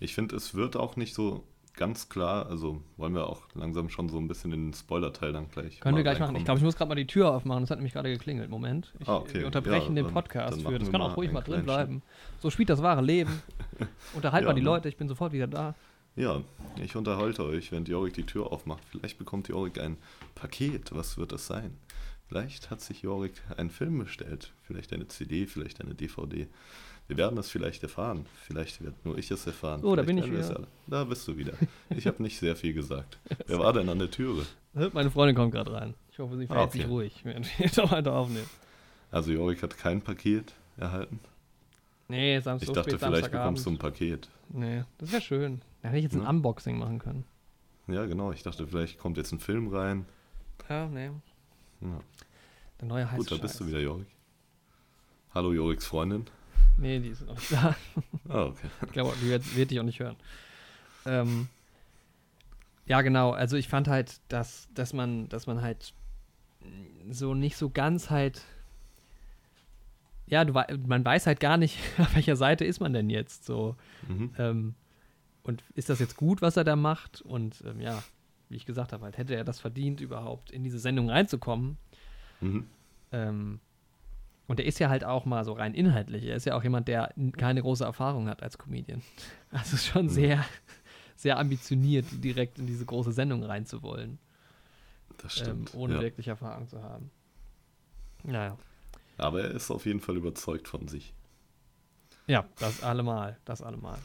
B: Ich finde, es wird auch nicht so ganz klar, also wollen wir auch langsam schon so ein bisschen in den Spoiler-Teil dann gleich.
A: Können wir gleich machen.
B: reinkommen.
A: Ich glaube, ich muss gerade mal die Tür aufmachen. Das hat nämlich gerade geklingelt. Moment. Ich,
B: Ah, okay.
A: Wir unterbrechen
B: Ja,
A: den
B: dann-
A: Podcast
B: dann
A: für.
B: machen
A: Das kann auch ruhig mal drin bleiben. So spielt das wahre Leben. Unterhalt
B: Ja,
A: mal die? Leute. Ich bin sofort wieder da.
B: Ja, ich unterhalte euch, während Jorik die Tür aufmacht. Vielleicht bekommt Jorik ein Paket. Was wird das sein? Vielleicht hat sich Jorik einen Film bestellt. Vielleicht eine CD, vielleicht eine DVD. Wir werden es vielleicht erfahren. Vielleicht wird nur ich es erfahren.
A: Oh, da
B: Vielleicht
A: bin ich wieder.
B: alle. Da bist du wieder. Ich habe nicht sehr viel gesagt. Wer war denn an der Türe?
A: Meine Freundin kommt gerade rein. Ich hoffe, sie verhält
B: Ah, okay.
A: sich ruhig, während wir da weiter aufnehmen.
B: Also Jorik hat kein Paket erhalten.
A: Nee, Samstag,
B: Ich dachte,
A: spät
B: vielleicht bekommst du ein Paket.
A: Nee, das wäre schön. Da hätte ich jetzt ein
B: Ja.
A: Unboxing machen können.
B: Ja, genau. Ich dachte, vielleicht kommt jetzt ein Film rein.
A: Ja, nee.
B: Ja.
A: Der neue heiße
B: Gut, da bist du wieder, Jorik. Hallo, Joriks Freundin.
A: Nee, die ist noch nicht da.
B: Ah, okay.
A: Ich glaube, die wird, wird dich auch nicht hören. Ähm, ja, genau. Also ich fand halt, dass, dass man, dass man halt so nicht so ganz halt. Ja, du, man weiß halt gar nicht, auf welcher Seite ist man denn jetzt so.
B: Mhm.
A: Ähm, und ist das jetzt gut, was er da macht? Und ähm, ja, wie ich gesagt habe, halt hätte er das verdient, überhaupt in diese Sendung reinzukommen.
B: Mhm.
A: Ähm, und er ist ja halt auch mal so rein inhaltlich. Er ist ja auch jemand, der keine große Erfahrung hat als Comedian. Also schon
B: Mhm.
A: sehr, sehr ambitioniert, direkt in diese große Sendung reinzuwollen,
B: Das
A: ähm,
B: stimmt.
A: ohne
B: ja.
A: wirklich Erfahrung zu haben. Naja.
B: Aber er ist auf jeden Fall überzeugt von sich.
A: Ja, das allemal. Das allemal.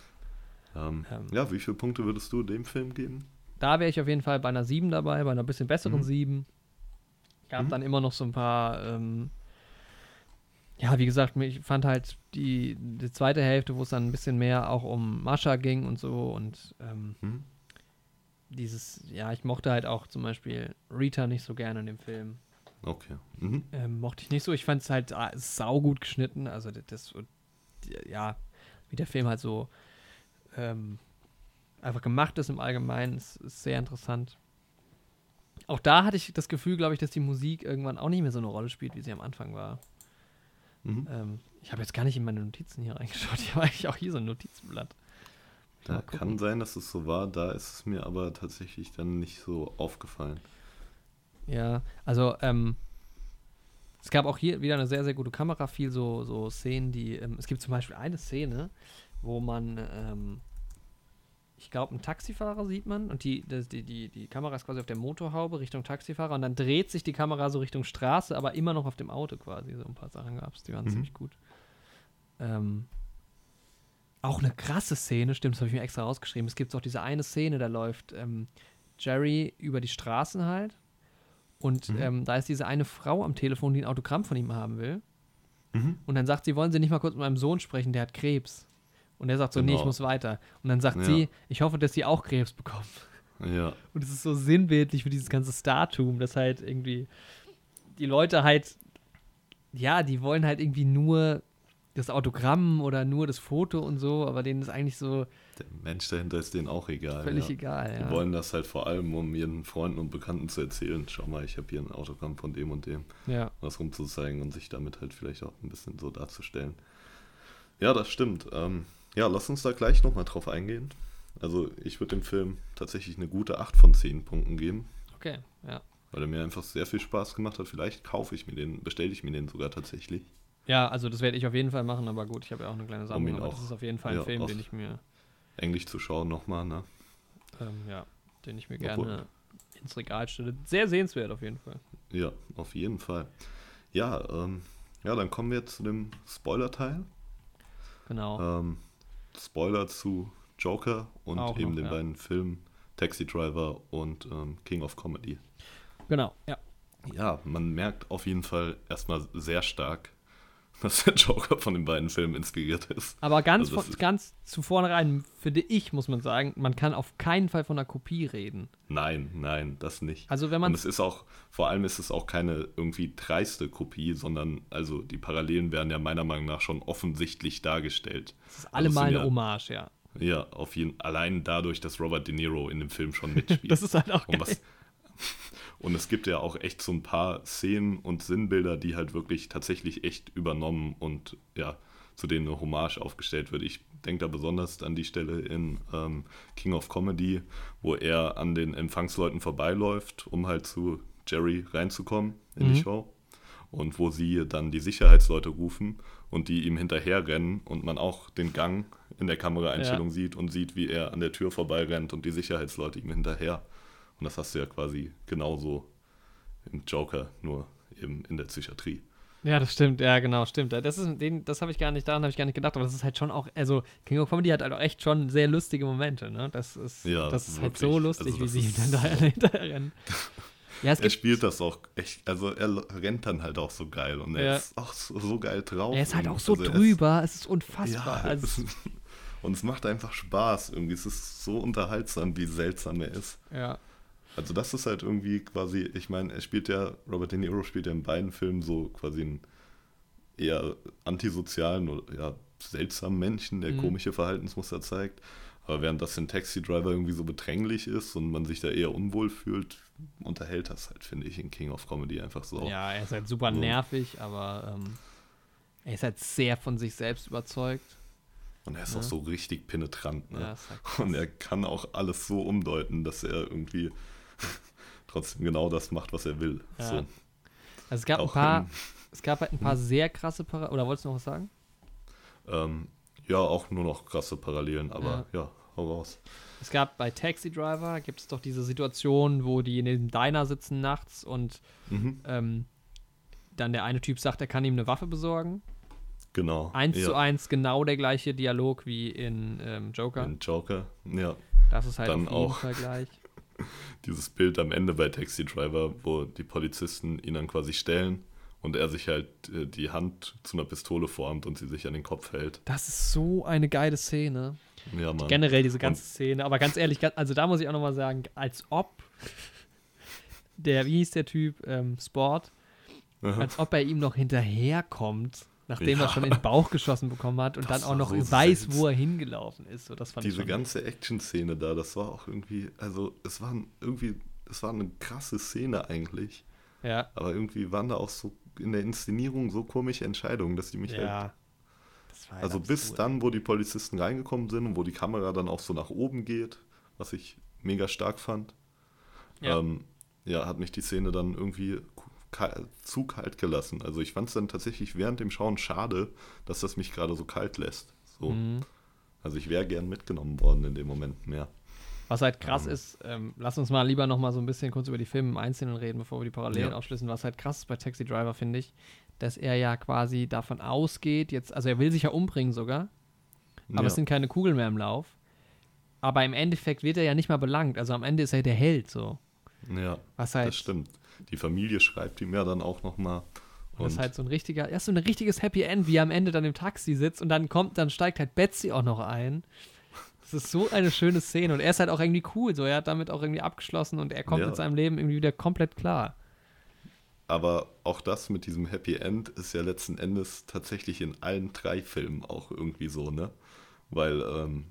B: Ähm,
A: Ähm.
B: ja, wie viele Punkte würdest du dem Film geben?
A: Da wäre ich auf jeden Fall bei einer 7 dabei, bei einer bisschen besseren
B: Mhm.
A: 7. Gab
B: Mhm.
A: dann immer noch so ein paar, ähm, ja, wie gesagt, ich fand halt die, die zweite Hälfte, wo es dann ein bisschen mehr auch um Mascha ging und so und ähm,
B: Mhm.
A: dieses, ja, ich mochte halt auch zum Beispiel Rita nicht so gerne in dem Film.
B: Okay. Mhm.
A: Ähm, mochte ich nicht so. Ich fand es halt ah, saugut geschnitten. Also das, das, ja, wie der Film halt so ähm, einfach gemacht ist im Allgemeinen, ist, ist sehr interessant. Auch da hatte ich das Gefühl, glaube ich, dass die Musik irgendwann auch nicht mehr so eine Rolle spielt, wie sie am Anfang war.
B: Mhm.
A: Ähm, ich habe jetzt gar nicht in meine Notizen hier reingeschaut. Ich habe eigentlich auch hier so ein Notizblatt.
B: Da kann sein, dass es so war, da ist es mir aber tatsächlich dann nicht so aufgefallen.
A: Ja, also ähm, es gab auch hier wieder eine sehr, sehr gute Kamera, viel so, so Szenen, die, ähm, es gibt zum Beispiel eine Szene, wo man, ähm, ich glaube, einen Taxifahrer sieht man und die, die, die, die Kamera ist quasi auf der Motorhaube Richtung Taxifahrer und dann dreht sich die Kamera so Richtung Straße, aber immer noch auf dem Auto quasi. So ein paar Sachen gab es, die waren
B: Mhm.
A: ziemlich gut. Ähm, auch eine krasse Szene, stimmt, das habe ich mir extra rausgeschrieben. Es gibt auch diese eine Szene, da läuft ähm, Jerry über die Straßen halt. Und
B: Mhm.
A: ähm, da ist diese eine Frau am Telefon, die ein Autogramm von ihm haben will.
B: Mhm.
A: Und dann sagt sie, wollen Sie nicht mal kurz mit meinem Sohn sprechen, der hat Krebs. Und er sagt so, nee, ich
B: Genau.
A: muss weiter. Und dann sagt
B: Ja.
A: sie, ich hoffe, dass Sie auch Krebs bekommen.
B: Ja,
A: Und es ist so sinnbildlich für dieses ganze Startum, dass halt irgendwie die Leute halt, ja, die wollen halt irgendwie nur das Autogramm oder nur das Foto und so, aber denen ist eigentlich so
B: der Mensch dahinter ist denen auch egal.
A: völlig
B: ja.
A: egal.
B: Die
A: Ja.
B: wollen das halt vor allem, um ihren Freunden und Bekannten zu erzählen. Schau mal, ich habe hier ein Autogramm von dem und dem.
A: ja.
B: was rumzuzeigen und sich damit halt vielleicht auch ein bisschen so darzustellen. Ja, das stimmt. Ähm, ja, lass uns da gleich nochmal drauf eingehen. Also ich würde dem Film tatsächlich eine gute 8 von 10 Punkten geben,
A: Okay, ja.
B: weil er mir einfach sehr viel Spaß gemacht hat. Vielleicht kaufe ich mir den, bestelle ich mir den sogar tatsächlich.
A: Ja, also das werde ich auf jeden Fall machen, aber gut, ich habe ja auch eine kleine Sammlung,
B: ihn
A: aber das
B: auch-
A: ist auf jeden Fall ein
B: ja,
A: Film, den ich mir
B: Englisch zu schauen nochmal, ne?
A: ähm, ja, den ich mir
B: Obwohl-
A: gerne ins Regal stelle. Sehr sehenswert auf jeden Fall.
B: Ja, auf jeden Fall. Ja, ähm, ja, dann kommen wir zu dem Spoiler-Teil.
A: Genau.
B: Ähm, Spoiler zu Joker und
A: Auch
B: eben
A: noch,
B: den
A: ja.
B: beiden Filmen Taxi Driver und ähm, King of Comedy.
A: Genau, ja.
B: Ja, man merkt auf jeden Fall erstmal sehr stark, dass der Joker von den beiden Filmen inspiriert ist.
A: Aber ganz,
B: Also das
A: von, ganz zu vornherein, finde ich, muss man sagen, man kann auf keinen Fall von einer Kopie reden.
B: Nein, nein, das nicht.
A: Also wenn man
B: Und es ist auch, vor allem ist es auch keine irgendwie dreiste Kopie, sondern also die Parallelen werden ja meiner Meinung nach schon offensichtlich dargestellt.
A: es ist allemal
B: sind
A: eine Hommage, ja.
B: Ja, auf jeden allein dadurch, dass Robert De Niro in dem Film schon mitspielt.
A: Das ist halt auch
B: Und,
A: geil.
B: was, und es gibt ja auch echt so ein paar Szenen und Sinnbilder, die halt wirklich tatsächlich echt übernommen und ja, zu denen eine Hommage aufgestellt wird. Ich denke da besonders an die Stelle in ähm, King of Comedy, wo er an den Empfangsleuten vorbeiläuft, um halt zu Jerry reinzukommen in die
A: Mhm.
B: Show. Und wo sie dann die Sicherheitsleute rufen und die ihm hinterherrennen und man auch den Gang in der Kameraeinstellung sieht und sieht, wie er an der Tür vorbeirennt und die Sicherheitsleute ihm hinterher. Und das hast du ja quasi genauso im Joker, nur eben in der Psychiatrie.
A: Ja, das stimmt, ja, genau, stimmt. Das ist den, das habe ich gar nicht, daran habe ich gar nicht gedacht, aber das ist halt schon auch, also King of Comedy hat halt auch echt schon sehr lustige Momente, ne? Das ist,
B: Ja,
A: das ist halt so lustig,
B: Also
A: wie sie ihm
B: ist-
A: dann da hinterher rennen. Ja, es
B: Er spielt das auch echt, also er rennt dann halt auch so geil und er
A: Ja.
B: ist auch so, so geil drauf.
A: er ist halt auch so
B: also er ist-
A: drüber, es ist unfassbar.
B: Ja,
A: also,
B: es- und es macht einfach Spaß irgendwie. Es ist so unterhaltsam, wie seltsam er ist.
A: ja.
B: Also das ist halt irgendwie quasi, ich meine, er spielt ja, Robert De Niro spielt ja in beiden Filmen so quasi einen eher antisozialen oder ja, seltsamen Menschen, der
A: Mhm.
B: komische Verhaltensmuster zeigt. Aber während das in Taxi Driver irgendwie so bedränglich ist und man sich da eher unwohl fühlt, unterhält das halt, finde ich, in King of Comedy einfach so.
A: ja, er ist halt super
B: So.
A: nervig, aber ähm, er ist halt sehr von sich selbst überzeugt.
B: Und er ist
A: Ja.
B: auch so richtig penetrant. Ne?
A: Ja, halt
B: Und er kann auch alles so umdeuten, dass er irgendwie trotzdem genau das macht, was er will.
A: Ja.
B: So.
A: Also es gab ein
B: Auch
A: paar,
B: in-
A: es gab halt ein paar sehr krasse Para oder wolltest du noch was sagen?
B: Ähm, ja, auch nur noch krasse Parallelen, aber ja, hau raus.
A: Es gab bei Taxi Driver gibt es doch diese Situation, wo die in dem Diner sitzen nachts und
B: Mhm.
A: ähm, dann der eine Typ sagt, er kann ihm eine Waffe besorgen.
B: Genau.
A: Eins
B: ja.
A: zu eins genau der gleiche Dialog wie in ähm, Joker.
B: In Joker, ja.
A: Das ist halt
B: Dann
A: auf jeden
B: auch.
A: Fall gleich.
B: Dieses Bild am Ende bei Taxi Driver, wo die Polizisten ihn dann quasi stellen und er sich halt äh, die Hand zu einer Pistole formt und sie sich an den Kopf hält.
A: Das ist so eine geile Szene.
B: Ja, Mann.
A: Generell diese ganze Szene. Aber ganz ehrlich, also da muss ich auch nochmal sagen, als ob der, wie hieß der Typ, ähm, Sport,
B: Aha.
A: als ob er ihm noch hinterherkommt, nachdem er
B: Ja.
A: schon in den Bauch geschossen bekommen hat und
B: Das
A: dann auch noch
B: so
A: weiß, wo er hingelaufen ist. So, das fand ich
B: Diese
A: schon.
B: ganze Action-Szene da, das war auch irgendwie, also es war irgendwie, es war eine krasse Szene eigentlich.
A: Ja.
B: Aber irgendwie waren da auch so in der Inszenierung so komische Entscheidungen, dass die mich halt.
A: Ja. War halt
B: Also bis
A: absurd.
B: dann, wo die Polizisten reingekommen sind und wo die Kamera dann auch so nach oben geht, was ich mega stark fand,
A: Ja.
B: ähm, ja hat mich die Szene dann irgendwie zu kalt gelassen. Also ich fand es dann tatsächlich während dem Schauen schade, dass das mich gerade so kalt lässt. So.
A: Mhm.
B: Also ich wäre gern mitgenommen worden in dem Moment mehr.
A: Was halt krass
B: Ähm.
A: ist, ähm, lass uns mal lieber noch mal so ein bisschen kurz über die Filme im Einzelnen reden, bevor wir die Parallelen
B: Ja.
A: aufschlüsseln. Was halt krass ist bei Taxi Driver, finde ich, dass er ja quasi davon ausgeht, jetzt, also er will sich ja umbringen sogar, aber
B: ja.
A: es sind keine Kugeln mehr im Lauf. Aber im Endeffekt wird er ja nicht mal belangt. Also am Ende ist er der Held, so.
B: ja,
A: Was halt,
B: das stimmt. Die Familie schreibt ihm ja dann auch nochmal.
A: und das ist halt so ein richtiger, ja, so ein richtiges Happy End, wie er am Ende dann im Taxi sitzt und dann kommt, dann steigt halt Betsy auch noch ein. Das ist so eine schöne Szene und er ist halt auch irgendwie cool, so. Er hat damit auch irgendwie abgeschlossen und er kommt
B: Ja.
A: mit seinem Leben irgendwie wieder komplett klar.
B: Aber auch das mit diesem Happy End ist ja letzten Endes tatsächlich in allen drei Filmen auch irgendwie so, ne? Weil, ähm,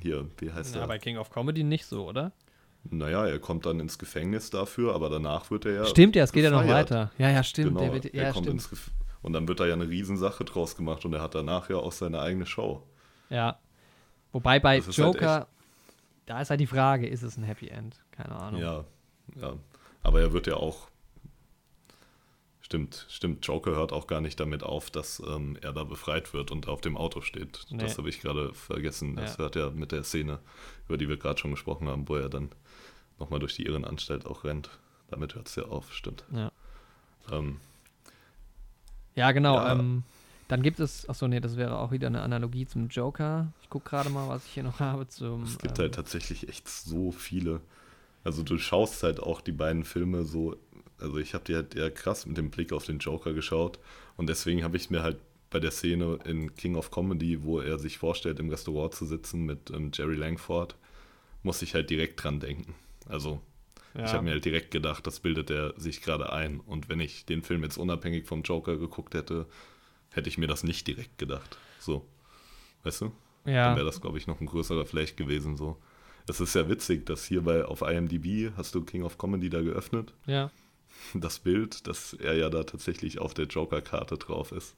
B: hier, wie heißt
A: Ja,
B: er?
A: bei King of Comedy nicht so, oder?
B: Naja, er kommt dann ins Gefängnis dafür, aber danach wird er ja.
A: stimmt ja, es geht ja noch weiter. Ja, ja, stimmt.
B: Genau,
A: wird,
B: er
A: ja,
B: kommt
A: stimmt.
B: ins Gef Und dann wird da ja eine Riesensache draus gemacht und er hat danach ja auch seine eigene Show.
A: Ja. Wobei bei
B: halt
A: Joker, da ist halt die Frage, ist es ein Happy End? Keine Ahnung.
B: Ja, ja. Aber er wird ja auch. Stimmt, stimmt. Joker hört auch gar nicht damit auf, dass ähm, er da befreit wird und auf dem Auto steht.
A: Nee.
B: Das habe ich gerade vergessen. Das
A: Ja.
B: hört ja mit der Szene, über die wir gerade schon gesprochen haben, wo er dann nochmal durch die Irrenanstalt auch rennt. Damit hört es ja auf, stimmt.
A: Ja.
B: Ähm,
A: Ja, genau.
B: Ja.
A: Ähm, dann gibt es, achso, nee, das wäre auch wieder eine Analogie zum Joker. Ich gucke gerade mal, was ich hier noch habe zum.
B: es gibt
A: ähm,
B: halt tatsächlich echt so viele. Also du schaust halt auch die beiden Filme so. Also ich habe die halt eher krass mit dem Blick auf den Joker geschaut und deswegen habe ich mir halt bei der Szene in King of Comedy, wo er sich vorstellt, im Restaurant zu sitzen mit ähm, Jerry Langford, muss ich halt direkt dran denken. Also
A: ja.
B: ich habe mir halt direkt gedacht, das bildet er sich gerade ein. Und wenn ich den Film jetzt unabhängig vom Joker geguckt hätte, hätte ich mir das nicht direkt gedacht. So. Weißt du? Dann
A: ja.
B: wäre das, glaube ich, noch ein größerer Flash gewesen. So. Es ist ja witzig, dass hier bei auf IMDb hast du King of Comedy da geöffnet.
A: ja.
B: Das Bild, dass er ja da tatsächlich auf der Joker-Karte drauf ist.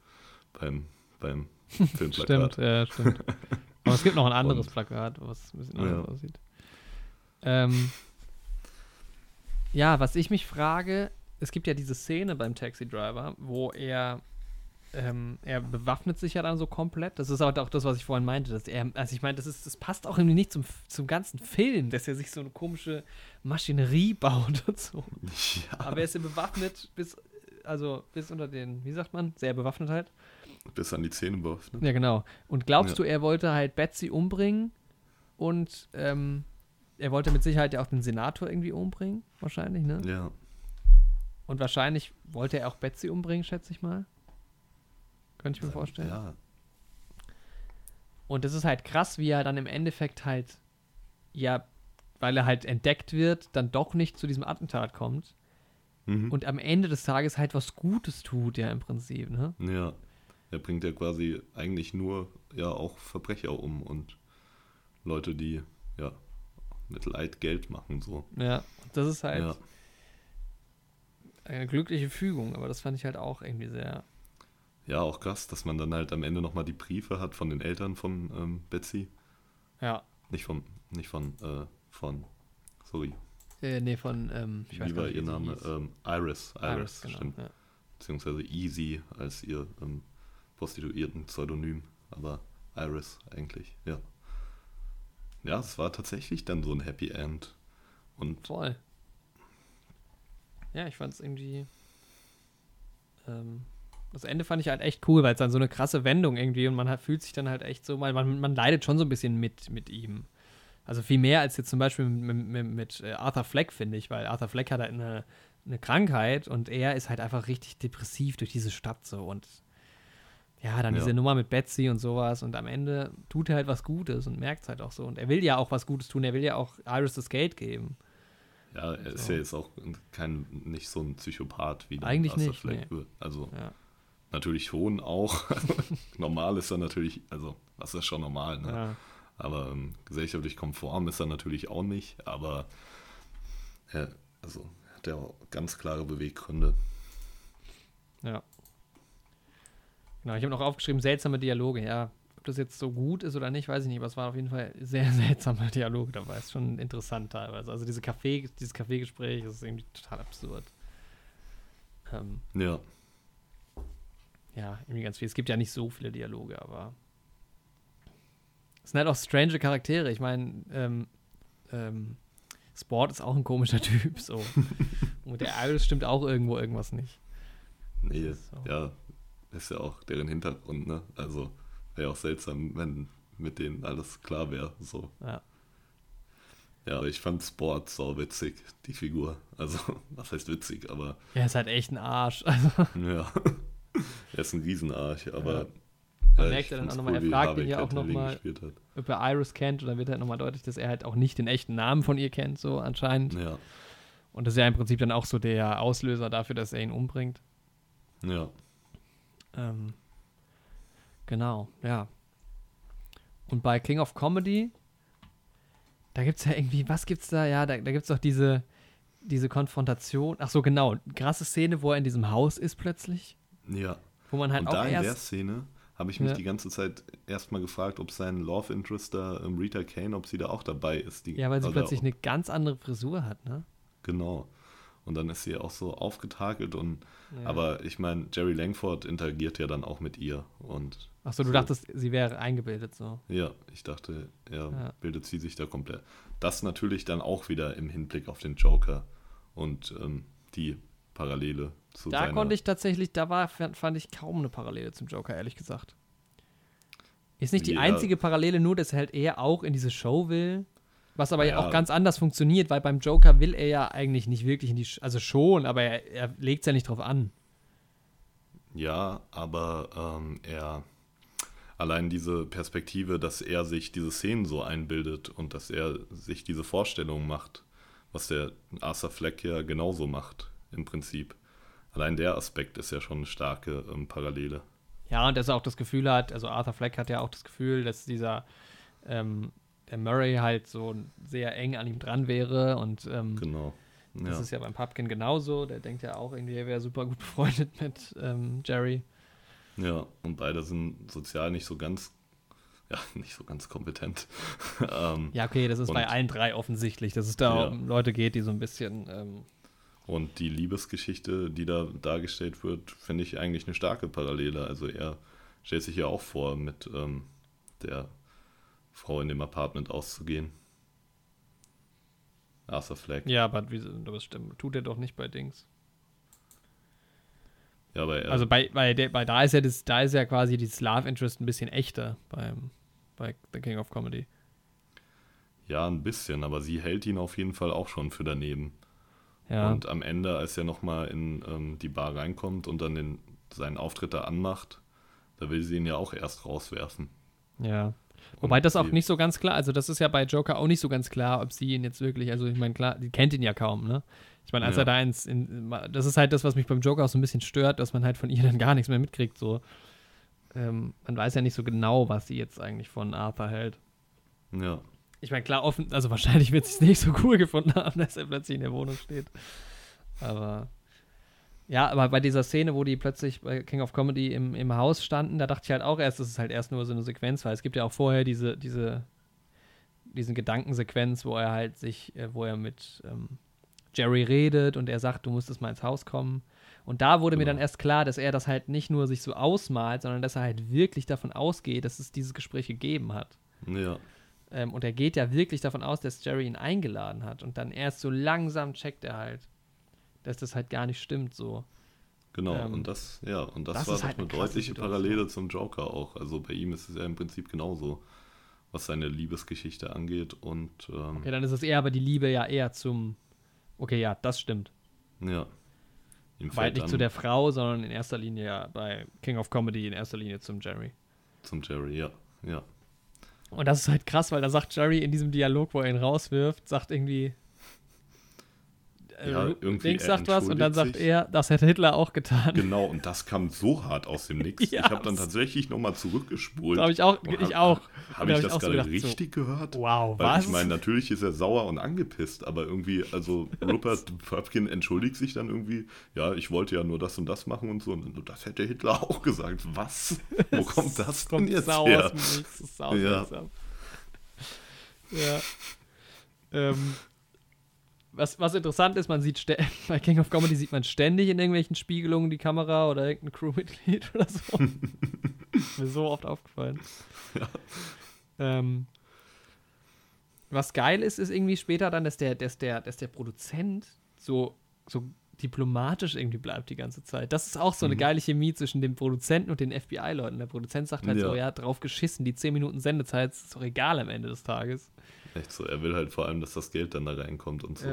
B: Beim, beim Filmplakat.
A: Stimmt, ja, stimmt. Aber es gibt noch ein anderes
B: Und-
A: Plakat, was ein bisschen
B: Ja.
A: anders aussieht. Ähm, ja, was ich mich frage, es gibt ja diese Szene beim Taxi Driver, wo er ähm, er bewaffnet sich ja dann so komplett. Das ist halt auch das, was ich vorhin meinte. Dass er, also ich meine, das, ist, das passt auch irgendwie nicht zum, zum ganzen Film, dass er sich so eine komische Maschinerie baut und so.
B: Ja,
A: Aber er ist ja bewaffnet bis, also bis unter den, wie sagt man, sehr bewaffnet halt.
B: bis an die Zähne bewaffnet.
A: Ja, genau. Und glaubst
B: Ja.
A: du, er wollte halt Betsy umbringen und ähm, er wollte mit Sicherheit ja auch den Senator irgendwie umbringen, wahrscheinlich, ne?
B: Ja.
A: Und wahrscheinlich wollte er auch Betsy umbringen, schätze ich mal. Könnte ich mir vorstellen.
B: Ja,
A: Und das ist halt krass, wie er dann im Endeffekt halt, ja, weil er halt entdeckt wird, dann doch nicht zu diesem Attentat kommt
B: mhm.
A: und am Ende des Tages halt was Gutes tut, ja, im Prinzip, ne?
B: ja. Er bringt ja quasi eigentlich nur ja auch Verbrecher um und Leute, die ja mit Leid Geld machen, so.
A: Ja, das ist halt
B: Ja.
A: eine glückliche Fügung, aber das fand ich halt auch irgendwie sehr,
B: Ja, auch krass, dass man dann halt am Ende nochmal die Briefe hat von den Eltern von ähm, Betsy.
A: ja.
B: Nicht von, nicht von, äh, von, sorry,
A: Äh, nee, von, ähm, ich weiß
B: wie
A: gar
B: war
A: nicht,
B: ihr Name? Ähm, Iris, Iris,
A: Iris, genau.
B: stimmt.
A: Ja.
B: Beziehungsweise Easy als ihr ähm, Prostituierten-Pseudonym, aber Iris eigentlich, ja. Ja, es war tatsächlich dann so ein Happy End. Und
A: Voll. Ja, ich fand es irgendwie. Ähm, das Ende fand ich halt echt cool, weil es dann so eine krasse Wendung irgendwie und man hat, fühlt sich dann halt echt so, man, man, man leidet schon so ein bisschen mit, mit ihm. Also viel mehr als jetzt zum Beispiel mit, mit, mit äh, Arthur Fleck, finde ich, weil Arthur Fleck hat halt eine, eine Krankheit und er ist halt einfach richtig depressiv durch diese Stadt so und ja, dann
B: Ja.
A: diese Nummer mit Betsy und sowas und am Ende tut er halt was Gutes und merkt es halt auch so und er will ja auch was Gutes tun, er will ja auch Iris das Geld geben.
B: ja, er ist
A: So.
B: ja jetzt auch kein, nicht so ein Psychopath wie der
A: Eigentlich
B: Arthur
A: nicht,
B: Fleck wird. Also
A: Ja.
B: natürlich schon auch. normal ist er natürlich, also was ist schon normal, ne?
A: Ja.
B: Aber ähm, gesellschaftlich konform ist er natürlich auch nicht. Aber er, also, hat er auch ganz klare Beweggründe.
A: Ja. Genau, ich habe noch aufgeschrieben, seltsame Dialoge. Ja, ob das jetzt so gut ist oder nicht, weiß ich nicht, aber es waren auf jeden Fall sehr seltsame Dialoge dabei. Ist schon interessant teilweise. Also diese Kaffee, dieses Kaffeegespräch ist irgendwie total absurd. Ähm,
B: Ja,
A: ja, irgendwie ganz viel. Es gibt ja nicht so viele Dialoge, aber es sind halt auch strange Charaktere. Ich meine, ähm, ähm, Sport ist auch ein komischer Typ, so. Und der Iris stimmt auch irgendwo irgendwas nicht.
B: nee,
A: So.
B: ja, ist ja auch deren Hintergrund, ne? Also wäre auch seltsam, wenn mit denen alles klar wäre. So.
A: Ja.
B: Ja, aber ich fand Sport so witzig, die Figur. Also, was heißt witzig, aber
A: Er ist halt echt ein Arsch. Also,
B: ja. er ist ein Riesenarsch, aber.
A: Man
B: ja,
A: merkt
B: ich
A: ja dann auch nochmal, er
B: wie
A: fragt ihn ja auch nochmal- ob er Iris kennt und dann wird halt nochmal deutlich, dass er halt auch nicht den echten Namen von ihr kennt, so anscheinend.
B: Ja,
A: Und das ist ja im Prinzip dann auch so der Auslöser dafür, dass er ihn umbringt.
B: ja.
A: Ähm, genau, ja. Und bei King of Comedy, da gibt es ja irgendwie, was gibt's da? Ja, da, da gibt es doch diese, diese Konfrontation. Ach so, genau. Krasse Szene, wo er in diesem Haus ist plötzlich.
B: Ja.
A: Wo man halt
B: Und
A: auch
B: da in der. Szene habe ich mich
A: Ja.
B: die ganze Zeit erstmal gefragt, ob sein Love Interest da, ähm, Rita Kane, ob sie da auch dabei ist. Die,
A: Ja, weil sie plötzlich
B: ob-
A: eine ganz andere Frisur hat, ne?
B: Genau. Und dann ist sie auch so aufgetakelt und
A: Ja.
B: aber ich meine, Jerry Langford interagiert ja dann auch mit ihr und
A: Ach so, du
B: so.
A: dachtest, sie wäre eingebildet so.
B: ja, ich dachte, er
A: Ja.
B: bildet sie sich da komplett. Das natürlich dann auch wieder im Hinblick auf den Joker und ähm, die Parallele zu
A: Da konnte ich tatsächlich, da war, fand ich kaum eine Parallele zum Joker, ehrlich gesagt. Ist nicht die
B: Ja.
A: einzige Parallele nur, dass halt er auch in diese Show will, was aber ja auch ganz anders funktioniert, weil beim Joker will er ja eigentlich nicht wirklich in die, Sch also schon, aber er, er legt es ja nicht drauf an.
B: Ja, aber ähm, er allein diese Perspektive, dass er sich diese Szenen so einbildet und dass er sich diese Vorstellungen macht, was der Arthur Fleck ja genauso macht im Prinzip. Allein der Aspekt ist ja schon eine starke ähm, Parallele.
A: Ja, und dass er auch das Gefühl hat, also Arthur Fleck hat ja auch das Gefühl, dass dieser, ähm, Murray halt so sehr eng an ihm dran wäre und ähm,
B: Genau.
A: Das
B: Ja.
A: ist ja beim Pumpkin genauso. Der denkt ja auch irgendwie, er wäre super gut befreundet mit ähm, Jerry.
B: ja, und beide sind sozial nicht so ganz, ja, nicht so ganz kompetent. ähm,
A: Ja, okay, das ist
B: Und-
A: bei allen drei offensichtlich, dass es da
B: Ja.
A: um Leute geht, die so ein bisschen. Ähm,
B: Und die Liebesgeschichte, die da dargestellt wird, finde ich eigentlich eine starke Parallele. Also er stellt sich ja auch vor, mit ähm, der Frau in dem Apartment auszugehen. Arthur Fleck.
A: ja, aber wie, das stimmt, tut er doch nicht bei Dings.
B: Ja, aber er,
A: Also bei, bei, der, bei da ist ja das, da ist ja quasi dieses Love Interest ein bisschen echter beim bei The King of Comedy.
B: ja, ein bisschen, aber sie hält ihn auf jeden Fall auch schon für daneben.
A: Ja.
B: Und am Ende, als er nochmal in ähm, die Bar reinkommt und dann den, seinen Auftritt da anmacht, da will sie ihn ja auch erst rauswerfen.
A: ja. Wobei das auch nicht so ganz klar, also das ist ja bei Joker auch nicht so ganz klar, ob sie ihn jetzt wirklich, also ich meine, klar, die kennt ihn ja kaum, ne? Ich meine, als
B: Ja.
A: er da ins, in, das ist halt das, was mich beim Joker auch so ein bisschen stört, dass man halt von ihr dann gar nichts mehr mitkriegt, so. Ähm, man weiß ja nicht so genau, was sie jetzt eigentlich von Arthur hält.
B: Ja,
A: Ich meine, klar, offen, also wahrscheinlich wird sie es nicht so cool gefunden haben, dass er plötzlich in der Wohnung steht. Aber ja, aber bei dieser Szene, wo die plötzlich bei King of Comedy im, im Haus standen, da dachte ich halt auch erst, das ist halt erst nur so eine Sequenz, weil es gibt ja auch vorher diese, diese, diesen Gedankensequenz, wo er halt sich, äh, wo er mit ähm, Jerry redet und er sagt, du musstest mal ins Haus kommen. Und da wurde mir
B: Genau.
A: dann erst klar, dass er das halt nicht nur sich so ausmalt, sondern dass er halt wirklich davon ausgeht, dass es dieses Gespräch gegeben hat.
B: ja,
A: Ähm, und er geht ja wirklich davon aus, dass Jerry ihn eingeladen hat. Und dann erst so langsam checkt er halt, dass das halt gar nicht stimmt so.
B: Genau,
A: Ähm,
B: und das, ja, und das,
A: das
B: war doch
A: halt
B: eine deutliche
A: Situation.
B: Parallele zum Joker auch. Also bei ihm ist es ja im Prinzip genauso, was seine Liebesgeschichte angeht. Und ähm,
A: Okay, dann ist es eher aber die Liebe ja eher zum. Okay, ja, das stimmt.
B: ja, ihm
A: Aber halt
B: fällt
A: nicht zu der Frau, sondern in erster Linie ja bei King of Comedy in erster Linie zum Jerry.
B: zum Jerry, ja, ja,
A: Und das ist halt krass, weil da sagt Jerry in diesem Dialog, wo er ihn rauswirft, sagt irgendwie, äh,
B: Ja, irgendwie,
A: Dings sagt was und dann sagt er, das hätte Hitler auch getan.
B: Genau, und das kam so hart aus dem Nix.
A: Ja,
B: ich habe dann tatsächlich nochmal zurückgespult.
A: Hab ich auch- ich auch.
B: Habe
A: hab ich
B: das
A: so
B: gerade
A: so,
B: richtig gehört?
A: wow,
B: Weil
A: was?
B: ich meine, natürlich ist er sauer und angepisst, aber irgendwie, also Rupert Pupkin entschuldigt sich dann irgendwie, ja, ich wollte ja nur das und das machen und so. Und das hätte Hitler auch gesagt. Was? Wo kommt das denn jetzt
A: sau
B: her?
A: aus dem Nichts, das ist sau
B: Ja.
A: Ja. Ähm, was, was interessant ist, man sieht bei King of Comedy sieht man ständig in irgendwelchen Spiegelungen die Kamera oder irgendein Crewmitglied oder so. ist mir so oft aufgefallen.
B: Ja.
A: Ähm, was geil ist, ist irgendwie später dann, dass der, dass der, dass der Produzent so, so diplomatisch irgendwie bleibt die ganze Zeit. Das ist auch so eine
B: Mhm.
A: geile Chemie zwischen dem Produzenten und den FBI-Leuten. Der Produzent sagt halt
B: Ja.
A: so, ja, drauf geschissen, die 10 Minuten Sendezeit ist doch egal am Ende des Tages.
B: Echt so, er will halt vor allem, dass das Geld dann da reinkommt und so.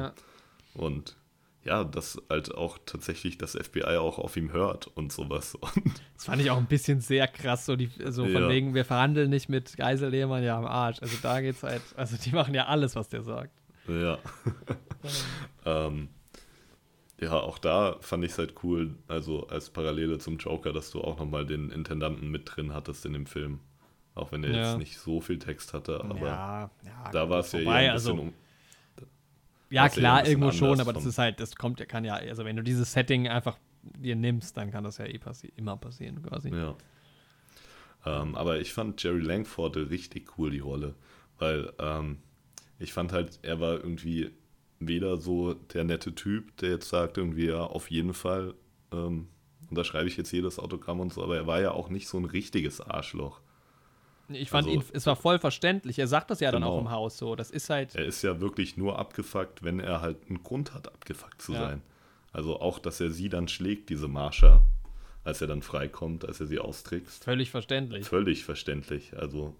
B: Und ja, dass halt auch tatsächlich das FBI auch auf ihm hört und sowas. Und
A: Das fand ich auch ein bisschen sehr krass, so, die, so von
B: Ja.
A: wegen, wir verhandeln nicht mit Geisel Lehmann ja am Arsch. Also da geht's halt, also die machen ja alles, was der sagt.
B: ja. ähm, ja, auch da fand ich es halt cool, also als Parallele zum Joker, dass du auch nochmal den Intendanten mit drin hattest in dem Film. Auch wenn er
A: Ja.
B: jetzt nicht so viel Text hatte, aber
A: ja, ja,
B: da war es ja eher
A: vorbei,
B: ein bisschen
A: also,
B: um.
A: Ja, klar, irgendwo schon, aber das ist halt, das kommt, ja, kann ja, also wenn du dieses Setting einfach dir nimmst, dann kann das ja eh passi immer passieren, quasi.
B: Ja. Ähm, aber ich fand Jerry Langford richtig cool, die Rolle. Weil ähm, ich fand halt, er war irgendwie weder so der nette Typ, der jetzt sagt, irgendwie, ja, auf jeden Fall, ähm, unterschreibe ich jetzt jedes Autogramm und so, aber er war ja auch nicht so ein richtiges Arschloch.
A: Ich fand
B: Also-
A: ihn, es war voll verständlich. Er sagt das ja dann
B: Genau.
A: auch im Haus so. Das ist halt,
B: Er ist ja wirklich nur abgefuckt, wenn er halt einen Grund hat, abgefuckt zu
A: Ja.
B: sein. Also auch, dass er sie dann schlägt, diese Marsha, als er dann freikommt, als er sie austrickst.
A: völlig verständlich.
B: Völlig verständlich. Also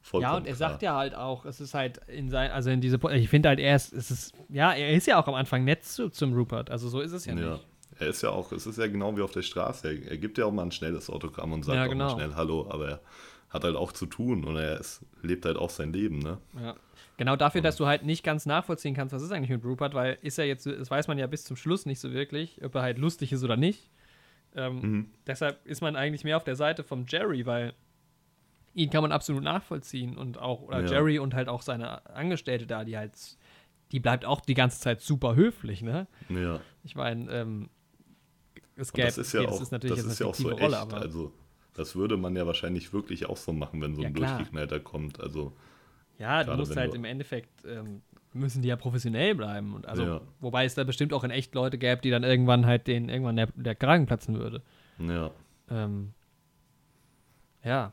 B: vollkommen
A: Ja, und er
B: klar.
A: sagt ja halt auch, es ist halt in sein, also in diese, ich finde halt, er ist, es ist, ja, er ist ja auch am Anfang nett zu, zum Rupert. Also so ist es ja,
B: Ja,
A: nicht.
B: er ist ja auch, es ist ja genau wie auf der Straße. Er, er gibt ja auch mal ein schnelles Autogramm und sagt
A: Ja,
B: auch
A: genau.
B: mal schnell Hallo, aber er hat halt auch zu tun und er ist, lebt halt auch sein Leben, ne?
A: Ja. Genau dafür, dass du halt nicht ganz nachvollziehen kannst, was ist eigentlich mit Rupert, weil ist er jetzt, das weiß man ja bis zum Schluss nicht so wirklich, ob er halt lustig ist oder nicht. Ähm,
B: Mhm.
A: Deshalb ist man eigentlich mehr auf der Seite vom Jerry, weil ihn kann man absolut nachvollziehen und auch, oder
B: Ja.
A: Jerry und halt auch seine Angestellte da, die halt, die bleibt auch die ganze Zeit super höflich, ne?
B: Ja.
A: Ich meine, ähm, es gäbe,
B: das ist ja auch,
A: das ist natürlich
B: das ist ja auch so echt.
A: Rolle, aber
B: also das würde man ja wahrscheinlich wirklich auch so machen, wenn so
A: Ja,
B: ein
A: klar.
B: Durchgeknallter kommt. Also
A: ja, du musst halt
B: du-
A: im Endeffekt, ähm, müssen die ja professionell bleiben. Und also,
B: Ja.
A: wobei es da bestimmt auch in echt Leute gäbe, die dann irgendwann halt den, irgendwann der, der Kragen platzen würde.
B: ja.
A: Ähm, ja.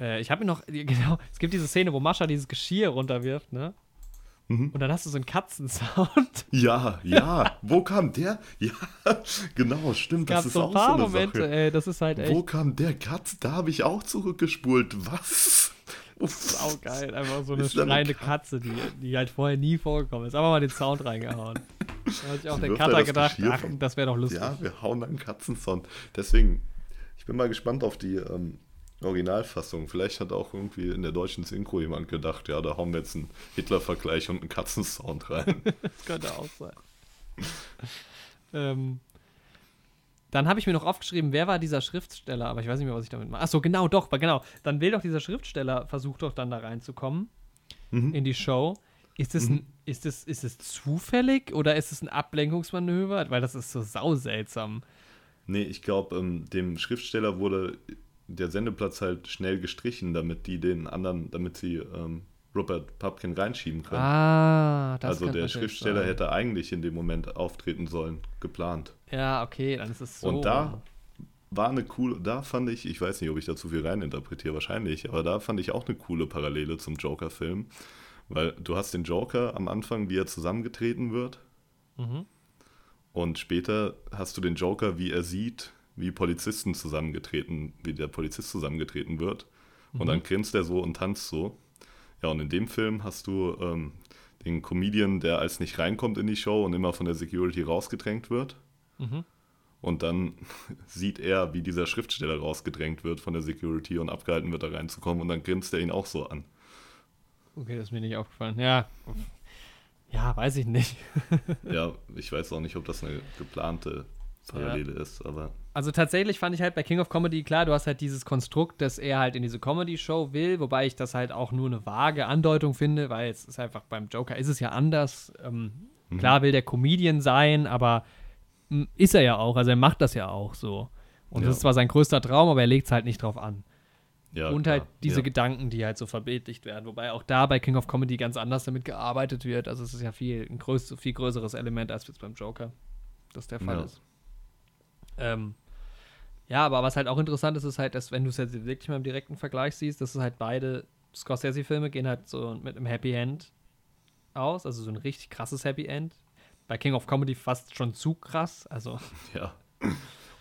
A: Äh, ich habe mir noch, genau, es gibt diese Szene, wo Mascha dieses Geschirr runterwirft, ne?
B: Mhm.
A: Und dann hast du so einen Katzensound.
B: Ja, ja. Wo kam der? Ja, genau, stimmt. Das ist
A: so ein
B: auch
A: paar
B: so eine
A: Momente,
B: Sache.
A: ey, das ist halt echt
B: Wo kam der Katz? Da habe ich auch zurückgespult. Was?
A: saugeil. Einfach so eine
B: Ist da eine
A: schreiende
B: Katze?
A: Die, die halt vorher nie vorgekommen ist. Einfach mal den Sound reingehauen. Da hat sich auch der Cutter
B: das
A: gedacht, ach, das wäre doch lustig.
B: Ja, wir hauen einen Katzensound. Deswegen, ich bin mal gespannt auf die ähm, Originalfassung. Vielleicht hat auch irgendwie in der deutschen Synchro jemand gedacht, ja, da hauen wir jetzt einen Hitler-Vergleich und einen Katzensound rein.
A: Das könnte auch sein. ähm, dann habe ich mir noch aufgeschrieben, wer war dieser Schriftsteller, aber ich weiß nicht mehr, was ich damit mache. Achso, genau, doch, genau. Dann will doch dieser Schriftsteller, versucht doch dann da reinzukommen
B: Mhm.
A: in die Show. Ist es, ein, ist, es, ist es zufällig oder ist es ein Ablenkungsmanöver? Weil das ist so sauseltsam.
B: Nee, ich glaube, ähm, dem Schriftsteller wurde der Sendeplatz halt schnell gestrichen, damit die den anderen, damit sie ähm, Robert Pupkin reinschieben können.
A: Ah, das
B: also der Schriftsteller
A: sein.
B: hätte eigentlich in dem Moment auftreten sollen, geplant.
A: Ja, okay, dann ist es so.
B: Und da war eine coole, da fand ich, ich weiß nicht, ob ich da zu viel reininterpretiere, wahrscheinlich, aber da fand ich auch eine coole Parallele zum Joker-Film. Weil du hast den Joker am Anfang, wie er zusammengetreten wird,
A: Mhm.
B: und später hast du den Joker, wie er sieht, wie Polizisten zusammengetreten, wie der Polizist zusammengetreten wird. Und dann grinst er so und tanzt so. Ja, und in dem Film hast du ähm, den Comedian, der als nicht reinkommt in die Show und immer von der Security rausgedrängt wird.
A: Mhm.
B: Und dann sieht er, wie dieser Schriftsteller rausgedrängt wird von der Security und abgehalten wird, da reinzukommen. Und dann grinst er ihn auch so an.
A: Okay, das ist mir nicht aufgefallen. Ja. Ja, weiß ich nicht.
B: ja, ich weiß auch nicht, ob das eine geplante Parallele ja. ist, aber.
A: Also tatsächlich fand ich halt bei King of Comedy, klar, du hast halt dieses Konstrukt, dass er halt in diese Comedy-Show will, wobei ich das halt auch nur eine vage Andeutung finde, weil es ist einfach beim Joker ist es ja anders. Ähm, mhm. Klar will der Comedian sein, aber m, ist er ja auch, also er macht das ja auch so. Und ja. das ist zwar sein größter Traum, aber er legt es halt nicht drauf an. Ja, und halt diese ja. Gedanken, die halt so verbildlicht werden. Wobei auch da bei King of Comedy ganz anders damit gearbeitet wird. Also es ist ja viel, ein größ, viel größeres Element als jetzt beim Joker, das der Fall ist. Ähm, ja, aber was halt auch interessant ist, ist halt, dass wenn du es jetzt wirklich mal im direkten Vergleich siehst, dass es halt beide Scorsese-Filme gehen halt so mit einem Happy End aus, also so ein richtig krasses Happy End. Bei King of Comedy fast schon zu krass, also.
B: Ja.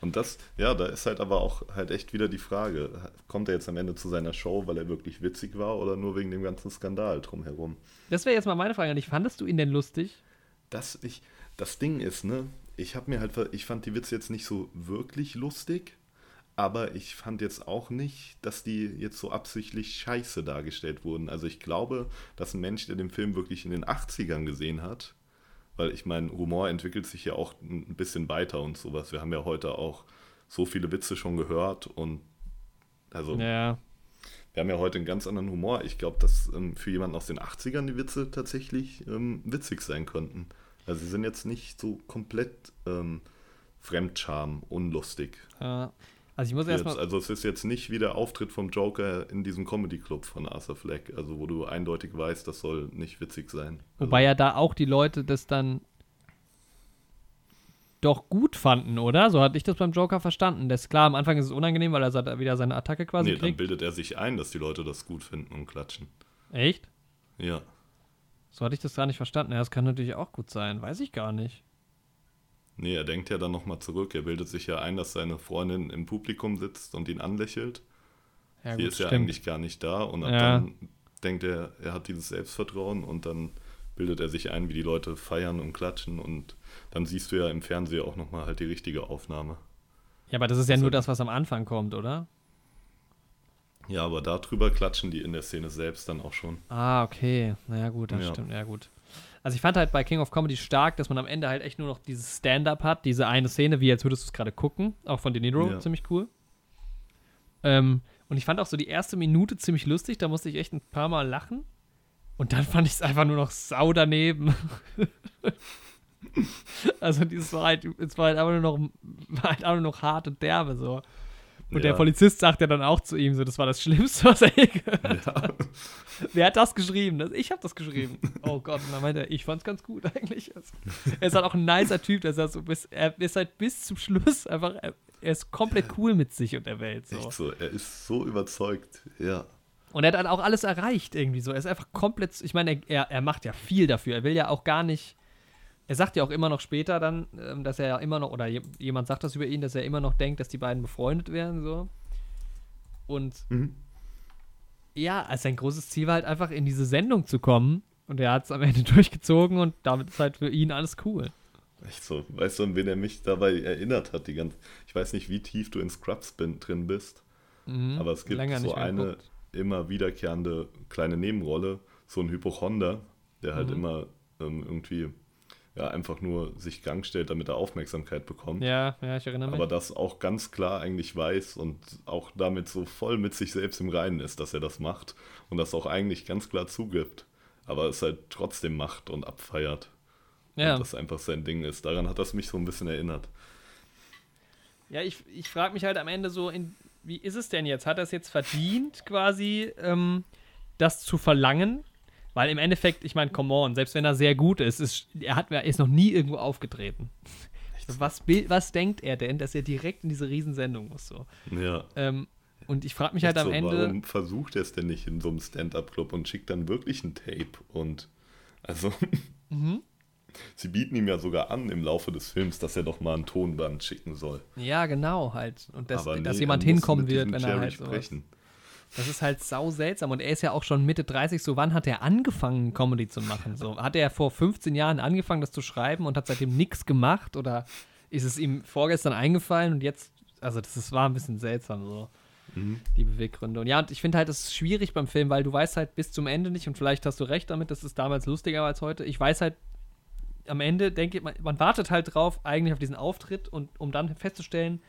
B: Und das, ja, da ist halt aber auch halt echt wieder die Frage, kommt er jetzt am Ende zu seiner Show, weil er wirklich witzig war oder nur wegen dem ganzen Skandal drumherum?
A: Das wäre jetzt mal meine Frage an dich. Fandest du ihn denn lustig?
B: Das, ich, das Ding ist, ne, ich habe mir halt, ich fand die Witze jetzt nicht so wirklich lustig, aber ich fand jetzt auch nicht, dass die jetzt so absichtlich scheiße dargestellt wurden. Also ich glaube, dass ein Mensch, der den Film wirklich in den 80ern gesehen hat, weil ich meine, Humor entwickelt sich ja auch ein bisschen weiter und sowas. Wir haben ja heute auch so viele Witze schon gehört und also
A: ja.
B: wir haben ja heute einen ganz anderen Humor. Ich glaube, dass ähm, für jemanden aus den 80ern die Witze tatsächlich ähm, witzig sein könnten. Also sie sind jetzt nicht so komplett ähm, Fremdscham, unlustig.
A: Ja. Also ich muss erstmal.
B: Also es ist jetzt nicht wie der Auftritt vom Joker in diesem Comedy Club von Arthur Fleck, also wo du eindeutig weißt, das soll nicht witzig sein.
A: Wobei also, ja da auch die Leute das dann doch gut fanden, oder? So hatte ich das beim Joker verstanden. Das klar, am Anfang ist es unangenehm, weil er wieder seine Attacke quasi nee, kriegt. dann
B: bildet er sich ein, dass die Leute das gut finden und klatschen.
A: Echt?
B: Ja.
A: So hatte ich das gar nicht verstanden. Ja, das kann natürlich auch gut sein. Weiß ich gar nicht.
B: Nee, er denkt ja dann nochmal zurück. Er bildet sich ja ein, dass seine Freundin im Publikum sitzt und ihn anlächelt. Ja, Sie gut, ist ja stimmt. eigentlich gar nicht da und ab ja. dann denkt er, er hat dieses Selbstvertrauen und dann bildet er sich ein, wie die Leute feiern und klatschen und dann siehst du ja im Fernsehen auch nochmal halt die richtige Aufnahme.
A: Ja, aber das ist ja also, nur das, was am Anfang kommt, oder?
B: Ja, aber darüber klatschen die in der Szene selbst dann auch schon.
A: Ah, okay. Naja, gut, das ja. stimmt. Ja, gut. Also ich fand halt bei King of Comedy stark, dass man am Ende halt echt nur noch dieses Stand-up hat, diese eine Szene, wie jetzt würdest du es gerade gucken, auch von De Niro, ja. ziemlich cool. Ähm, und ich fand auch so die erste Minute ziemlich lustig, da musste ich echt ein paar Mal lachen. Und dann fand ich es einfach nur noch sau daneben. also dieses war halt, es war halt einfach nur noch, war halt einfach nur noch hart und derbe so. Und ja. der Polizist sagt ja dann auch zu ihm so, das war das Schlimmste, was er je gehört ja. hat. Wer hat das geschrieben? Ich habe das geschrieben. Oh Gott, und dann meinte er, ich fand's ganz gut eigentlich. Also, er ist halt auch ein nicer Typ, der sagt so, bis, er ist halt bis zum Schluss einfach, er, er ist komplett cool mit sich und der Welt. So.
B: Echt so, er ist so überzeugt, ja.
A: Und er hat dann auch alles erreicht irgendwie so. Er ist einfach komplett, ich meine, er, er macht ja viel dafür. Er will ja auch gar nicht er sagt ja auch immer noch später dann, ähm, dass er ja immer noch, oder jemand sagt das über ihn, dass er immer noch denkt, dass die beiden befreundet wären, so. Und mhm. ja, also sein großes Ziel war halt einfach in diese Sendung zu kommen. Und er hat es am Ende durchgezogen und damit ist halt für ihn alles cool.
B: Echt so, weißt du, an wen er mich dabei erinnert hat, die ganze. Ich weiß nicht, wie tief du in Scrubs bin, drin bist, mhm, aber es gibt so eine geguckt. immer wiederkehrende kleine Nebenrolle, so ein Hypochonder, der halt mhm. immer ähm, irgendwie ja, einfach nur sich Gang stellt, damit er Aufmerksamkeit bekommt.
A: Ja, ja, ich erinnere mich.
B: Aber das auch ganz klar eigentlich weiß und auch damit so voll mit sich selbst im Reinen ist, dass er das macht und das auch eigentlich ganz klar zugibt, aber es halt trotzdem macht und abfeiert. Ja. Und das einfach sein Ding ist. Daran hat das mich so ein bisschen erinnert.
A: Ja, ich, ich frage mich halt am Ende so, in, wie ist es denn jetzt? Hat er es jetzt verdient, quasi ähm, das zu verlangen? Weil im Endeffekt, ich meine, come on, selbst wenn er sehr gut ist, ist er, hat, er ist noch nie irgendwo aufgetreten. Was, was denkt er denn, dass er direkt in diese Riesensendung muss? So?
B: Ja.
A: Ähm, und ich frage mich halt am
B: so,
A: Ende.
B: Warum versucht er es denn nicht in so einem Stand-Up-Club und schickt dann wirklich ein Tape? Und also. Mhm. Sie bieten ihm ja sogar an im Laufe des Films, dass er doch mal ein Tonband schicken soll.
A: Ja, genau, halt. Und das, nee, dass jemand hinkommen wird, wenn er halt sowas. Das ist halt sau seltsam. Und er ist ja auch schon Mitte 30. So, wann hat er angefangen, Comedy zu machen? So, hat er vor 15 Jahren angefangen, das zu schreiben und hat seitdem nichts gemacht? Oder ist es ihm vorgestern eingefallen und jetzt, also das ist, war ein bisschen seltsam so. mhm. die Beweggründe. Und ja, und ich finde halt, das ist schwierig beim Film, weil du weißt halt bis zum Ende nicht, und vielleicht hast du recht damit, das ist damals lustiger als heute. Ich weiß halt am Ende, denke ich, man, man wartet halt drauf, eigentlich auf diesen Auftritt, und um dann festzustellen,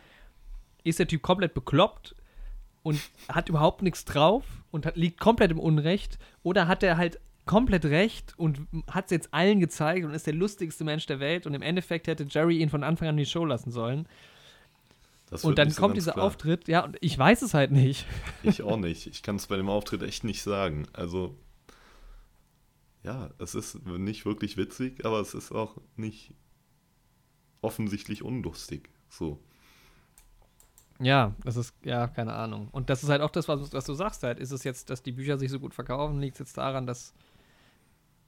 A: ist der Typ komplett bekloppt und hat überhaupt nichts drauf und hat, liegt komplett im Unrecht, oder hat er halt komplett recht und hat es jetzt allen gezeigt und ist der lustigste Mensch der Welt und im Endeffekt hätte Jerry ihn von Anfang an in die Show lassen sollen. und dann kommt dieser klar. Auftritt, ja, und ich weiß es halt nicht.
B: Ich auch nicht. Ich kann es bei dem Auftritt echt nicht sagen. Also, ja, es ist nicht wirklich witzig, aber es ist auch nicht offensichtlich unlustig. So.
A: Ja, das ist, ja, keine Ahnung. Und das ist halt auch das, was, was du sagst halt. Ist es jetzt, dass die Bücher sich so gut verkaufen? Liegt es jetzt daran, dass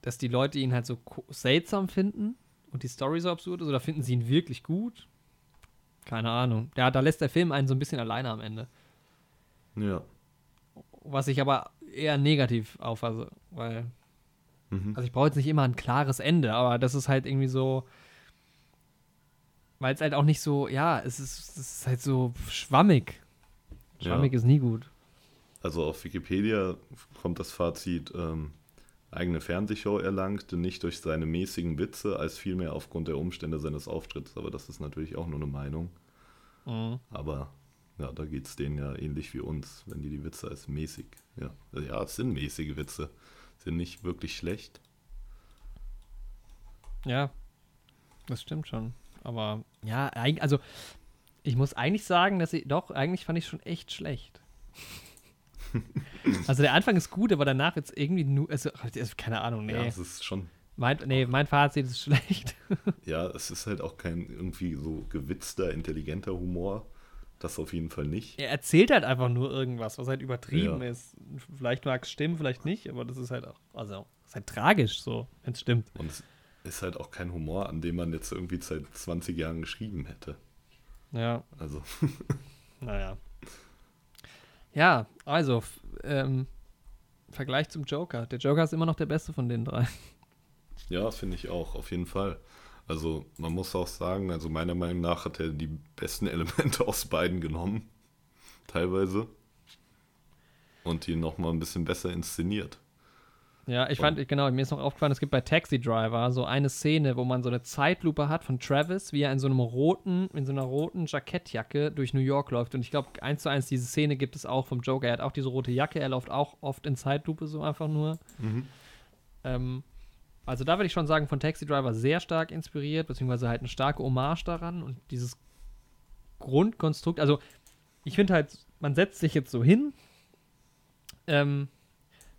A: dass die Leute ihn halt so seltsam finden und die Story so absurd ist oder finden sie ihn wirklich gut? Keine Ahnung. Ja, da lässt der Film einen so ein bisschen alleine am Ende.
B: Ja.
A: Was ich aber eher negativ auffasse, weil. Mhm. Also ich brauche jetzt nicht immer ein klares Ende, aber das ist halt irgendwie so. Weil es halt auch nicht so, ja, es ist, es ist halt so schwammig. Schwammig ja. ist nie gut.
B: Also auf Wikipedia kommt das Fazit, ähm, eigene Fernsehshow erlangte, nicht durch seine mäßigen Witze, als vielmehr aufgrund der Umstände seines Auftritts. Aber das ist natürlich auch nur eine Meinung. Mhm. Aber ja, da geht es denen ja ähnlich wie uns, wenn die die Witze als mäßig, ja, ja, es sind mäßige Witze, sind nicht wirklich schlecht.
A: Ja, das stimmt schon. Aber ja, also ich muss eigentlich sagen, dass ich, doch, eigentlich fand ich schon echt schlecht. also der Anfang ist gut, aber danach jetzt irgendwie nur, also, also keine Ahnung, nee. Ja,
B: es ist schon.
A: Mein, nee, mein Fazit ist schlecht.
B: ja, es ist halt auch kein irgendwie so gewitzter, intelligenter Humor. Das auf jeden Fall nicht.
A: Er erzählt halt einfach nur irgendwas, was halt übertrieben ja. ist. Vielleicht mag es stimmen, vielleicht nicht, aber das ist halt auch, also, ist halt tragisch so, wenn es stimmt.
B: Und es ist halt auch kein Humor, an dem man jetzt irgendwie seit 20 Jahren geschrieben hätte.
A: Ja.
B: Also.
A: naja. Ja, also, ähm, Vergleich zum Joker. Der Joker ist immer noch der beste von den drei.
B: Ja, finde ich auch, auf jeden Fall. Also, man muss auch sagen, also meiner Meinung nach hat er die besten Elemente aus beiden genommen. Teilweise. Und die nochmal ein bisschen besser inszeniert.
A: Ja, ich fand, genau, mir ist noch aufgefallen, es gibt bei Taxi Driver so eine Szene, wo man so eine Zeitlupe hat von Travis, wie er in so einem roten, in so einer roten Jackettjacke durch New York läuft. Und ich glaube, eins zu eins diese Szene gibt es auch vom Joker. Er hat auch diese rote Jacke, er läuft auch oft in Zeitlupe so einfach nur. Mhm. Ähm, also da würde ich schon sagen, von Taxi Driver sehr stark inspiriert, beziehungsweise halt eine starke Hommage daran und dieses Grundkonstrukt. Also ich finde halt, man setzt sich jetzt so hin, ähm,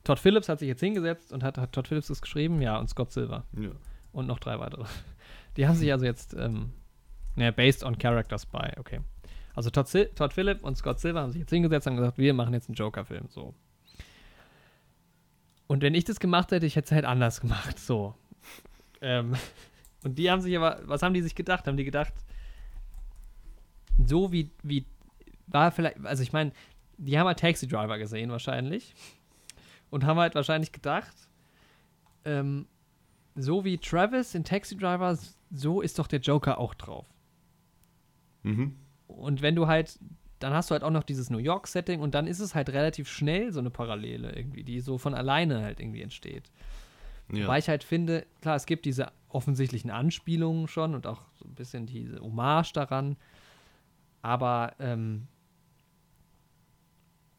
A: Todd Phillips hat sich jetzt hingesetzt und hat, hat Todd Phillips das geschrieben, ja, und Scott Silver.
B: Ja.
A: Und noch drei weitere. Die haben sich also jetzt, ähm, ne, based on characters by, okay. Also Todd, Todd Phillips und Scott Silver haben sich jetzt hingesetzt und gesagt, wir machen jetzt einen Joker-Film, so. Und wenn ich das gemacht hätte, ich hätte es halt anders gemacht, so. ähm, und die haben sich aber, was haben die sich gedacht? Haben die gedacht, so wie, wie war vielleicht, also ich meine, die haben halt Taxi Driver gesehen wahrscheinlich und haben halt wahrscheinlich gedacht, ähm, so wie Travis in Taxi Driver, so ist doch der Joker auch drauf.
B: Mhm.
A: Und wenn du halt, dann hast du halt auch noch dieses New York-Setting und dann ist es halt relativ schnell so eine Parallele irgendwie, die so von alleine halt irgendwie entsteht. Ja. Weil ich halt finde, klar, es gibt diese offensichtlichen Anspielungen schon und auch so ein bisschen diese Hommage daran, aber ähm,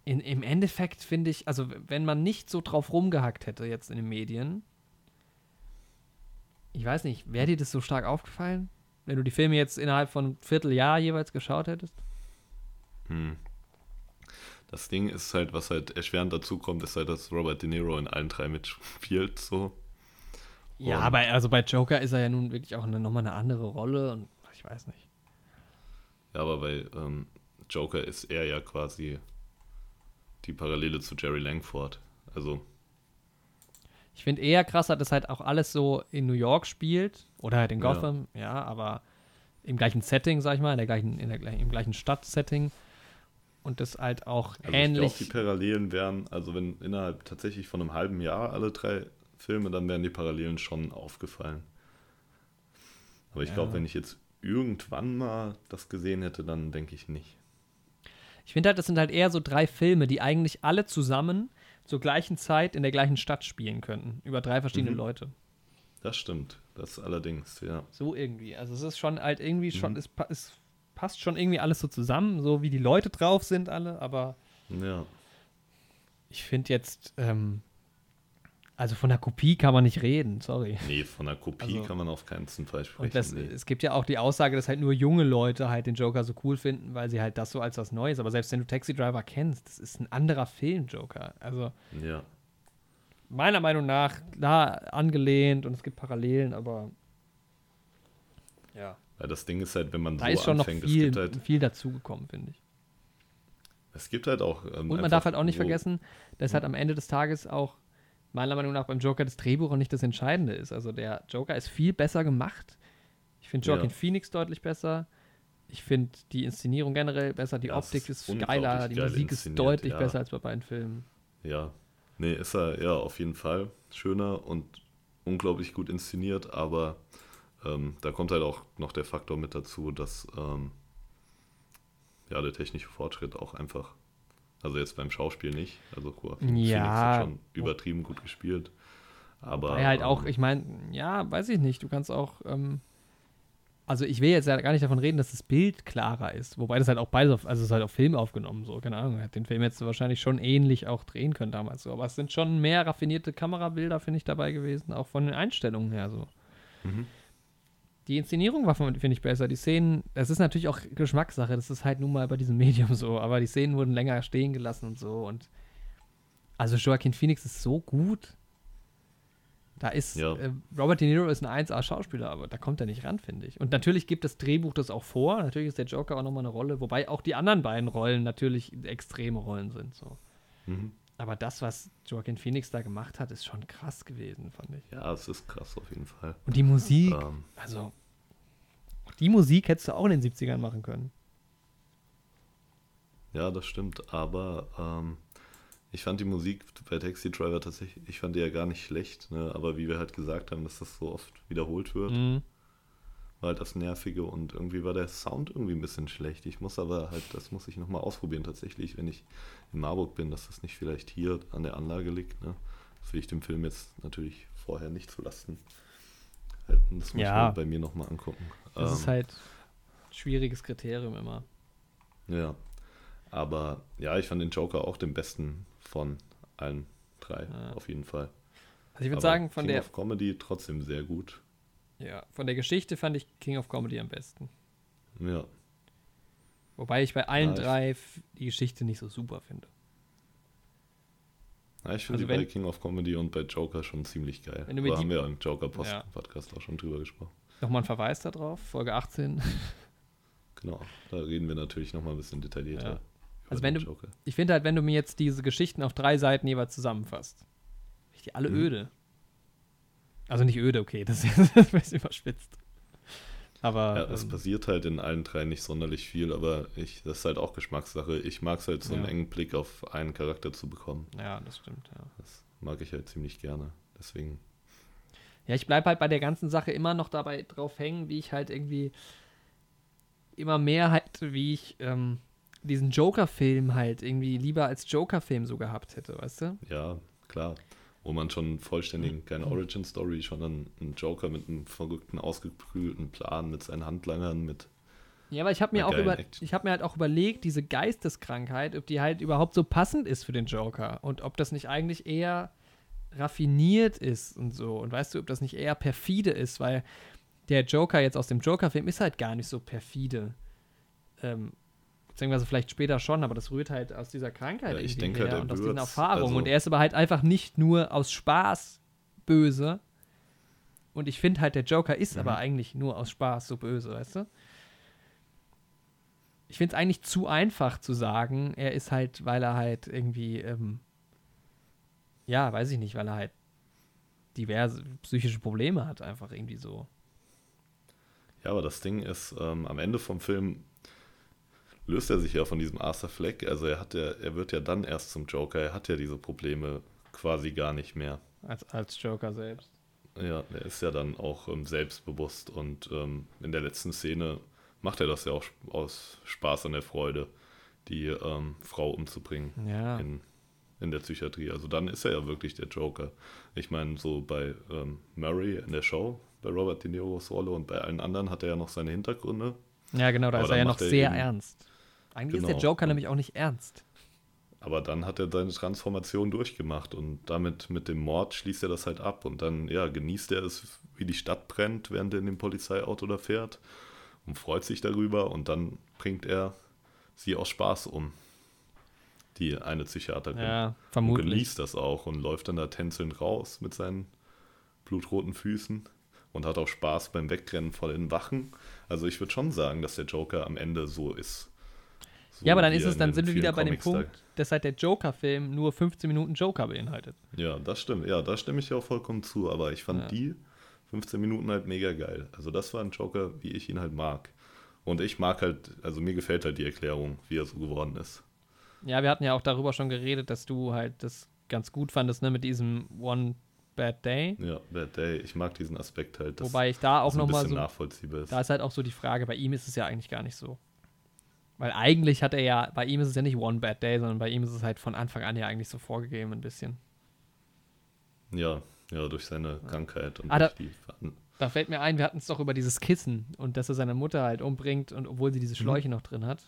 A: in, im Endeffekt finde ich, also wenn man nicht so drauf rumgehackt hätte jetzt in den Medien, ich weiß nicht, wäre dir das so stark aufgefallen, wenn du die Filme jetzt innerhalb von einem Vierteljahr jeweils geschaut hättest?
B: Hm. Das Ding ist halt, was halt erschwerend dazu kommt, ist halt, dass Robert De Niro in allen drei mitspielt, so.
A: Ja, und aber also bei Joker ist er ja nun wirklich auch eine, nochmal eine andere Rolle und ich weiß nicht.
B: Ja, aber bei ähm, Joker ist er ja quasi die Parallele zu Jerry Langford. Also.
A: Ich finde eher krasser, dass halt auch alles so in New York spielt oder halt in Gotham, ja, ja aber im gleichen Setting, sag ich mal, in der gleichen, in der, im gleichen Stadtsetting. Und das halt auch also ähnlich. Ich
B: glaube, die Parallelen wären, also wenn innerhalb tatsächlich von einem halben Jahr alle drei Filme, dann wären die Parallelen schon aufgefallen. Aber ich ja. glaube, wenn ich jetzt irgendwann mal das gesehen hätte, dann denke ich nicht.
A: Ich finde halt, das sind halt eher so drei Filme, die eigentlich alle zusammen zur gleichen Zeit in der gleichen Stadt spielen könnten. Über drei verschiedene
B: Mhm.
A: Leute.
B: Das stimmt. Das allerdings, ja.
A: So irgendwie. Also es ist schon halt irgendwie schon,
B: Mhm.
A: es, es passt schon irgendwie alles so zusammen, so wie die Leute drauf sind alle, aber
B: Ja.
A: ich finde jetzt, ähm, also von der Kopie kann man nicht reden, sorry.
B: Nee, von der Kopie
A: Also-
B: kann man auf keinen Fall sprechen.
A: Und das,
B: nee.
A: es gibt ja auch die Aussage, dass halt nur junge Leute halt den Joker so cool finden, weil sie halt das so als was Neues, aber selbst wenn du Taxi Driver kennst, das ist ein anderer Film, Joker. Also
B: ja.
A: meiner Meinung nach, klar, angelehnt und es gibt Parallelen, aber ja,
B: Weil das Ding ist halt, wenn man
A: da
B: so
A: ist schon noch
B: anfängt, es
A: viel,
B: gibt halt,
A: viel dazugekommen, finde ich.
B: es gibt halt auch. Ähm,
A: Und man darf halt auch nicht
B: wo-
A: vergessen, dass halt am Ende des Tages auch meiner Meinung nach beim Joker das Drehbuch auch nicht das Entscheidende ist. Also der Joker ist viel besser gemacht. Ich finde Joaquin
B: Ja.
A: Phoenix deutlich besser. Ich finde die Inszenierung generell besser. Die
B: Ja,
A: Optik
B: ist
A: ist geiler. Die
B: geil
A: Musik ist deutlich
B: ja.
A: besser als bei beiden Filmen.
B: Ja. Nee, ist er ja auf jeden Fall schöner und unglaublich gut inszeniert, aber ähm, da kommt halt auch noch der Faktor mit dazu, dass ähm, ja der technische Fortschritt auch einfach, also jetzt beim Schauspiel nicht, also Joaquin Phoenix
A: Ja.
B: hat schon übertrieben gut gespielt, aber
A: Weil halt auch,
B: ähm,
A: ich meine, ja, weiß ich nicht. Du kannst auch, ähm, also ich will jetzt ja gar nicht davon reden, dass das Bild klarer ist. Wobei das halt auch beides auf, also es ist halt auf Film aufgenommen, so, keine Ahnung. Hat den Film jetzt wahrscheinlich schon ähnlich auch drehen können damals so. Aber es sind schon mehr raffinierte Kamerabilder, finde ich, dabei gewesen, auch von den Einstellungen her so.
B: Mhm.
A: Die Inszenierung war, finde ich, besser. Die Szenen, das ist natürlich auch Geschmackssache, das ist halt nun mal bei diesem Medium so, aber die Szenen wurden länger stehen gelassen und so. Und also Joaquin Phoenix ist so gut. Da ist
B: Ja.
A: äh, Robert De Niro ist ein 1A-Schauspieler, aber da kommt er nicht ran, finde ich. Und natürlich gibt das Drehbuch das auch vor. Natürlich ist der Joker auch nochmal eine Rolle, wobei auch die anderen beiden Rollen natürlich extreme Rollen sind. So.
B: Mhm.
A: Aber das, was Joaquin Phoenix da gemacht hat, ist schon krass gewesen, fand ich.
B: ja, es ist krass auf jeden Fall.
A: Und die Musik,
B: Ähm,
A: also die Musik hättest du auch in den 70ern machen können.
B: Ja, das stimmt, aber ähm, ich fand die Musik bei Taxi Driver tatsächlich, ich fand die ja gar nicht schlecht, ne? aber wie wir halt gesagt haben, dass das so oft wiederholt wird,
A: Mhm.
B: War halt das Nervige und irgendwie war der Sound irgendwie ein bisschen schlecht. Ich muss aber halt, das muss ich nochmal ausprobieren tatsächlich, wenn ich in Marburg bin, dass das nicht vielleicht hier an der Anlage liegt. Ne? Das will ich dem Film jetzt natürlich vorher nicht zulasten halten. Das muss
A: Ja.
B: ich mir bei mir nochmal angucken.
A: Das
B: Ähm,
A: ist halt ein schwieriges Kriterium immer.
B: Ja, aber ja, ich fand den Joker auch den besten von allen drei,
A: Ja.
B: auf jeden Fall.
A: Also ich würde sagen, von
B: King
A: der,
B: of Comedy trotzdem sehr gut.
A: Ja, von der Geschichte fand ich King of Comedy am besten.
B: Ja,
A: Wobei ich bei allen
B: Ja,
A: drei die Geschichte nicht so super finde.
B: ja ich finde
A: Also
B: die bei King of Comedy und bei Joker schon ziemlich geil.
A: Wenn die-
B: haben wir im Joker Post
A: Ja.
B: Auch schon drüber gesprochen.
A: Nochmal ein Verweis darauf, Folge 18.
B: Genau, da reden wir natürlich nochmal ein bisschen detaillierter.
A: Ja. Also wenn du-
B: Joker.
A: Ich finde halt, wenn du mir jetzt diese Geschichten auf drei Seiten jeweils zusammenfasst, ich die alle
B: Mhm.
A: öde. Also nicht öde, okay, das ist ein bisschen überspitzt. Aber
B: Ja, es
A: ähm,
B: passiert halt in allen drei nicht sonderlich viel, aber ich, das ist halt auch Geschmackssache. Ich mag es halt, so einen
A: Ja.
B: engen Blick auf einen Charakter zu bekommen.
A: ja, das stimmt, ja.
B: Das mag ich halt ziemlich gerne. Deswegen,
A: Ja, ich bleibe halt bei der ganzen Sache immer noch dabei drauf hängen, wie ich halt irgendwie immer mehr halt, wie ich ähm, diesen Joker-Film halt irgendwie lieber als Joker-Film so gehabt hätte, weißt du?
B: Ja, klar. Wo man schon vollständig, keine Origin-Story, sondern einen Joker mit einem verrückten, ausgeklügelten Plan, mit seinen Handlangern, mit.
A: Ja, aber ich habe mir auch über,
B: Action.
A: ich habe mir halt auch überlegt, diese Geisteskrankheit, ob die halt überhaupt so passend ist für den Joker und ob das nicht eigentlich eher raffiniert ist und so und weißt du, ob das nicht eher perfide ist, weil der Joker jetzt aus dem Joker-Film ist halt gar nicht so perfide. Ähm, beziehungsweise vielleicht später schon, aber das rührt halt aus dieser Krankheit
B: Ja, ich denke,
A: her und aus diesen Erfahrungen.
B: also-
A: und er ist aber halt einfach nicht nur aus Spaß böse. Und ich finde halt, der Joker ist
B: Mhm.
A: aber eigentlich nur aus Spaß so böse, weißt du? Ich finde es eigentlich zu einfach zu sagen, er ist halt, weil er halt irgendwie, ähm, ja, weiß ich nicht, weil er halt diverse psychische Probleme hat, einfach irgendwie so.
B: Ja, aber das Ding ist, ähm, am Ende vom Film löst er sich ja von diesem Arthur Fleck. Also er hat ja, er wird ja dann erst zum Joker. Er hat ja diese Probleme quasi gar nicht mehr.
A: Als, als Joker selbst.
B: Ja, er ist ja dann auch ähm, selbstbewusst und ähm, in der letzten Szene macht er das ja auch aus Spaß an der Freude, die ähm, Frau umzubringen
A: Ja.
B: in, in der Psychiatrie. Also dann ist er ja wirklich der Joker. Ich meine, so bei ähm, Murray in der Show, bei Robert De Niro's Rolle und bei allen anderen hat er ja noch seine Hintergründe.
A: Ja, genau, da
B: Aber
A: ist er ja noch sehr ernst. Eigentlich ist der
B: Genau.
A: Joker nämlich auch nicht ernst.
B: Aber dann hat er seine Transformation durchgemacht und damit mit dem Mord schließt er das halt ab und dann ja, genießt er es, wie die Stadt brennt, während er in dem Polizeiauto da fährt und freut sich darüber und dann bringt er sie aus Spaß um. Die eine Psychiaterin.
A: Ja,
B: und
A: vermutlich.
B: genießt das auch und läuft dann da tänzelnd raus mit seinen blutroten Füßen und hat auch Spaß beim Wegrennen vor den Wachen. Also ich würde schon sagen, dass der Joker am Ende so ist. So
A: Ja, aber dann ist es, dann sind wir wieder bei dem Punkt, dass halt der Joker-Film nur 15 Minuten Joker beinhaltet.
B: Ja, das stimmt. Ja, da stimme ich dir auch vollkommen zu. Aber ich fand
A: Ja.
B: die 15 Minuten halt mega geil. Also das war ein Joker, wie ich ihn halt mag. Und ich mag halt, also mir gefällt halt die Erklärung, wie er so geworden ist.
A: Ja, wir hatten ja auch darüber schon geredet, dass du halt das ganz gut fandest, ne, mit diesem One Bad Day.
B: Ja, Bad Day. Ich mag diesen Aspekt halt.
A: Wobei ich da auch nochmal so.
B: nachvollziehbar ist.
A: Da ist halt auch so die Frage, bei ihm ist es ja eigentlich gar nicht so. Weil eigentlich hat er ja, bei ihm ist es ja nicht One Bad Day, sondern bei ihm ist es halt von Anfang an ja eigentlich so vorgegeben ein bisschen.
B: Ja, ja, durch seine Krankheit und
A: Ah,
B: durch
A: da-
B: die
A: Da fällt mir ein, wir hatten es doch über dieses Kissen und dass er seine Mutter halt umbringt und obwohl sie diese Schläuche noch drin hat.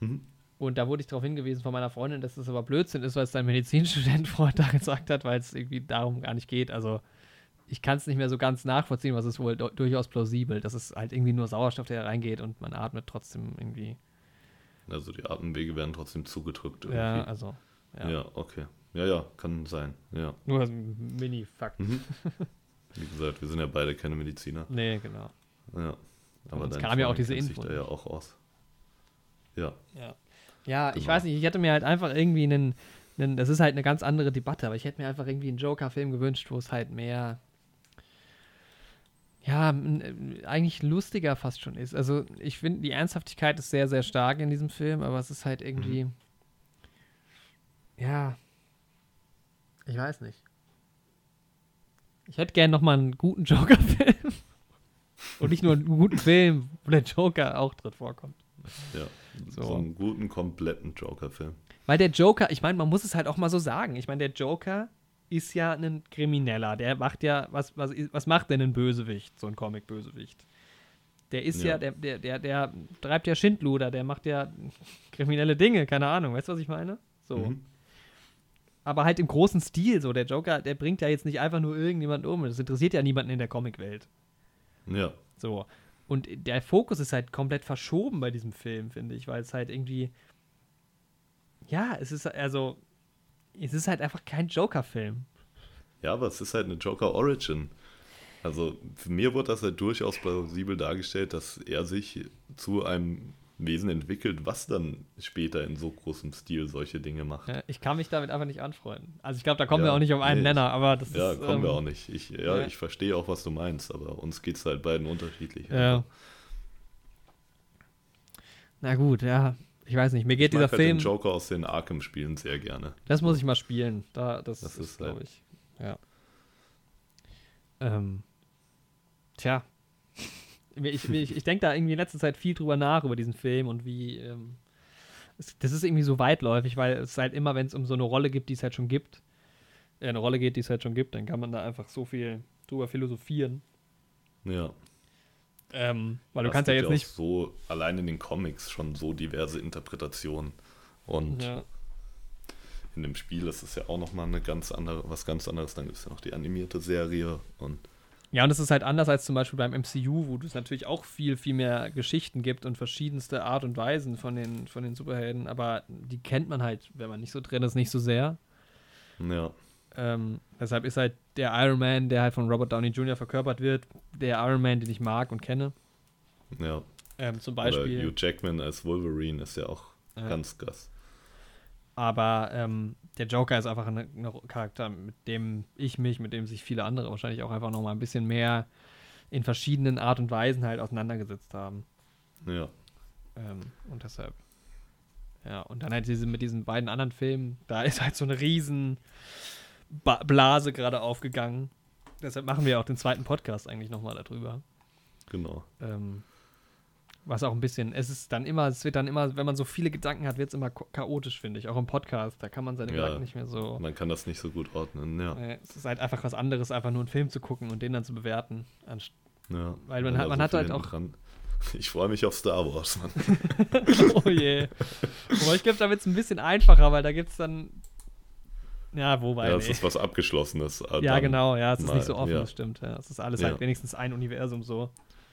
B: Mhm.
A: Und da wurde ich darauf hingewiesen von meiner Freundin, dass das aber Blödsinn ist, weil es dein Medizinstudent vorher da gesagt hat, weil es irgendwie darum gar nicht geht. Also ich kann es nicht mehr so ganz nachvollziehen, was ist wohl du- durchaus plausibel. Das ist halt irgendwie nur Sauerstoff, der da reingeht und man atmet trotzdem irgendwie.
B: Also die Atemwege werden trotzdem zugedrückt irgendwie.
A: Ja, also. Ja.
B: ja. okay. Ja, ja, kann sein. Ja.
A: Nur ein Mini-Fakt.
B: Mhm. Wie gesagt, wir sind ja beide keine Mediziner.
A: Nee, genau.
B: Ja. Aber deine
A: kam ja auch diese Info
B: da ja auch aus. Ja.
A: Ja. Ja, ich
B: Genau.
A: weiß nicht, ich hätte mir halt einfach irgendwie einen, einen, das ist halt eine ganz andere Debatte, aber ich hätte mir einfach irgendwie einen Joker-Film gewünscht, wo es halt mehr, ja, äh, eigentlich lustiger fast schon ist. Also ich finde, die Ernsthaftigkeit ist sehr, sehr stark in diesem Film, aber es ist halt irgendwie, ja, ich weiß nicht. Ich hätte gern noch mal einen guten Joker-Film. Und nicht nur einen guten Film, wo der Joker auch drin vorkommt.
B: Ja.
A: So.
B: So, einen guten, kompletten Joker-Film.
A: Weil der Joker, ich meine, man muss es halt auch mal so sagen. Ich meine, der Joker ist ja ein Krimineller. Der macht ja, was, was, was macht denn ein Bösewicht, so ein Comic-Bösewicht? Der ist ja,
B: Ja.
A: der, der, der, der treibt ja Schindluder, der macht ja kriminelle Dinge, keine Ahnung, weißt du, was ich meine? So.
B: Mhm.
A: Aber halt im großen Stil, so. Der Joker, der bringt ja jetzt nicht einfach nur irgendjemanden um. Das interessiert ja niemanden in der Comicwelt.
B: Ja.
A: So. Und der Fokus ist halt komplett verschoben bei diesem Film, finde ich, weil es halt irgendwie. Ja, es ist also. Es ist halt einfach kein Joker-Film.
B: Ja, aber es ist halt eine Joker-Origin. Also für mir wurde das halt durchaus plausibel dargestellt, dass er sich zu einem Wesen entwickelt, was dann später in so großem Stil solche Dinge macht.
A: Ja, Ich kann mich damit einfach nicht anfreunden. Also ich glaube, da kommen wir
B: Ja,
A: auch nicht auf einen
B: nee,
A: Nenner, aber das
B: Ja,
A: ist.
B: kommen wir
A: ähm,
B: auch nicht. Ich, ja,
A: ja.
B: ich verstehe auch, was du meinst, aber uns geht es halt beiden unterschiedlich.
A: Ja. Na gut, ja. Ich weiß nicht, mir geht
B: Ich mag
A: dieser
B: halt
A: Film.
B: den Joker aus den Arkham-Spielen sehr gerne.
A: Das muss ich mal spielen. Da, das,
B: Das
A: ist, glaube
B: halt-
A: ich. Ja. Ähm, tja. Ich, ich, ich denke da irgendwie in letzter Zeit viel drüber nach, über diesen Film und wie. Ähm, das ist irgendwie so weitläufig, weil es halt immer, wenn es um so eine Rolle gibt, die es halt schon gibt, äh, eine Rolle geht, die es halt schon gibt, dann kann man da einfach so viel drüber philosophieren.
B: Ja.
A: Ähm, weil du
B: Das
A: kannst ja jetzt nicht.
B: so, allein in den Comics schon so diverse Interpretationen. Und
A: Ja.
B: in dem Spiel ist es ja auch nochmal eine ganz andere, was ganz anderes. Dann gibt es ja noch die animierte Serie und
A: Ja, und es ist halt anders als zum Beispiel beim MCU, wo es natürlich auch viel, viel mehr Geschichten gibt und verschiedenste Art und Weisen von den, von den Superhelden, aber die kennt man halt, wenn man nicht so drin ist, nicht so sehr.
B: ja.
A: Ähm, deshalb ist halt der Iron Man, der halt von Robert Downey Jr. verkörpert wird, der Iron Man, den ich mag und kenne.
B: Ja.
A: Ähm, zum
B: Oder
A: Beispiel.
B: Hugh Jackman als Wolverine ist ja auch
A: Ja.
B: ganz krass.
A: Aber ähm, der Joker ist einfach ein Charakter, mit dem ich mich, mit dem sich viele andere wahrscheinlich auch einfach nochmal ein bisschen mehr in verschiedenen Art und Weisen halt auseinandergesetzt haben.
B: Ja.
A: Ähm, und deshalb. Ja, und dann halt diese, mit diesen beiden anderen Filmen, da ist halt so eine riesen ba Blase gerade aufgegangen. Deshalb machen wir auch den zweiten Podcast eigentlich nochmal darüber.
B: Genau.
A: Ähm, Was auch ein bisschen, es ist dann immer, es wird dann immer, wenn man so viele Gedanken hat, wird es immer cha- chaotisch, finde ich. Auch im Podcast, da kann man seine
B: Ja.
A: Gedanken nicht mehr so.
B: Man kann das nicht so gut ordnen, ja.
A: Äh, Es ist halt einfach was anderes, einfach nur einen Film zu gucken und den dann zu bewerten.
B: ja.
A: Weil man hat- man
B: so
A: hat halt auch-
B: Dran. Ich freue mich auf Star Wars, Mann.
A: oh je. Wobei ich glaube, da wird es ein bisschen einfacher, weil da gibt es dann. Ja, wobei.
B: ja, es
A: nee.
B: ist was Abgeschlossenes. äh,
A: ja
B: dann,
A: genau, ja, es ist
B: mal,
A: nicht so offen,
B: ja.
A: das stimmt. Ja. Es ist alles
B: Ja.
A: halt wenigstens ein Universum so.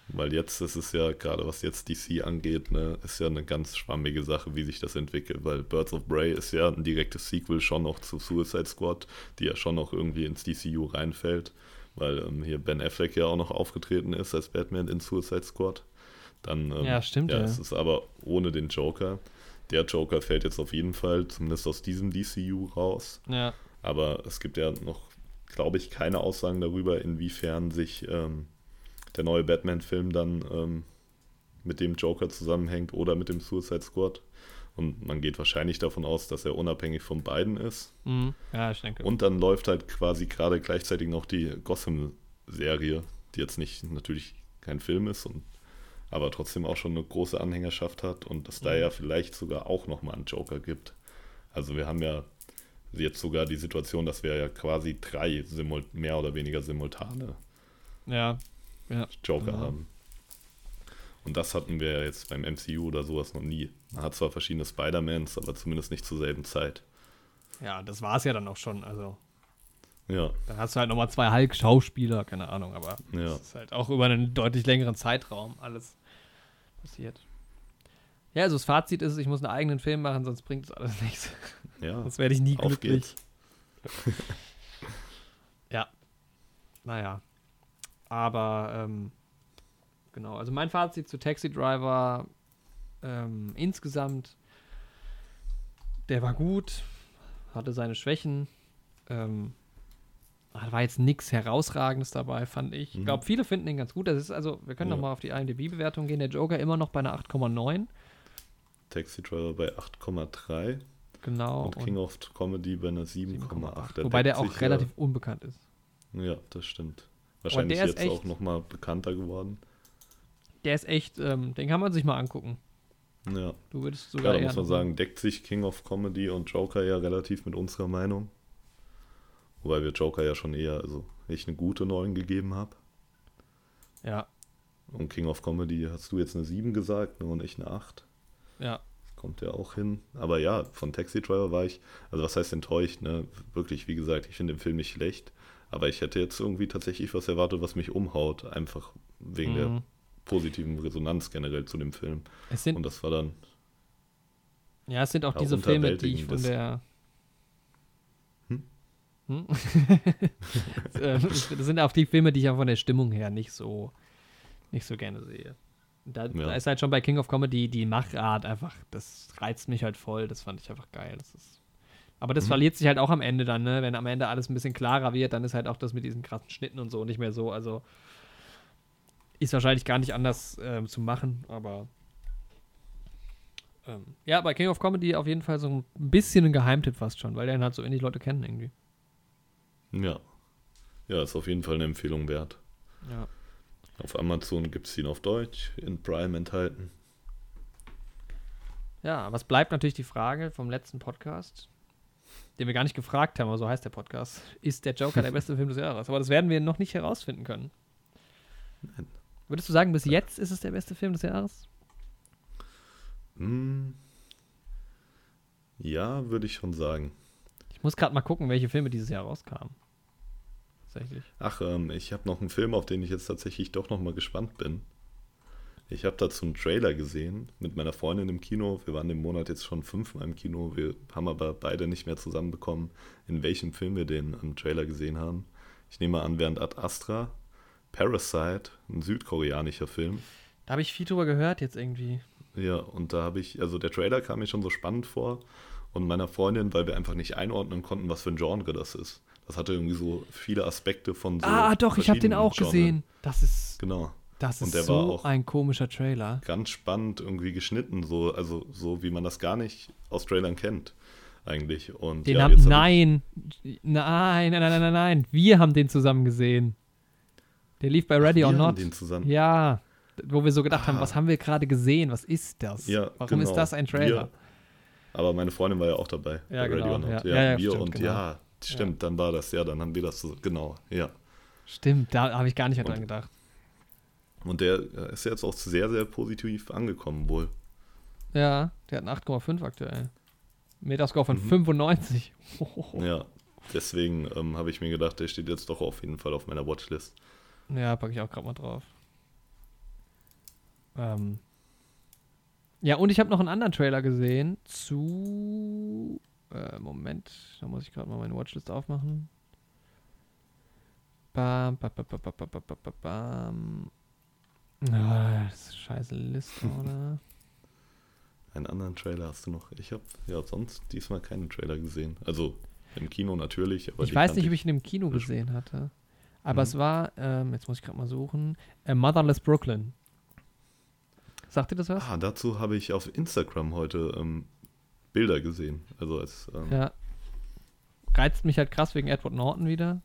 B: Weil jetzt ist es ja, gerade was jetzt DC angeht, ne, ist ja eine ganz schwammige Sache, wie sich das entwickelt. Weil Birds of Prey ist ja ein direktes Sequel schon noch zu Suicide Squad, die ja schon noch irgendwie ins DCU reinfällt. Weil ähm, hier Ben Affleck ja auch noch aufgetreten ist als Batman in Suicide Squad. Dann, ähm,
A: Ja, stimmt,
B: Ja,
A: ja.
B: es ist aber ohne den Joker. Der Joker fällt jetzt auf jeden Fall, zumindest aus diesem DCU raus.
A: Ja.
B: Aber es gibt ja noch, glaube ich, keine Aussagen darüber, inwiefern sich ähm, der neue Batman-Film dann ähm, mit dem Joker zusammenhängt oder mit dem Suicide Squad. Und man geht wahrscheinlich davon aus, dass er unabhängig von beiden ist.
A: Mhm. Ja, ich denke.
B: Und dann läuft halt quasi gerade gleichzeitig noch die Gotham-Serie, die jetzt nicht natürlich kein Film ist, und, aber trotzdem auch schon eine große Anhängerschaft hat und dass da
A: Mhm.
B: ja vielleicht sogar auch nochmal einen Joker gibt. Also wir haben ja jetzt sogar die Situation, dass wir ja quasi drei simul mehr oder weniger simultane
A: ja. Ja.
B: Joker
A: Genau.
B: haben. Und das hatten wir ja jetzt beim MCU oder sowas noch nie. Man hat zwar verschiedene Spider-Mans, aber zumindest nicht zur selben Zeit.
A: Ja, das war es ja dann auch schon. Also,
B: Ja,
A: dann hast du halt nochmal zwei Hulk-Schauspieler, keine Ahnung, aber
B: Ja.
A: das ist halt auch über einen deutlich längeren Zeitraum alles passiert. Ja, also das Fazit ist, ich muss einen eigenen Film machen, sonst bringt das alles nichts.
B: ja.
A: Sonst werde ich nie glücklich. ja. Naja. Aber, ähm, genau. Also mein Fazit zu Taxi Driver ähm, insgesamt, der war gut, hatte seine Schwächen. Ähm, da war jetzt nichts Herausragendes dabei, fand ich. Ich
B: Mhm.
A: glaube, viele finden ihn ganz gut. Das ist also, wir können
B: Ja.
A: noch mal auf die IMDb-Bewertung gehen. Der Joker immer noch bei einer 8,9.
B: Taxi Driver bei 8,3
A: Genau.
B: und King of Comedy bei einer 7,8.
A: Wobei der auch relativ unbekannt ist.
B: Ja, ja, das stimmt. Wahrscheinlich jetzt
A: echt-
B: auch nochmal bekannter geworden.
A: Der ist echt, ähm, den kann man sich mal angucken.
B: Ja,
A: Du würdest
B: ja
A: sogar
B: da
A: eher
B: muss man sagen, deckt sich King of Comedy und Joker ja relativ mit unserer Meinung. Wobei wir Joker ja schon eher, also ich eine gute 9 gegeben habe.
A: Ja,
B: Und King of Comedy hast du jetzt eine 7 gesagt ne, und ich eine 8.
A: ja.
B: Kommt ja auch hin. Aber ja, von Taxi Driver war ich, also was heißt enttäuscht, ne? Wirklich, wie gesagt, ich finde den Film nicht schlecht. Aber ich hätte jetzt irgendwie tatsächlich was erwartet, was mich umhaut. Einfach wegen der
A: Mhm.
B: positiven Resonanz generell zu dem Film.
A: Es sind,
B: Und das war dann,
A: ja, es sind auch diese Filme, die ich von der.
B: Hm?
A: Hm? Äh, das sind auch die Filme, die ich ja von der Stimmung her nicht so, nicht so gerne sehe. Da,
B: Ja.
A: da ist halt schon bei King of Comedy die Machart einfach, das reizt mich halt voll, das fand ich einfach geil. Das ist, aber das
B: Mhm.
A: verliert sich halt auch am Ende dann, ne? Wenn am Ende alles ein bisschen klarer wird, dann ist halt auch das mit diesen krassen Schnitten und so nicht mehr so. Also ist wahrscheinlich gar nicht anders ähm, zu machen, aber ähm, ja, bei King of Comedy auf jeden Fall so ein bisschen ein Geheimtipp fast schon, weil den halt so wenig Leute kennen irgendwie.
B: Ja. Ja, ist auf jeden Fall eine Empfehlung wert.
A: Ja.
B: Auf Amazon gibt es ihn auf Deutsch, in Prime enthalten.
A: Ja, was bleibt natürlich die Frage vom letzten Podcast, den wir gar nicht gefragt haben, aber so heißt der Podcast. Ist der Joker der beste Film des Jahres? Aber das werden wir noch nicht herausfinden können.
B: Nein.
A: Würdest du sagen, bis jetzt ist es der beste Film des Jahres?
B: Hm. Ja, würde ich schon sagen.
A: Ich muss gerade mal gucken, welche Filme dieses Jahr rauskamen. Tatsächlich.
B: Ach, ähm, ich habe noch einen Film, auf den ich jetzt tatsächlich doch nochmal gespannt bin. Ich habe dazu einen Trailer gesehen mit meiner Freundin im Kino. Wir waren im Monat jetzt schon fünfmal im Kino. Wir haben aber beide nicht mehr zusammenbekommen, in welchem Film wir den im Trailer gesehen haben. Ich nehme an, während Ad Astra, Parasite, ein südkoreanischer Film.
A: Da habe ich viel drüber gehört jetzt irgendwie.
B: Ja, und da habe ich, also der Trailer kam mir schon so spannend vor. Und meiner Freundin, weil wir einfach nicht einordnen konnten, was für ein Genre das ist. Das hatte irgendwie so viele Aspekte von so.
A: ah, doch, ich habe den auch
B: Genren.
A: gesehen. Das ist,
B: Genau.
A: das ist so
B: auch-
A: ein komischer Trailer.
B: Ganz spannend irgendwie geschnitten, so, also so wie man das gar nicht aus Trailern kennt, eigentlich. Und
A: Den
B: ja,
A: haben, nein, nein, nein, nein, nein, nein, nein. Wir haben den zusammen gesehen. Der lief bei Ready
B: wir
A: or
B: haben
A: Not.
B: Den zusammen.
A: Ja, wo wir so gedacht haben,
B: Ah.
A: was haben wir gerade gesehen? Was ist das?
B: Ja,
A: Warum ist
B: genau.
A: das ein Trailer?
B: Wir, aber meine Freundin war ja auch dabei.
A: Ja,
B: bei Ready
A: genau,
B: or Not.
A: ja.
B: Ja,
A: Ja, ja,
B: wir
A: stimmt,
B: und
A: genau.
B: ja, stimmt, dann war das, ja, dann haben wir das so, genau, ja.
A: Stimmt, da habe ich gar nicht mehr
B: Und-
A: dran gedacht.
B: Und der äh, ist jetzt auch sehr, sehr positiv angekommen wohl.
A: Ja, der hat einen 8,5 aktuell. Metascore von
B: Mhm.
A: 95.
B: Ja, deswegen ähm, habe ich mir gedacht, der steht jetzt doch auf jeden Fall auf meiner Watchlist.
A: Ja, packe ich auch gerade mal drauf. Ähm. Ja, und ich habe noch einen anderen Trailer gesehen zu. Äh, Moment, da muss ich gerade mal meine Watchlist aufmachen. Bam, bam, bam, bam, bam, bam, bam, bam. Ah, das ist eine scheiße Liste, oder?
B: Einen anderen Trailer hast du noch. Ich habe ja sonst diesmal keinen Trailer gesehen. Also im Kino natürlich, aber
A: ich weiß nicht, ob ich ihn im Kino gesehen hatte. Aber
B: mhm.
A: es war, ähm, jetzt muss ich gerade mal suchen, äh, Motherless Brooklyn. Sagt ihr das was?
B: Ah, dazu habe ich auf Instagram heute ähm, Bilder gesehen. Also als ähm,
A: Ja. Reizt mich halt krass wegen Edward Norton wieder.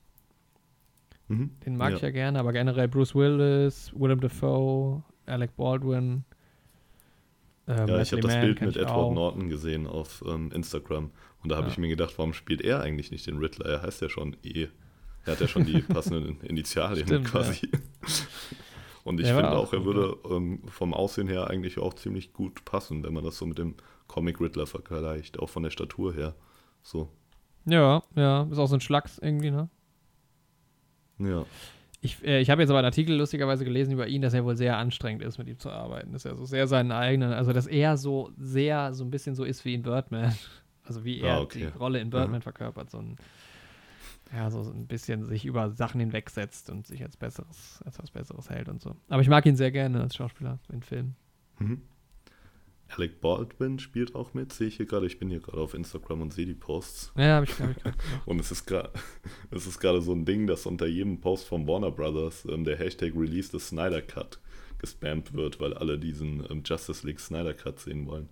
B: mhm.
A: Den mag ich ja gerne, aber generell Bruce Willis, Willem Dafoe, Alec Baldwin. Ähm,
B: Ja, ich habe das Bild mit Edward
A: auch.
B: Norton gesehen auf ähm, Instagram und da habe
A: Ja.
B: ich mir gedacht, warum spielt er eigentlich nicht den Riddler? Er heißt ja schon E. Er hat ja schon die passenden Initialien
A: Stimmt,
B: quasi. Und ich finde
A: auch
B: auch, er würde ähm, vom Aussehen her eigentlich auch ziemlich gut passen, wenn man das so mit dem Comic Riddler vergleicht, auch von der Statur her. So,
A: Ja, ja, ist auch so ein Schlacks irgendwie, ne?
B: ja.
A: Ich, äh, ich habe jetzt aber einen Artikel lustigerweise gelesen über ihn, dass er wohl sehr anstrengend ist, mit ihm zu arbeiten. Dass er so sehr seinen eigenen, also dass er so sehr, so ein bisschen so ist wie in Birdman. Also wie er
B: Ah, okay.
A: die Rolle in Birdman verkörpert. So ein, ja, so ein bisschen sich über Sachen hinwegsetzt und sich als besseres, als was Besseres hält und so. Aber ich mag ihn sehr gerne als Schauspieler in Filmen.
B: Mhm. Alec Baldwin spielt auch mit, sehe ich hier gerade. Ich bin hier gerade auf Instagram und sehe die Posts.
A: Ja, habe ich, hab ich gerade.
B: Und es ist gerade es ist gerade so ein Ding, dass unter jedem Post von Warner Brothers ähm, der Hashtag Release the Snyder Cut gespammt wird, weil alle diesen ähm, Justice League Snyder Cut sehen wollen.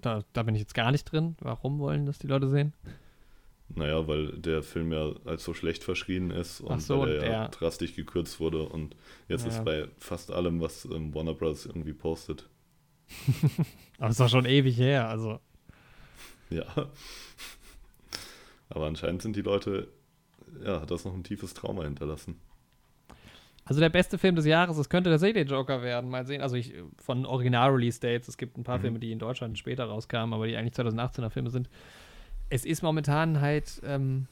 A: Da, da bin ich jetzt gar nicht drin. Warum wollen das die Leute sehen?
B: Naja, weil der Film ja als so schlecht verschrien ist und
A: so,
B: weil er ja
A: der-
B: drastisch gekürzt wurde und jetzt
A: Ja.
B: ist bei fast allem, was ähm, Warner Brothers irgendwie postet.
A: Aber ist doch schon ewig her. Also,
B: Ja. Aber anscheinend sind die Leute, ja, hat das noch ein tiefes Trauma hinterlassen.
A: also der beste Film des Jahres, es könnte tatsächlich der Joker werden. Mal sehen. Also ich von Original-Release-Dates. Es gibt ein paar
B: Mhm.
A: Filme, die in Deutschland später rauskamen, aber die eigentlich 2018er Filme sind. Es ist momentan halt, ähm,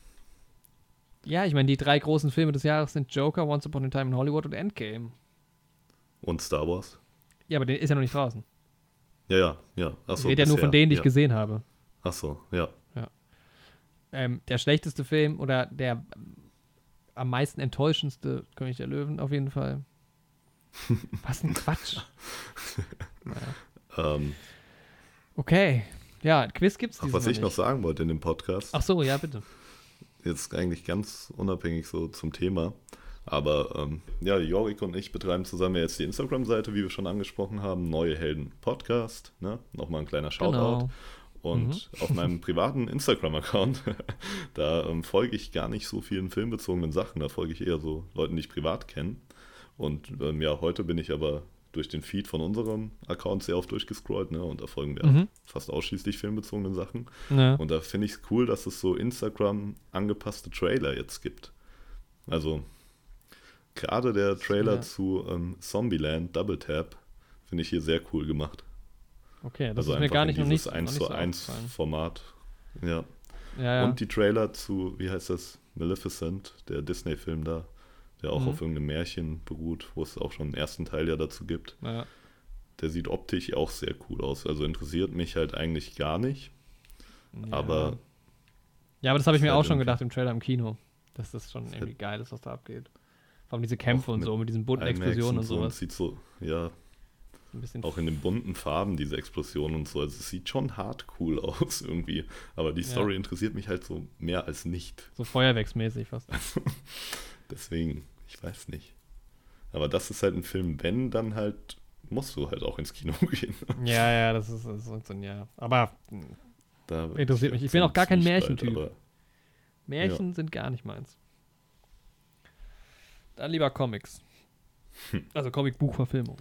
A: ja, ich meine, die drei großen Filme des Jahres sind Joker, Once Upon a Time in Hollywood und Endgame.
B: Und Star Wars?
A: Ja, aber der ist ja noch nicht draußen.
B: Ja, ja, ja.
A: Ich
B: Achso,
A: rede ja nur von denen, die ich
B: ja.
A: gesehen habe.
B: Achso, ja.
A: Ähm, der schlechteste Film oder der am meisten enttäuschendste König der Löwen auf jeden Fall. Was ein Quatsch. naja.
B: Ähm,
A: Okay. Ja, Quiz gibt's
B: ach,
A: dieses
B: was
A: Mal
B: ich noch sagen wollte in dem Podcast,
A: Ach so, ja, bitte.
B: jetzt eigentlich ganz unabhängig so zum Thema, aber ähm, ja, Jorik und ich betreiben zusammen jetzt die Instagram-Seite, wie wir schon angesprochen haben, Neue Helden Podcast, ne? Nochmal ein kleiner Shoutout.
A: Genau.
B: Und auf meinem privaten Instagram-Account, da ähm, folge ich gar nicht so vielen filmbezogenen Sachen. Da folge ich eher so Leuten, die ich privat kenne. Und ähm, ja, heute bin ich aber durch den Feed von unserem Account sehr oft durchgescrollt. Ne? Und da folgen wir
A: Mhm.
B: fast ausschließlich filmbezogenen Sachen.
A: Ja.
B: Und da finde ich es cool, dass es so Instagram angepasste Trailer jetzt gibt. Also gerade der Trailer
A: Ja.
B: zu ähm, Zombieland Double Tap finde ich hier sehr cool gemacht.
A: Okay, das
B: also
A: ist mir gar
B: in
A: nicht noch nicht,
B: dieses
A: noch
B: 1
A: nicht
B: zu
A: so
B: 1
A: aufgefallen.
B: Format. Ja.
A: Ja, ja.
B: Und die Trailer zu, wie heißt das, Maleficent, der Disney-Film da, der auch
A: Mhm.
B: auf irgendeinem Märchen beruht, wo es auch schon einen ersten Teil ja dazu gibt.
A: ja.
B: Der sieht optisch auch sehr cool aus. Also interessiert mich halt eigentlich gar nicht.
A: Ja.
B: Aber
A: Ja, aber das habe ich mir
B: halt
A: auch schon gedacht im Trailer im Kino. Dass das schon irgendwie geil ist, was da abgeht. Vor allem diese Kämpfe und so, mit diesen bunten Explosionen und
B: so,
A: sowas.
B: sieht so, ja,
A: bisschen
B: auch in den bunten Farben, diese Explosionen und so. Also es sieht schon hart cool aus irgendwie. Aber die
A: Ja.
B: Story interessiert mich halt so mehr als nicht.
A: so feuerwerksmäßig fast.
B: Deswegen, ich weiß nicht. Aber das ist halt ein Film, wenn, dann halt musst du halt auch ins Kino gehen.
A: ja, ja, das ist, das ist so ein Ja. Aber
B: Da
A: Interessiert mich. Ich bin
B: so
A: auch gar kein Märchentyp. Märchen sind gar nicht meins. Dann lieber Comics. Also Comicbuchverfilmung.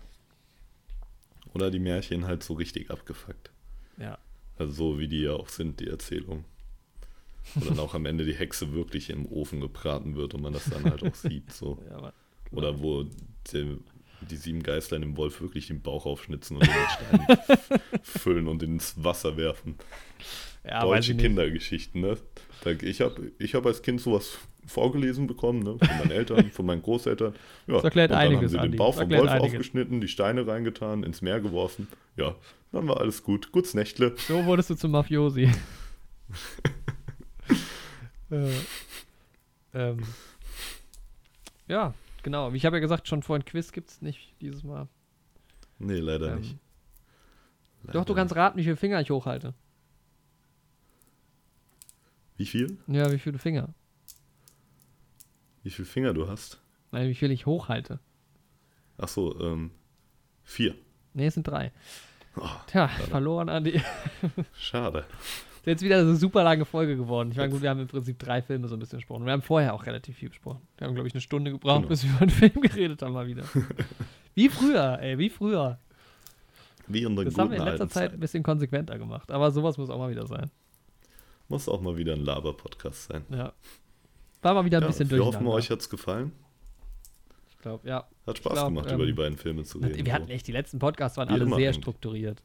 B: Oder die Märchen halt so richtig abgefuckt.
A: Ja.
B: Also so wie die ja auch sind, die Erzählung. Wo dann auch am Ende die Hexe wirklich im Ofen gebraten wird und man das dann halt auch sieht. So.
A: ja aber,
B: Oder wo die, die sieben Geister in dem Wolf wirklich den Bauch aufschnitzen und den mit Steinen füllen und ins Wasser werfen.
A: ja,
B: Deutsche. Kindergeschichten, ne? Ich habe ich hab als Kind sowas vorgelesen bekommen, ne? Von meinen Eltern, von meinen Großeltern. Ja,
A: Das erklärt
B: und dann
A: einiges,
B: haben sie
A: Andi.
B: den Bauch vom Wolf
A: einiges.
B: aufgeschnitten, die Steine reingetan, ins Meer geworfen. Ja, dann war alles gut. Guts Nächtle.
A: So wurdest du zum Mafiosi. äh, ähm, ja, genau. Wie ich habe ja gesagt, schon vor ein Quiz gibt es nicht dieses Mal.
B: Nee, leider
A: Ähm,
B: nicht.
A: Doch, du
B: Leider
A: kannst raten, wie viele Finger ich hochhalte.
B: Wie viel?
A: Ja, wie viele Finger?
B: Wie viele Finger du hast?
A: Nein, wie viel ich hochhalte.
B: Ach so, ähm, vier.
A: Ne, es sind drei.
B: Oh,
A: Tja, verloren, Andi.
B: schade.
A: Ist jetzt wieder eine super lange Folge geworden. Ich meine, gut, wir haben im Prinzip drei Filme so ein bisschen besprochen. Wir haben vorher auch relativ viel besprochen. Wir haben, glaube ich, eine Stunde gebraucht,
B: Genau.
A: bis wir über einen Film geredet haben mal wieder. wie früher, ey, wie früher.
B: Wie in der
A: Das haben wir in letzter Zeit ein bisschen konsequenter gemacht. Aber sowas muss auch mal wieder sein.
B: Muss auch mal wieder ein Laber-Podcast sein.
A: Ja. War mal wieder ein
B: Ja,
A: bisschen
B: wir hoffen, euch hat's gefallen.
A: Ich glaube, ja.
B: Hat Spaß
A: glaub,
B: gemacht,
A: ähm,
B: über die beiden Filme zu reden.
A: Wir hatten echt, die letzten Podcasts waren
B: Wie
A: alle sehr strukturiert.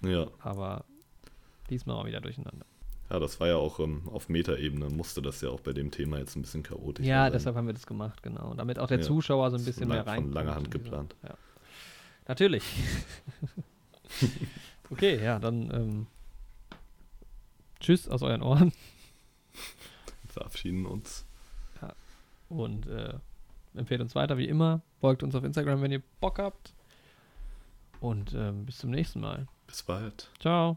B: Ja.
A: Aber diesmal mal wieder durcheinander.
B: ja, das war ja auch ähm, auf Metaebene, musste das ja auch bei dem Thema jetzt ein bisschen chaotisch
A: Ja,
B: sein.
A: deshalb haben wir das gemacht, genau. Damit auch der
B: Ja,
A: Zuschauer so ein bisschen mehr
B: von
A: rein.
B: langer Hand geplant.
A: Ja. Natürlich. okay, ja, dann ähm, tschüss aus euren Ohren
B: verabschieden uns.
A: und äh, empfehlt uns weiter wie immer. Folgt uns auf Instagram, wenn ihr Bock habt. Und ähm, bis zum nächsten Mal.
B: Bis bald.
A: Ciao.